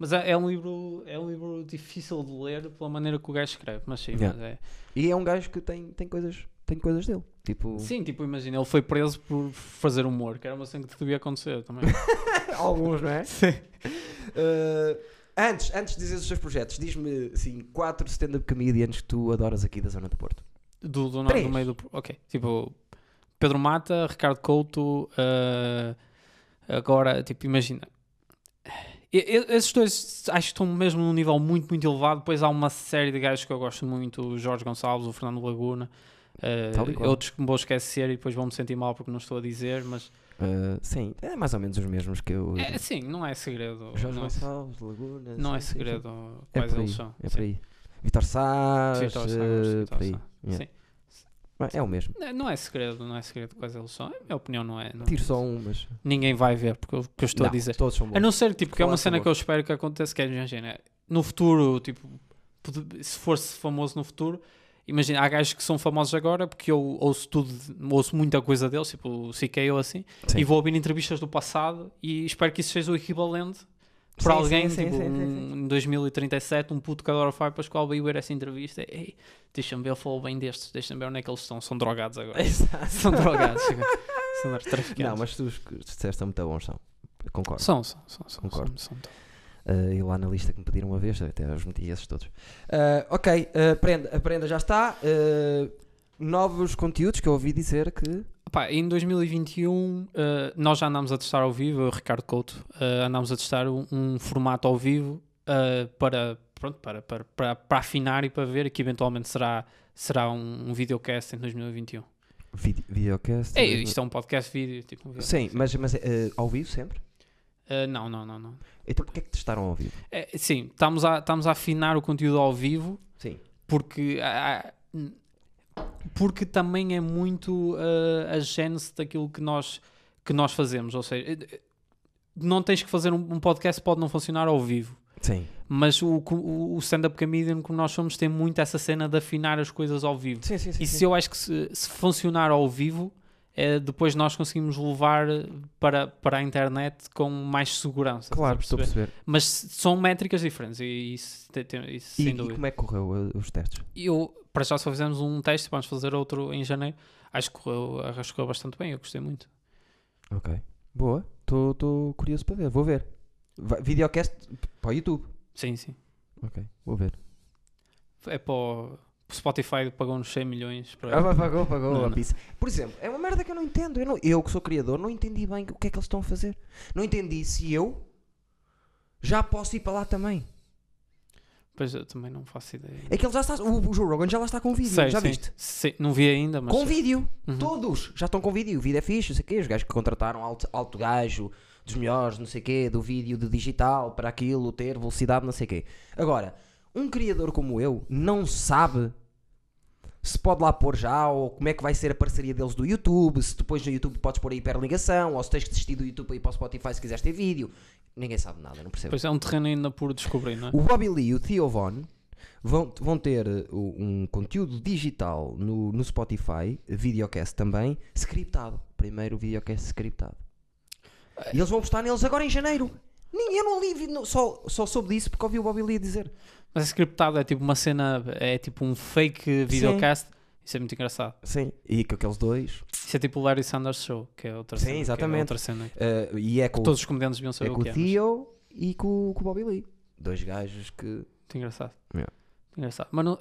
Mas é, é um livro, é um livro difícil de ler pela maneira que o gajo escreve, mas sim, Yeah. mas é. E é um gajo que tem, tem, coisas, tem coisas dele. Tipo, Sim, tipo, imagina, ele foi preso por fazer humor, que era uma cena que devia acontecer também. alguns, não é? sim. Uh, antes, antes de dizer os teus projetos, diz-me assim, quatro stand-up comedians que tu adoras aqui da Zona do Porto. Do, do, Três. do meio do. Ok, tipo, Pedro Mata, Ricardo Couto, eh, agora, tipo, imagina. Esses dois acho que estão mesmo num nível muito, muito elevado. Depois há uma série de gajos que eu gosto muito: o Jorge Gonçalves, o Fernando Laguna, eh, qual. outros que me vou esquecer e depois vou-me sentir mal porque não estou a dizer. Mas Uh, sim, é mais ou menos os mesmos que eu. é, sim, não é segredo. Jorge não, é- Gonçalves, Laguna. não é segredo É quais aí, eles são. é Sim. por aí. Vitor Sá, Vitor Sá, Vitor por aí. Yeah. Sim. É, é o mesmo. Não, não é segredo, não é segredo quais eles são. A minha opinião não é. não- Tiro só um, mas. Ninguém vai ver porque eu, que eu estou Não, a dizer. Todos são bons. A não ser tipo, que é uma cena bons. que eu espero que aconteça, que é imagina, no futuro, tipo, se fosse famoso no futuro, imagina, há gajos que são famosos agora porque eu ouço tudo, ouço muita coisa deles, tipo o CK ou assim, Sim. e vou ouvir entrevistas do passado e espero que isso seja o equivalente para Sim, alguém, sim, tipo, sim, sim, um- em 2037, um puto que adora Fire Pascoal veio ver essa entrevista, ei, deixa-me ver, eu falo bem destes, deixa-me ver onde é que eles estão, são drogados agora. Exato. são drogados, são traficantes. Não, mas tu os que disseste são muito bons, são. Concordo. São, são, são, são, Concordo. são, são. Uh, e lá na lista que me pediram uma vez, até os meti esses todos. Uh, ok, uh, prenda, a prenda já está. Uh, novos conteúdos que eu ouvi dizer que. Pá, em 2021 eh, nós já andámos a testar ao vivo, eu Ricardo Couto, eh, andámos a testar um, um formato ao vivo eh, para, pronto, para, para, para, para afinar e para ver que eventualmente será, será um, um videocast em 2021. Vide videocast. É, isto é um podcast vídeo, tipo um. Sim, mas, mas uh, ao vivo sempre? Eh, não, não, não, não. Então porquê é que testaram ao vivo? Eh, sim, estamos a, estamos a afinar o conteúdo ao vivo Sim. porque ah, ah, porque também é muito ah, a gênese daquilo que nós que nós fazemos, ou seja, eh, não tens que fazer um, um podcast pode não funcionar ao vivo, Sim. mas o, o, o stand-up comedian como nós somos tem muito essa cena de afinar as coisas ao vivo. Sim, sim, sim. E se eu acho que se, se funcionar ao vivo, eh, depois nós conseguimos levar para, para a internet com mais segurança. Claro, estou a perceber? Mas são métricas diferentes e isso, tem- tem- isso E, sem e como é que correu uh, os testes? Eu, para já só fizemos um teste, vamos fazer outro em janeiro. Acho que correu, acho que correu bastante bem, eu gostei muito. Ok. Boa. Estou curioso para ver. Vou ver. Vai- videocast para o YouTube. Sim, sim. Ok. Vou ver. É para o Spotify pagou-nos 100 milhões para. Ah, pagou, pagou Não, a pizza. Por exemplo, é uma merda que eu não entendo. Eu, não- eu que sou criador, não entendi bem o que é que eles estão a fazer. Não entendi se eu já posso ir para lá também. Pois eu também não faço ideia. É que ele já está. O, o Joe Rogan já lá está com vídeo. Sei, já sim. viste? Sim, não vi ainda, mas. Com vídeo. Uhum. Todos já estão com vídeo. O vídeo é fixe, não sei o quê. Os gajos que contrataram alto, alto gajo, dos melhores, não sei o quê, do vídeo de digital para aquilo ter velocidade, não sei o quê. Agora, um criador como eu não sabe se pode lá pôr já ou como é que vai ser a parceria deles do YouTube, se depois no YouTube podes pôr a hiperligação ou se tens que desistir do YouTube para ir para o Spotify se quiseres ter vídeo. Ninguém sabe nada, não percebo. Pois é um terreno ainda por descobrir, não é? O Bobby Lee e o Theo Von vão, vão ter uh, um conteúdo digital no, no Spotify, videocast também, scriptado. Primeiro videocast scriptado. E eles vão postar neles agora em janeiro. Ninguém, eu não li, só, só soube disso porque ouvi o Bobby Lee dizer. Mas é scriptado, é tipo uma cena, é tipo um fake videocast. Isso é muito engraçado. Sim. E com aqueles dois. Isso é tipo o Larry Sanders Show, que é outra Sim, cena. que é exatamente. outra cena. uh, e é com, Todos os comediantes deviam é saber com o que é. mas e com, com o Bobby Lee. Dois gajos que. Muito engraçado. Yeah. Muito engraçado. Mas não-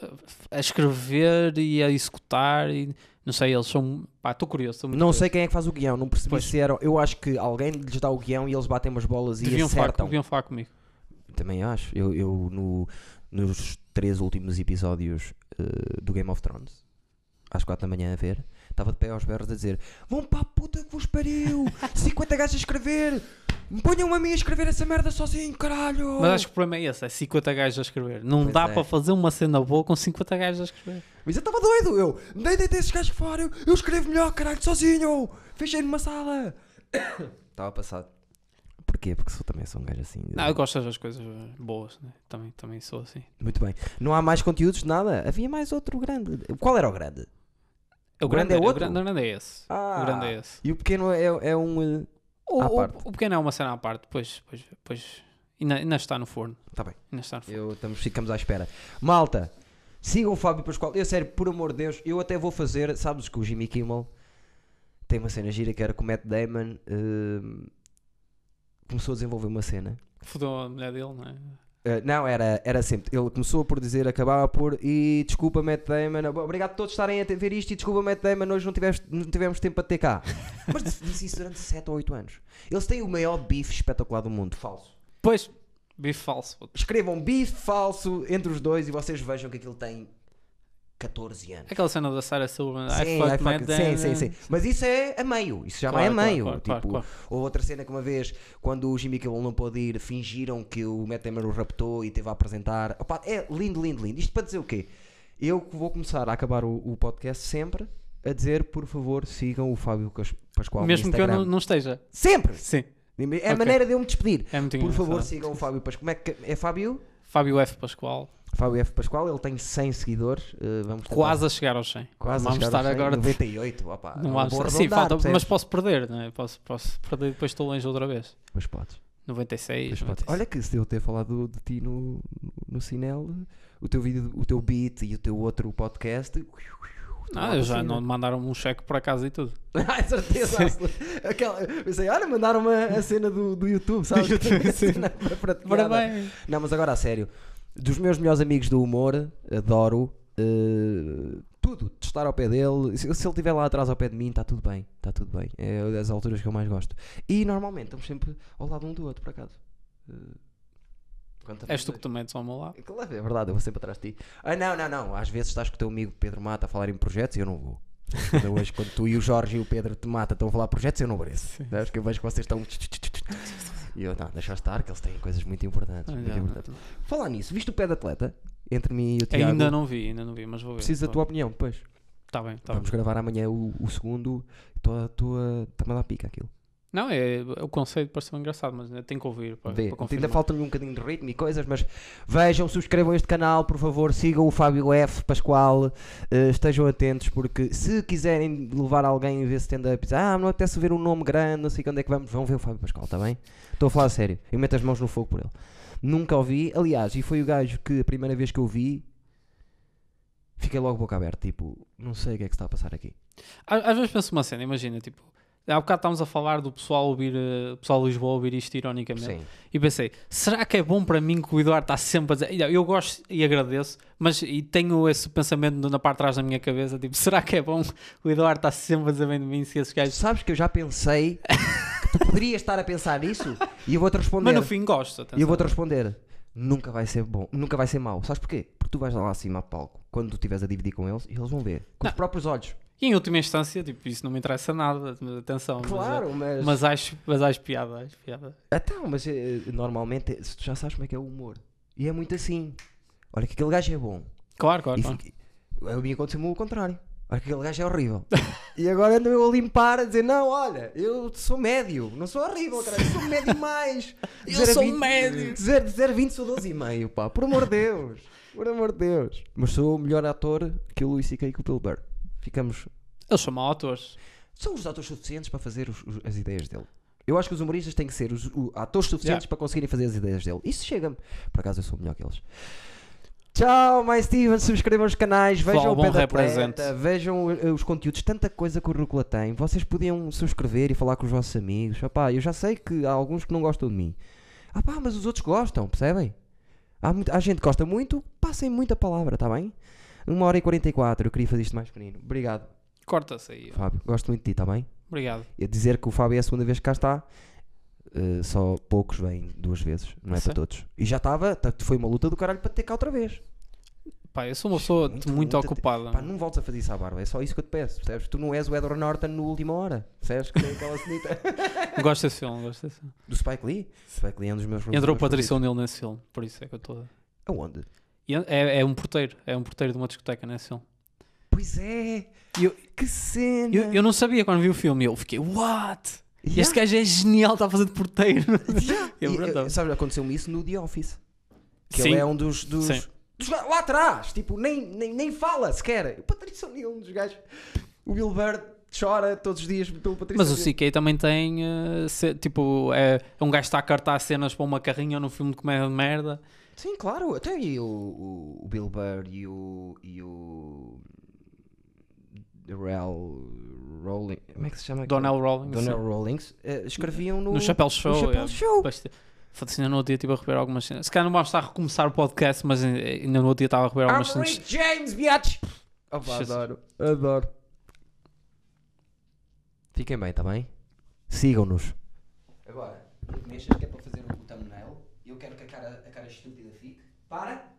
a escrever e a executar e não sei, eles são. Pá, estou curioso. Não curioso. sei quem é que faz o guião, não percebi Pois. se eram. Eu acho que alguém lhes dá o guião e eles batem umas bolas e Deviam falar, acertam. deviam falar comigo. Também acho. Eu, eu no, nos três últimos episódios eh, do Game of Thrones, às quatro da manhã a ver, estava de pé aos berros a dizer: Vão para a puta que vos pariu! 50 gajos a escrever! Ponham-me a mim a escrever essa merda sozinho, caralho! Mas acho que o problema é esse: é 50 gajos a escrever. Não Pois dá é. para fazer uma cena boa com 50 gajos a escrever. Mas eu estava doido, eu nem deitei esses gajos fora, eu, eu escrevo melhor, caralho, sozinho! Fechei numa sala! Estava passado. Porquê? Porque sou, também sou um gajo assim. Não, eu gosto das coisas boas, né? também, também sou assim. Muito bem. Não há mais conteúdos de nada? Havia mais outro grande. Qual era o grande? O, grande é o outro? grande, o grande é esse. Ah, O grande é esse. E o pequeno é, é um. eh, O, o- o pequeno é uma cena à parte, depois, depois, depois ainda, ainda está no forno. Tá bem. Ainda está no forno. Eu, estamos, ficamos à espera. Malta, sigam o Fábio Pascoal. Eu, sério, por amor de Deus, eu até vou fazer. Sabes que o Jimmy Kimmel tem uma cena gira que era com o Matt Damon. eh, começou a desenvolver uma cena. Fodeu a mulher dele, não é? Uh, não, era, era sempre. Ele começou por dizer, acabava por. E desculpa, Matt Damon. Obrigado a todos estarem a ver isto. E desculpa, Matt Damon. Hoje não tivemos, não tivemos tempo para ter cá. Mas disse disse isso durante 7 ou 8 anos. Eles têm o maior bife espetacular do mundo. Falso. Pois, bife falso. Escrevam bife falso entre os dois e vocês vejam que aquilo tem 14 anos. Aquela cena da Sarah Silverman. Sim, I fucked I Matt fuck- sim, sim, sim. Mas isso é a meio. Isso já Claro, vai a meio. claro, claro, tipo, claro. Ou outra cena que uma vez, quando o Jimmy Kimmel não pôde ir, fingiram que o Matt Damon o raptou e teve a apresentar. Opa, é lindo, lindo, lindo. Isto para dizer o quê? Eu vou começar a acabar o, o podcast sempre a dizer, por favor, sigam o Fábio Pascoal Mesmo que eu não, não esteja. Sempre! Sim, É a Ok. maneira de eu me despedir. é muito Por favor, sigam o Fábio Pascoal. Como é que é Fábio? Fábio F. Pascoal, Fábio F. Pascoal, ele tem 100 seguidores. eh, vamos tentar- quase a chegar aos 100. quase a vamos chegar estar aos 100, agora. 98. Opa, Não vamos, sim, arredondar, falta, mas posso perder, não é? Posso, posso perder depois estou longe outra vez. Mas podes. 96. Mas podes. 96. Olha que se eu ter falado de ti no, no Cinel, o teu vídeo, o teu beat e o teu outro podcast. Não, eu já não mandaram um cheque para casa e tudo. Ah, certeza. Aquela, pensei, olha, mandaram-me a, a cena do, do YouTube, sabes? Do YouTube, sim. cena para te Ora piada. bem. Não, mas agora a sério. Dos meus melhores amigos do humor, adoro eh, tudo, estar ao pé dele. Se, se ele estiver lá atrás ao pé de mim, está tudo bem. Está tudo bem. É das alturas que eu mais gosto. E normalmente estamos sempre ao lado um do outro, por acaso. Eh, quando És tu que te metes ao meu lado. Claro, é verdade, eu vou sempre atrás de ti. Ah, não, não, não. Às vezes estás com o teu amigo Pedro Mata a falar em projetos e eu não vou. Quando hoje, quando tu e o Jorge e o Pedro te Mata estão a falar projetos, eu não apareço. Sim. Sabes que eu vejo que vocês estão. E eu, não, deixa estar, que eles têm coisas muito importantes. Muito importantes. Falar nisso, viste o pé de atleta? Entre mim e o Tiago. Ainda não vi, ainda não vi, mas vou ver. Preciso da tua opinião depois. Tá bem, tá Vamos bem. gravar amanhã o, o segundo. Estou a, estou a, está-me a dar pica aquilo. Não, é, o conceito parece engraçado, mas ainda tenho que ouvir para, Vê, para ainda falta-me um bocadinho de ritmo e coisas, mas vejam, subscrevam este canal, por favor, sigam o Fábio F. Pascoal, eh, estejam atentos, porque se quiserem levar alguém a ver stand-up, ah, não apetece ver um nome grande, não sei quando é que vamos, vão ver o Fábio Pascoal, está bem? Estou a falar a sério, eu meto as mãos no fogo por ele. Nunca ouvi, aliás, e foi o gajo que a primeira vez que eu vi, fiquei logo boca aberta, tipo, não sei o que é que se está a passar aqui. Às vezes penso uma cena, imagina, tipo, há bocado estávamos a falar do pessoal ouvir, eh, o pessoal de Lisboa ouvir isto ironicamente. Sim. E pensei, será que é bom para mim que o Eduardo está sempre a dizer, "Olha, eu gosto e agradeço, mas e tenho esse pensamento na parte de trás da minha cabeça, tipo, será que é bom o Eduardo está sempre a dizer bem de mim se esses gajos... Sabes que eu já pensei que tu poderias estar a pensar nisso e eu vou-te responder. Mas no fim gosto, E eu vou-te responder. nunca vai ser bom, nunca vai ser mau. Sabes porquê? Porque tu vais lá acima a palco, quando tu estiveres a dividir com eles, e eles vão ver, com Não. os próprios olhos. E em última instância, tipo, isso não me interessa nada, atenção. mas, Claro, mas. é- Mas, acho, mas acho piada, acho piada. Então, mas eh, normalmente eh, tu já sabes como é que é o humor. E é muito assim. Olha que aquele gajo é bom. Claro, claro. E claro. a mim aconteceu-me o contrário. Olha que aquele gajo é horrível. e agora ando eu a limpar, a dizer: Não, olha, eu sou médio, não sou horrível, cara, eu sou médio mais. Eu zero sou 20 médio. De 0 de zero a 20 sou 12,5, pá, por amor de Deus. Por amor de Deus. Mas sou o melhor ator que o Luís C.K. e que o Bill Burr. Ficamos. Eles são mal atores. São os atores suficientes para fazer os- os- as ideias dele. Eu acho que os humoristas têm que ser os, o- atores suficientes para conseguirem fazer as ideias dele. Isso chega-me. Por acaso eu sou melhor que eles. Tchau, mais Steven. Subscrevam os canais, vejam Fala, o pé da vejam os conteúdos, tanta coisa que o Rúcula tem. Vocês podiam subscrever e falar com os vossos amigos. Opá, eu já sei que há alguns que não gostam de mim. Ah pá, mas os outros gostam, percebem? Há, muita- há gente que gosta muito, passem muita palavra, tá bem? Uma hora e 44, eu queria fazer isto mais pequenino. Obrigado, Corta-se aí. Fábio. Gosto muito de ti, tá bem? Obrigado. E dizer que o Fábio é a segunda vez que cá está. eh, só poucos vêm duas vezes, não é Sim. para todos. E já estava, tá- foi uma luta do caralho para ter cá outra vez. Pá, eu sou uma pessoa Muito, muito, ocupada. Pá, não voltes a fazer isso à barba, é só isso que eu te peço, percebes? Tu não és o Edward Norton no última hora, percebes? Que nem aquela cenita. Gosto desse filme, gosto desse filme. Do Spike Lee? Spike Lee é um dos meus Entrou o Patrícia. O'Neill nesse filme, por isso é que eu estou. Aonde? E É, é um porteiro, é um porteiro de uma discoteca nesse filme. Pois é! Eu, Que cena! eu, eu não sabia quando vi o filme, eu fiquei, what? Yeah. Este gajo é genial, está a fazer de porteiro. Yeah. É E, Sabe, aconteceu-me isso no The Office. Que Sim. ele é um dos. dos, Sim. dos lá atrás, tipo, nem, nem, nem fala sequer. O Patrícia O'Neill, um dos gajos. O Bill Burr chora todos os dias pelo Patrícia Mas o. CK também tem, eh, ce- tipo, é, é um gajo que está a cartar cenas para uma carrinha no filme de comédia de merda. Sim, claro. Até e o, o, o Bill Burr e o. E o Darrell Rowling. Como é que se chama? Donnell Rawlings. Donnell. Rawlings. eh, escreviam no. No Chapéu Show. no Chapéu é, Show. Foda-se, ainda no outro dia estive a rever algumas cenas. Se calhar não vamos estar a recomeçar o podcast, mas eh, ainda no outro dia estava a rever algumas cenas. Rick James, biatch! Opa, adoro. Adoro. Fiquem bem, tá bem? Sigam-nos. Agora, não mexas que é para fazer quero que a cara, a cara estúpida fique. Para!